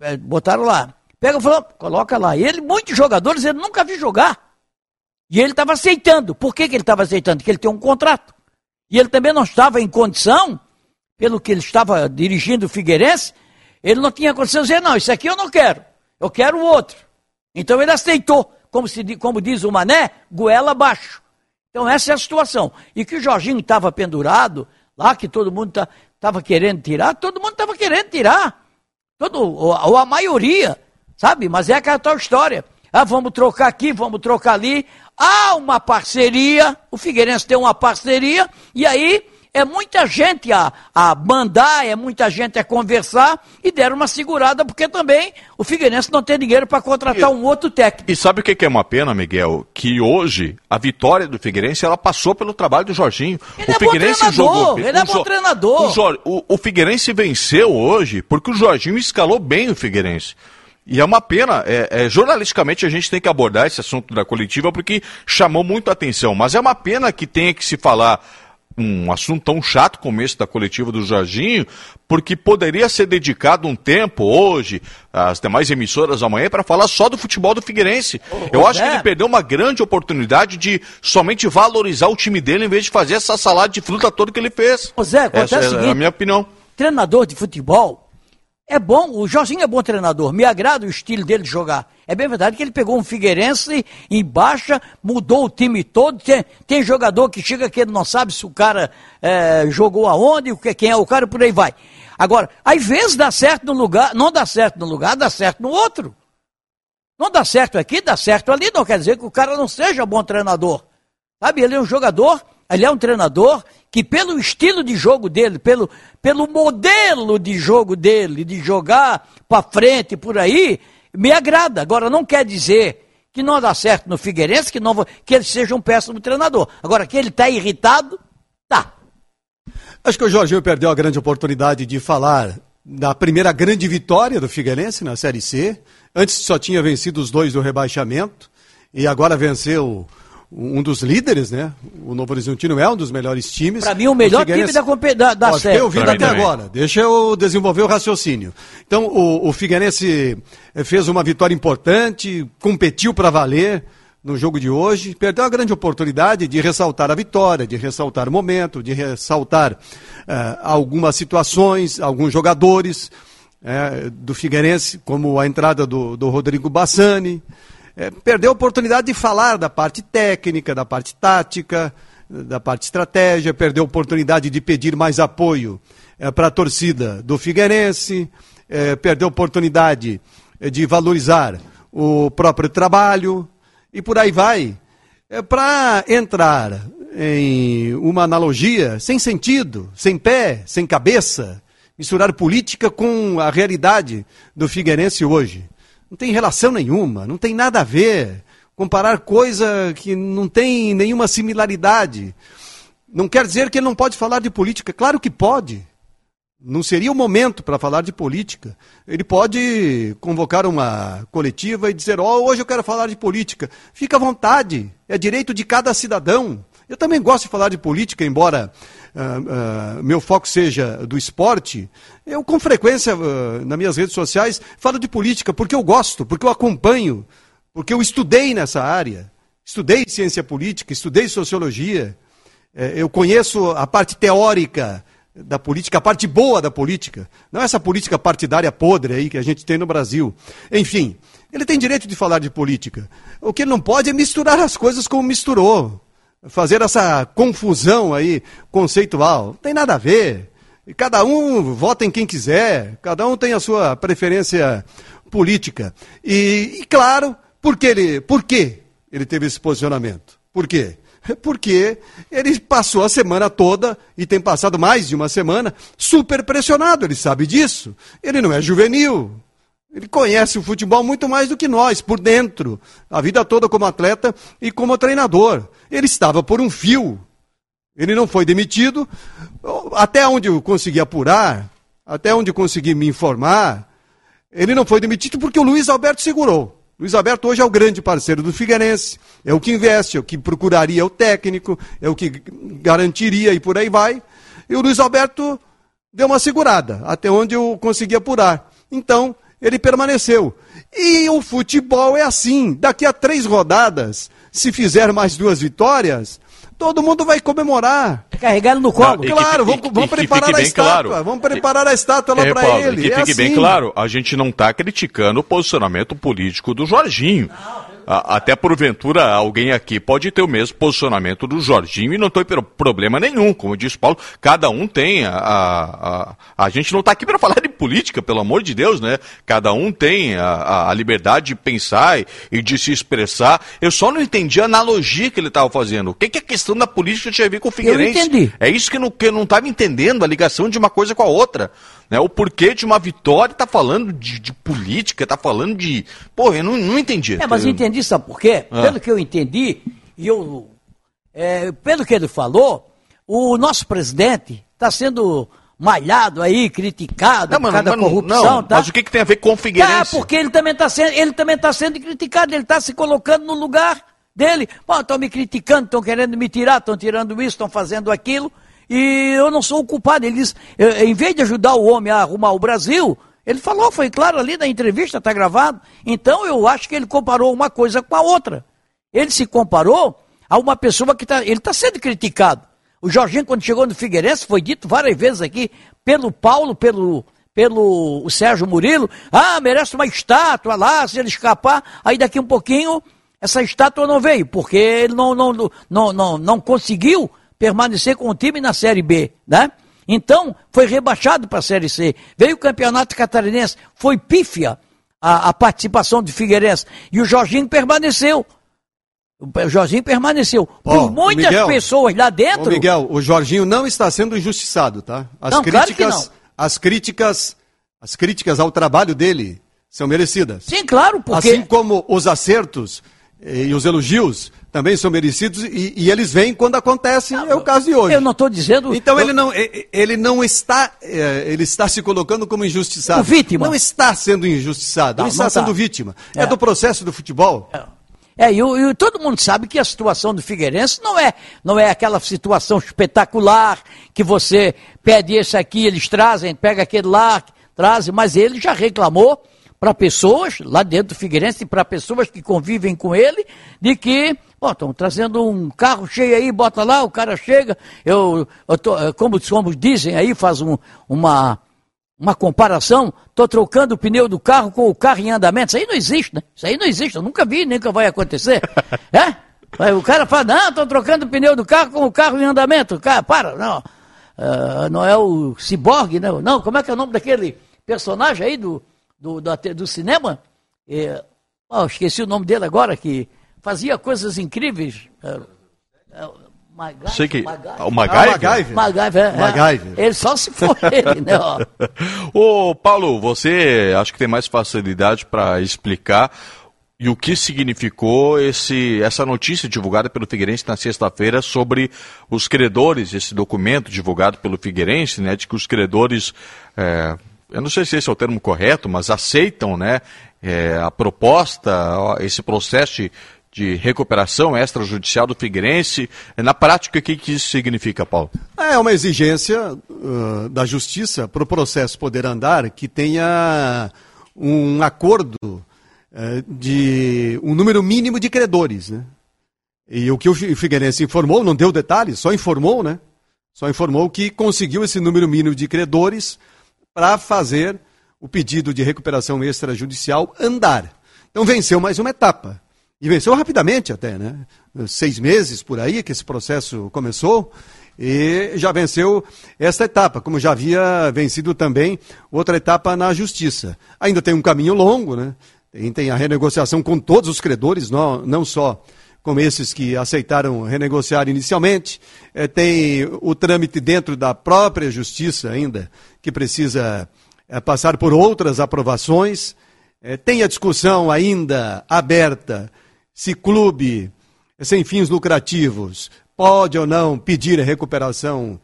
É, botaram lá. Pega e fala, coloca lá. Ele, muitos jogadores, ele nunca viu jogar. E ele estava aceitando. Por que, que ele estava aceitando? Porque ele tem um contrato. E ele também não estava em condição, pelo que ele estava dirigindo o Figueirense, ele não tinha condição de dizer, não, isso aqui eu não quero. Eu quero o outro. Então ele aceitou. Como, se, como diz o Mané, goela abaixo. Então essa é a situação. E que o Jorginho estava pendurado, lá que todo mundo estava tá, querendo tirar, todo mundo estava querendo tirar. Todo, ou, ou a maioria. Sabe? Mas é aquela tal história. Ah, vamos trocar aqui, vamos trocar ali. Há uma parceria, o Figueirense tem uma parceria, e aí é muita gente a, a mandar, é muita gente a conversar, e deram uma segurada, porque também o Figueirense não tem dinheiro para contratar e, um outro técnico. E sabe o que é uma pena, Miguel? Que hoje a vitória do Figueirense ela passou pelo trabalho do Jorginho. Ele o é Figueirense bom jogou. Ele é bom treinador. O, o, o Figueirense venceu hoje porque o Jorginho escalou bem o Figueirense. E é uma pena, é, é, jornalisticamente a gente tem que abordar esse assunto da coletiva porque chamou muito a atenção, mas é uma pena que tenha que se falar um assunto tão chato como esse da coletiva do Jorginho, porque poderia ser dedicado um tempo hoje, às demais emissoras amanhã, para falar só do futebol do Figueirense. Eu acho que ele perdeu uma grande oportunidade de somente valorizar o time dele em vez de fazer essa salada de fruta toda que ele fez. Ô Zé, essa é, é a minha opinião. Treinador de futebol é bom, o Jorginho é bom treinador, me agrada o estilo dele de jogar. É bem verdade que ele pegou um Figueirense em baixa, mudou o time todo. Tem, tem jogador que chega que ele não sabe se o cara é, jogou aonde, quem é o cara, por aí vai. Agora, às vezes dá certo no lugar, não dá certo no lugar, dá certo no outro. Não dá certo aqui, dá certo ali, não quer dizer que o cara não seja bom treinador. Sabe, ele é um jogador, ele é um treinador que pelo estilo de jogo dele, pelo, pelo modelo de jogo dele, de jogar para frente por aí, me agrada. Agora, não quer dizer que não dá certo no Figueirense, que, não, que ele seja um péssimo treinador. Agora, que ele está irritado, tá. Acho que o Jorginho perdeu a grande oportunidade de falar da primeira grande vitória do Figueirense na Série C. Antes só tinha vencido os dois do rebaixamento e agora venceu um dos líderes, né? O Novo Horizontino é um dos melhores times. Para mim, o melhor o time da, da, da Ó, série. ouvido até agora. Deixa eu desenvolver o raciocínio. Então, o, o Figueirense eh, fez uma vitória importante, competiu para valer no jogo de hoje, perdeu a grande oportunidade de ressaltar a vitória, de ressaltar o momento, de ressaltar uh, algumas situações, alguns jogadores uh, do Figueirense, como a entrada do, do Rodrigo Bassani. Uh, perdeu a oportunidade de falar da parte técnica, da parte tática, da parte estratégia, perdeu a oportunidade de pedir mais apoio para a torcida do Figueirense, perdeu a oportunidade de valorizar o próprio trabalho, e por aí vai. É para entrar em uma analogia sem sentido, sem pé, sem cabeça, misturar política com a realidade do Figueirense hoje. Não tem relação nenhuma, não tem nada a ver. Comparar coisa que não tem nenhuma similaridade. Não quer dizer que ele não pode falar de política. Claro que pode. Não seria o momento para falar de política. Ele pode convocar uma coletiva e dizer: Ó, oh, hoje eu quero falar de política. Fica à vontade, é direito de cada cidadão. Eu também gosto de falar de política, embora uh, meu foco seja do esporte. Eu, com frequência, uh, nas minhas redes sociais, falo de política porque eu gosto, porque eu acompanho, porque eu estudei nessa área. Estudei ciência política, estudei sociologia. Eh, eu conheço a parte teórica da política, a parte boa da política, não essa política partidária podre aí que a gente tem no Brasil. Enfim, ele tem direito de falar de política. O que ele não pode é misturar as coisas como misturou, fazer essa confusão aí conceitual. Não tem nada a ver. Cada um vota em quem quiser, cada um tem a sua preferência política. E, e claro, por que ele, por que ele teve esse posicionamento? Por quê? porque ele passou a semana toda, e tem passado mais de uma semana, super pressionado. Ele sabe disso. Ele não é juvenil. Ele conhece o futebol muito mais do que nós, por dentro. A vida toda como atleta e como treinador. Ele estava por um fio. Ele não foi demitido. Até onde eu consegui apurar, até onde eu consegui me informar, ele não foi demitido porque o Luiz Alberto segurou. Luiz Alberto hoje é o grande parceiro do Figueirense, é o que investe, é o que procuraria o técnico, é o que garantiria e por aí vai. E o Luiz Alberto deu uma segurada, até onde eu consegui apurar. Então, ele permaneceu. E o futebol é assim: daqui a três rodadas, se fizer mais duas vitórias, todo mundo vai comemorar. Carregando no colo. Não, claro, vamos, vamos preparar a estátua. Claro. Vamos preparar a estátua lá é, para ele. Que é fique assim. bem claro, a gente não está criticando o posicionamento político do Jorginho. Não até porventura alguém aqui pode ter o mesmo posicionamento do Jorginho e não tem problema nenhum. Como diz Paulo, cada um tem. A, a, a, gente não está aqui para falar de política, pelo amor de Deus, né? Cada um tem a, a liberdade de pensar e, e, de se expressar. Eu só não entendi a analogia que ele estava fazendo. O que, que a questão da política tinha a ver com o Figueirense? Eu entendi. É isso que, não, que eu não estava entendendo, a ligação de uma coisa com a outra. Né? O porquê de uma vitória tá falando de, de política, tá falando de. Pô, eu não, não entendi. É, mas eu entendi, sabe por quê? Ah. Pelo que eu entendi, e eu. É, pelo que ele falou, o nosso presidente está sendo malhado aí, criticado não, por causa da corrupção. Não, tá? Mas o que, que tem a ver com o Figueirense? Tá, porque ele também está sendo, ele também tá sendo criticado, ele está se colocando no lugar dele. Pô, estão me criticando, estão querendo me tirar, estão tirando isso, estão fazendo aquilo e eu não sou o culpado. Ele diz, em vez de ajudar o homem a arrumar o Brasil, ele falou, foi claro ali na entrevista, está gravado. Então eu acho que ele comparou uma coisa com a outra. Ele se comparou a uma pessoa que está. Ele está sendo criticado. O Jorginho, quando chegou no Figueirense, foi dito várias vezes aqui pelo Paulo, pelo, pelo o Sérgio Murilo. Ah, merece uma estátua lá, se ele escapar. Aí daqui um pouquinho, essa estátua não veio, porque ele não, não, não, não, não conseguiu permanecer com o time na Série B, né? Então, foi rebaixado para a Série C. Veio o Campeonato Catarinense, foi pífia a, a participação de Figueirense. E o Jorginho permaneceu. O Jorginho permaneceu. Por muitas Miguel, pessoas lá dentro. Miguel, o Jorginho não está sendo injustiçado, tá? As não, críticas, claro as críticas, as críticas ao trabalho dele são merecidas. Sim, claro, porque assim como os acertos e os elogios também são merecidos e, e eles vêm quando acontece, é o caso de hoje. Eu não estou dizendo. Então eu... ele não, ele não está, é, ele está se colocando como injustiçado. O vítima. Não está sendo injustiçado, não, está não sendo tá. vítima. É. é. do processo do futebol. É. É, e, e, todo mundo sabe que a situação do Figueirense não é, não é aquela situação espetacular que você pede esse aqui, eles trazem, pega aquele lá, trazem, mas ele já reclamou para pessoas lá dentro do Figueirense e para pessoas que convivem com ele, de que, ó, estão trazendo um carro cheio aí, bota lá, o cara chega, eu, eu tô, eh, como, como dizem aí, faz um, uma, uma comparação, estou trocando o pneu do carro com o carro em andamento. Isso aí não existe, né? Isso aí não existe, eu nunca vi, nunca vai acontecer. é? Aí o cara fala, não, estou trocando o pneu do carro com o carro em andamento. Cara, para, não. Uh, não é o ciborgue, não. Não, como é que é o nome daquele personagem aí do, do, do, do cinema? É, oh, esqueci o nome dele agora, que fazia coisas incríveis. Uh, MacGyver, Sei que... O MacGyver? Ah, MacGyver. é, MacGyver. É. Ele só se for ele, né? Ô, Paulo, você acho que tem mais facilidade para explicar e o que significou esse, essa notícia divulgada pelo Figueirense na sexta-feira sobre os credores, esse documento divulgado pelo Figueirense, né, de que os credores, é, eu não sei se esse é o termo correto, mas aceitam, né, é, a proposta, esse processo de de recuperação extrajudicial do Figueirense. Na prática, o que, que isso significa, Paulo? É uma exigência uh, da justiça para o processo poder andar que tenha um acordo uh, de um número mínimo de credores. Né? E o que o Figueirense informou, não deu detalhes, só informou, né? Só informou que conseguiu esse número mínimo de credores para fazer o pedido de recuperação extrajudicial andar. Então venceu mais uma etapa. E venceu rapidamente até, né? Seis meses por aí que esse processo começou e já venceu esta etapa, como já havia vencido também outra etapa na justiça. Ainda tem um caminho longo, né? Tem, tem a renegociação com todos os credores, não, não só com esses que aceitaram renegociar inicialmente. É, tem o trâmite dentro da própria justiça ainda, que precisa é, passar por outras aprovações. É, tem a discussão ainda aberta se clube sem fins lucrativos pode ou não pedir a recuperação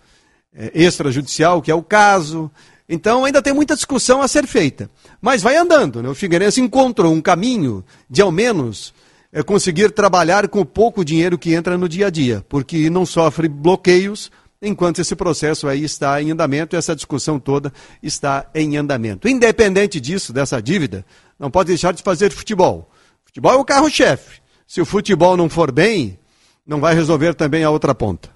é, extrajudicial, que é o caso. Então ainda tem muita discussão a ser feita. Mas vai andando, né? O Figueirense encontrou um caminho de ao menos é, conseguir trabalhar com o pouco dinheiro que entra no dia a dia, porque não sofre bloqueios enquanto esse processo aí está em andamento, essa discussão toda está em andamento. Independente disso, dessa dívida, não pode deixar de fazer futebol. Futebol é o carro-chefe. Se o futebol não for bem, não vai resolver também a outra ponta.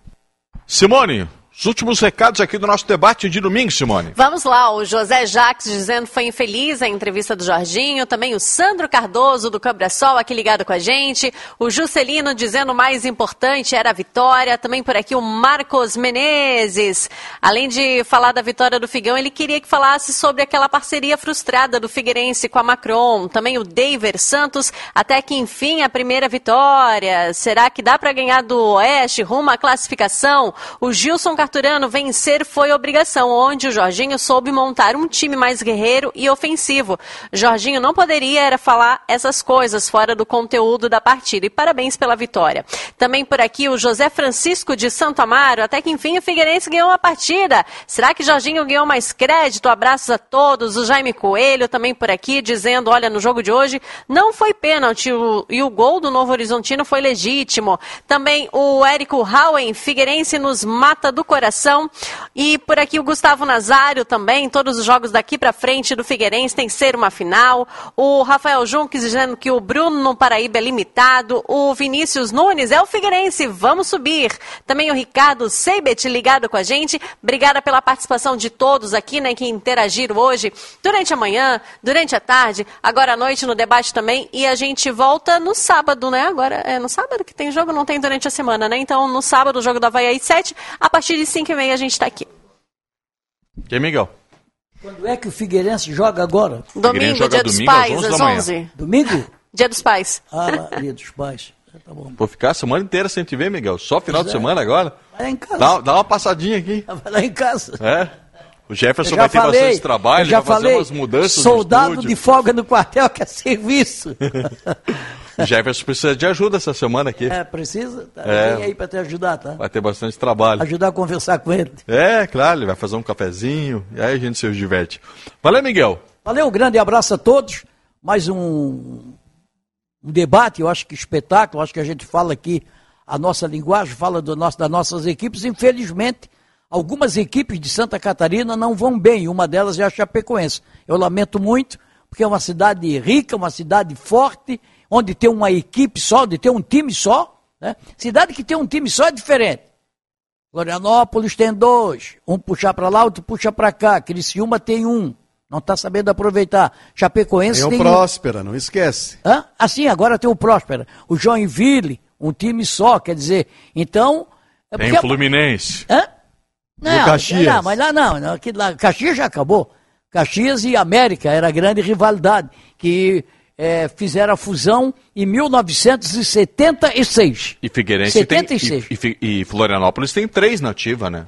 Simone, os últimos recados aqui do nosso debate de domingo, Simone. Vamos lá, o José Jacques dizendo que foi infeliz a entrevista do Jorginho, também o Sandro Cardoso do Cabrasol aqui ligado com a gente, o Juscelino dizendo o mais importante era a vitória, também por aqui o Marcos Menezes. Além de falar da vitória do Figão, ele queria que falasse sobre aquela parceria frustrada do Figueirense com a Macron, também o David Santos, até que enfim a primeira vitória. Será que dá para ganhar do Oeste rumo à classificação? O Gilson Arturano, vencer foi obrigação, onde o Jorginho soube montar um time mais guerreiro e ofensivo. Jorginho não poderia era falar essas coisas fora do conteúdo da partida. E parabéns pela vitória. Também por aqui o José Francisco de Santo Amaro, até que enfim o Figueirense ganhou a partida. Será que Jorginho ganhou mais crédito? Abraços a todos. O Jaime Coelho também por aqui dizendo, olha, no jogo de hoje não foi pênalti e o gol do Novo Horizontino foi legítimo. Também o Érico Howen, Figueirense nos mata do coração coração. E por aqui o Gustavo Nazário também, todos os jogos daqui para frente do Figueirense tem ser uma final. O Rafael Junques dizendo que o Bruno no Paraíba é limitado. O Vinícius Nunes é o Figueirense, vamos subir. Também o Ricardo Seibet ligado com a gente. Obrigada pela participação de todos aqui, né, que interagiram hoje, durante a manhã, durante a tarde, agora à noite no debate também. E a gente volta no sábado, né? Agora é no sábado que tem jogo, não tem durante a semana, né? Então no sábado o jogo da Havaí às 7, a partir de 5 e meia a gente está aqui. E Miguel? Quando é que o Figueirense joga agora? Domingo, dia dos pais, às 11. Domingo? Dia dos pais. Ah, dia dos pais. É, tá bom. Vou ficar a semana inteira sem te ver, Miguel. Só final pois de é. semana agora? Vai em casa. Dá, dá, uma passadinha aqui. Vai lá em casa. É? O Jefferson vai ter falei, bastante trabalho, já vai fazer umas mudanças Soldado de folga no quartel que é serviço. O Jefferson precisa de ajuda essa semana aqui. É, precisa? Tá, É. Aí pra te ajudar, tá? Vai ter bastante trabalho. Ajudar a conversar com ele. É, claro, ele vai fazer um cafezinho e aí a gente se diverte. Valeu, Miguel. Valeu, um grande abraço a todos. Mais um, um debate, eu acho que espetáculo, acho que a gente fala aqui a nossa linguagem, fala do nosso, das nossas equipes. Infelizmente, algumas equipes de Santa Catarina não vão bem, uma delas é a Chapecoense. Eu lamento muito, porque é uma cidade rica, uma cidade forte, onde tem uma equipe só, onde tem um time só. Né? Cidade que tem um time só é diferente. Florianópolis tem dois, um puxar para lá, outro puxa para cá. Criciúma tem um, não está sabendo aproveitar. Chapecoense Tem o tem um. Próspera, não esquece. Hã? Assim, agora tem o Próspera. O Joinville, um time só, quer dizer. Então. é Tem o Fluminense. Hã? Não, Caxias. não, mas lá não, não aqui, lá, Caxias já acabou. Caxias e América era a grande rivalidade, que eh, fizeram a fusão em 1976. E Figueirense 76. tem. E, e e Florianópolis tem três na ativa, né?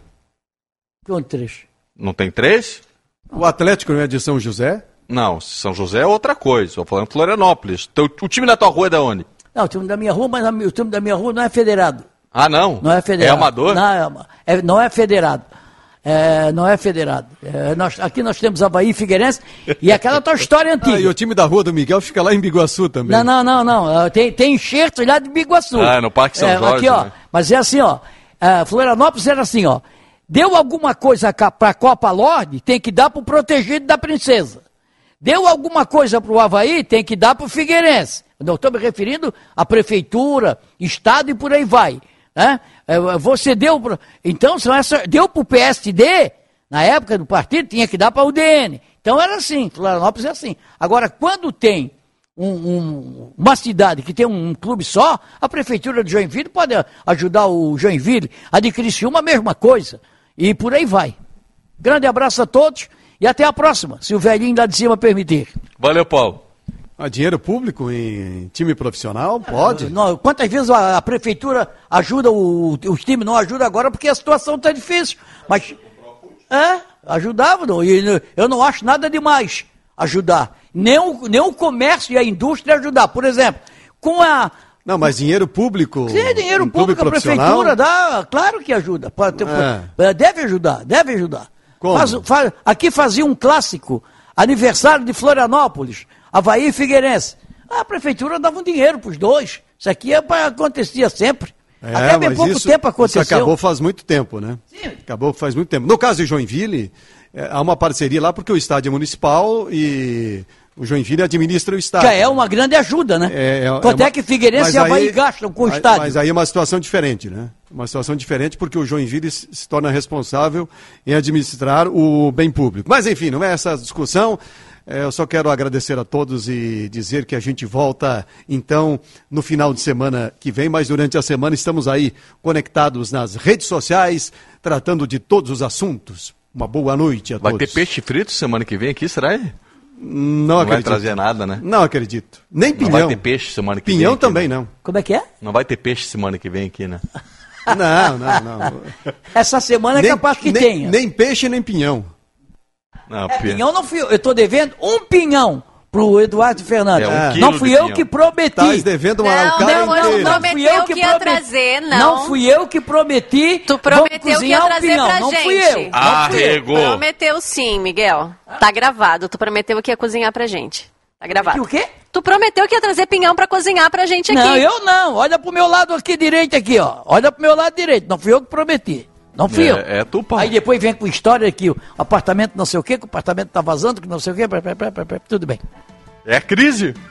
Que trecho. Não tem três? O Atlético não é de São José? Não, São José é outra coisa. Estou falando Florianópolis. O time da tua rua é da onde? Não, o time da minha rua, mas o time da minha rua não é federado. Ah, não? Não é federado. É amador? Não, é, é- não é federado. É, não é federado. É, nós- aqui nós temos Havaí e Figueirense e aquela tua história antiga. Ah, e o time da rua do Miguel fica lá em Biguaçu também. Não, não, não, não. Ah, Tem, tem enxerto lá de Biguaçu. Ah, no Parque São É, Jorge, Aqui, ó. né? Mas é assim, ó. ah, Florianópolis era assim, ó. Deu alguma coisa para a Copa Lorde, tem que dar para o protegido da princesa. Deu alguma coisa para o Havaí, tem que dar para o Figueirense. Não estou me referindo à prefeitura, estado e por aí vai. É, Você deu. pro- Então, são essa, deu para o PSD, na época do partido, tinha que dar para o UDN. Então era assim, Florianópolis é assim. Agora, quando tem um- um- uma cidade que tem um, clube só, a prefeitura de Joinville pode ajudar o Joinville, a de Criciúma a mesma coisa. E por aí vai. Grande abraço a todos e até a próxima, se o velhinho lá de cima permitir. Valeu, Paulo. Ah, dinheiro público em time profissional? Pode. Não, quantas vezes a, a prefeitura ajuda o, os times, não ajuda agora porque a situação está difícil. Mas. É, ajudava, não, e n- eu não acho nada demais ajudar. Nem o, nem o comércio e a indústria ajudar. Por exemplo, com a. Não, mas dinheiro público. É dinheiro público, a prefeitura dá, claro que ajuda. Pode É. Deve ajudar, deve ajudar. Faz- faz- aqui fazia um clássico, aniversário de Florianópolis, Havaí e Figueirense. A prefeitura dava um dinheiro para os dois. Isso aqui é pra, acontecia sempre. É, Até bem pouco isso, tempo aconteceu. Isso acabou faz muito tempo, né? Sim. Acabou faz muito tempo. No caso de Joinville, é, há uma parceria lá porque o estádio é municipal e o Joinville administra o estádio. Já é uma grande ajuda, né? É, é- Quanto é é, uma- que Figueirense e Havaí aí- gastam com o estádio? Mas aí é uma situação diferente, né? Uma situação diferente porque o Joinville se torna responsável em administrar o bem público. Mas enfim, não é essa discussão. É, Eu só quero agradecer a todos e dizer que a gente volta então no final de semana que vem, mas durante a semana estamos aí conectados nas redes sociais, tratando de todos os assuntos. Uma boa noite a Vai todos. ter peixe frito semana que vem aqui, será? Não, Não, vai acredito. trazer nada, né? Não acredito. Nem Não pinhão. vai ter peixe semana que vem. Pinhão aqui, também né? não. Como é que é? Não vai ter peixe semana que vem aqui, né? Não, não, não. Essa semana é capaz que nem, tenha. Nem peixe, nem pinhão. Não, É, pi- pinhão não fui eu. Eu estou devendo um pinhão pro Eduardo Fernandes. É, um não fui eu pinhão. que prometi. Estás devendo uma Não, não, inteira. não, não. Prometeu que ia trazer, não. fui eu que prometi. Tu prometeu que ia cozinhar o trazer pinhão. pra não gente. fui eu. Não Ah, fui eu. Arregou. Prometeu sim, Miguel. Tá gravado. Tu prometeu que ia cozinhar pra gente. Tá gravado. Que o quê? Tu prometeu que ia trazer pinhão pra cozinhar pra gente aqui. Não, eu não. Olha pro meu lado aqui direito aqui, ó. Olha pro meu lado direito. Não fui eu que prometi. Não fui É- eu. é tu, Paulo. Aí depois vem com história que o apartamento não sei o quê, que o apartamento tá vazando, que não sei o quê. Tudo bem. É crise.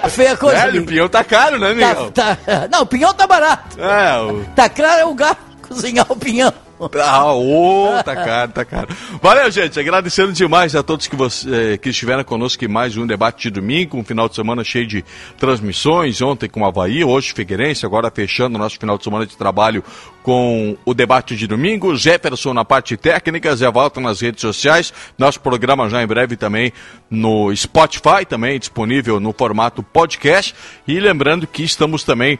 Tá feia a coisa. É, ali. o pinhão tá caro, né, Miguel? Tá- tá- Não, o pinhão tá barato. É, o... Tá claro, é o gato cozinhar o pinhão. Ah, tá caro, tá caro. Valeu, gente. Agradecendo demais a todos que, você, eh, que estiveram conosco em mais um debate de domingo, um final de semana cheio de transmissões. Ontem com o Havaí, hoje Figueirense, agora fechando o nosso final de semana de trabalho com o debate de domingo. Jefferson na parte técnica, Zé Walter nas redes sociais. Nosso programa já em breve também no Spotify, também disponível no formato podcast. E lembrando que estamos também,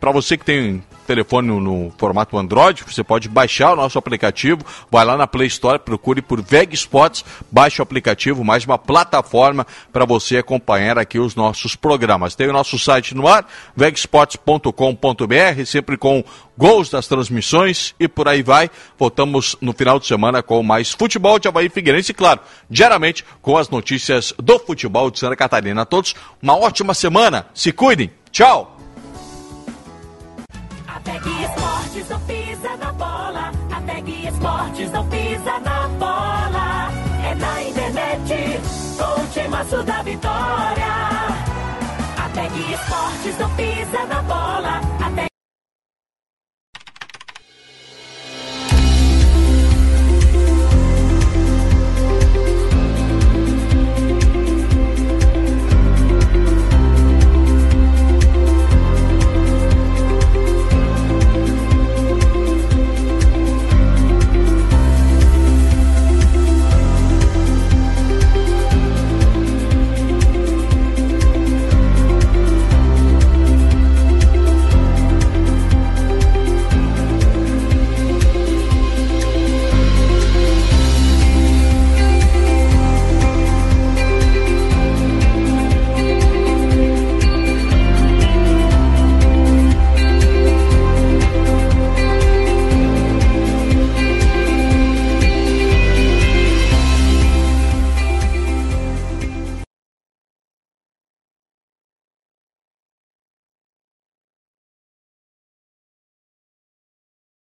para você que tem telefone no, formato Android, você pode baixar o nosso aplicativo, vai lá na Play Store, procure por VEG Spots, baixe o aplicativo, mais uma plataforma para você acompanhar aqui os nossos programas. Tem o nosso site no ar, vegspots.com.br, sempre com gols das transmissões e por aí vai. Voltamos no final de semana com mais futebol de Havaí Figueirense claro, diariamente com as notícias do futebol de Santa Catarina. A todos, uma ótima semana. Se cuidem. Tchau. PEG Esportes não pisa na bola. A PEG Esportes não pisa na bola. É na internet, com o timaço da vitória. A PEG Esportes não pisa na bola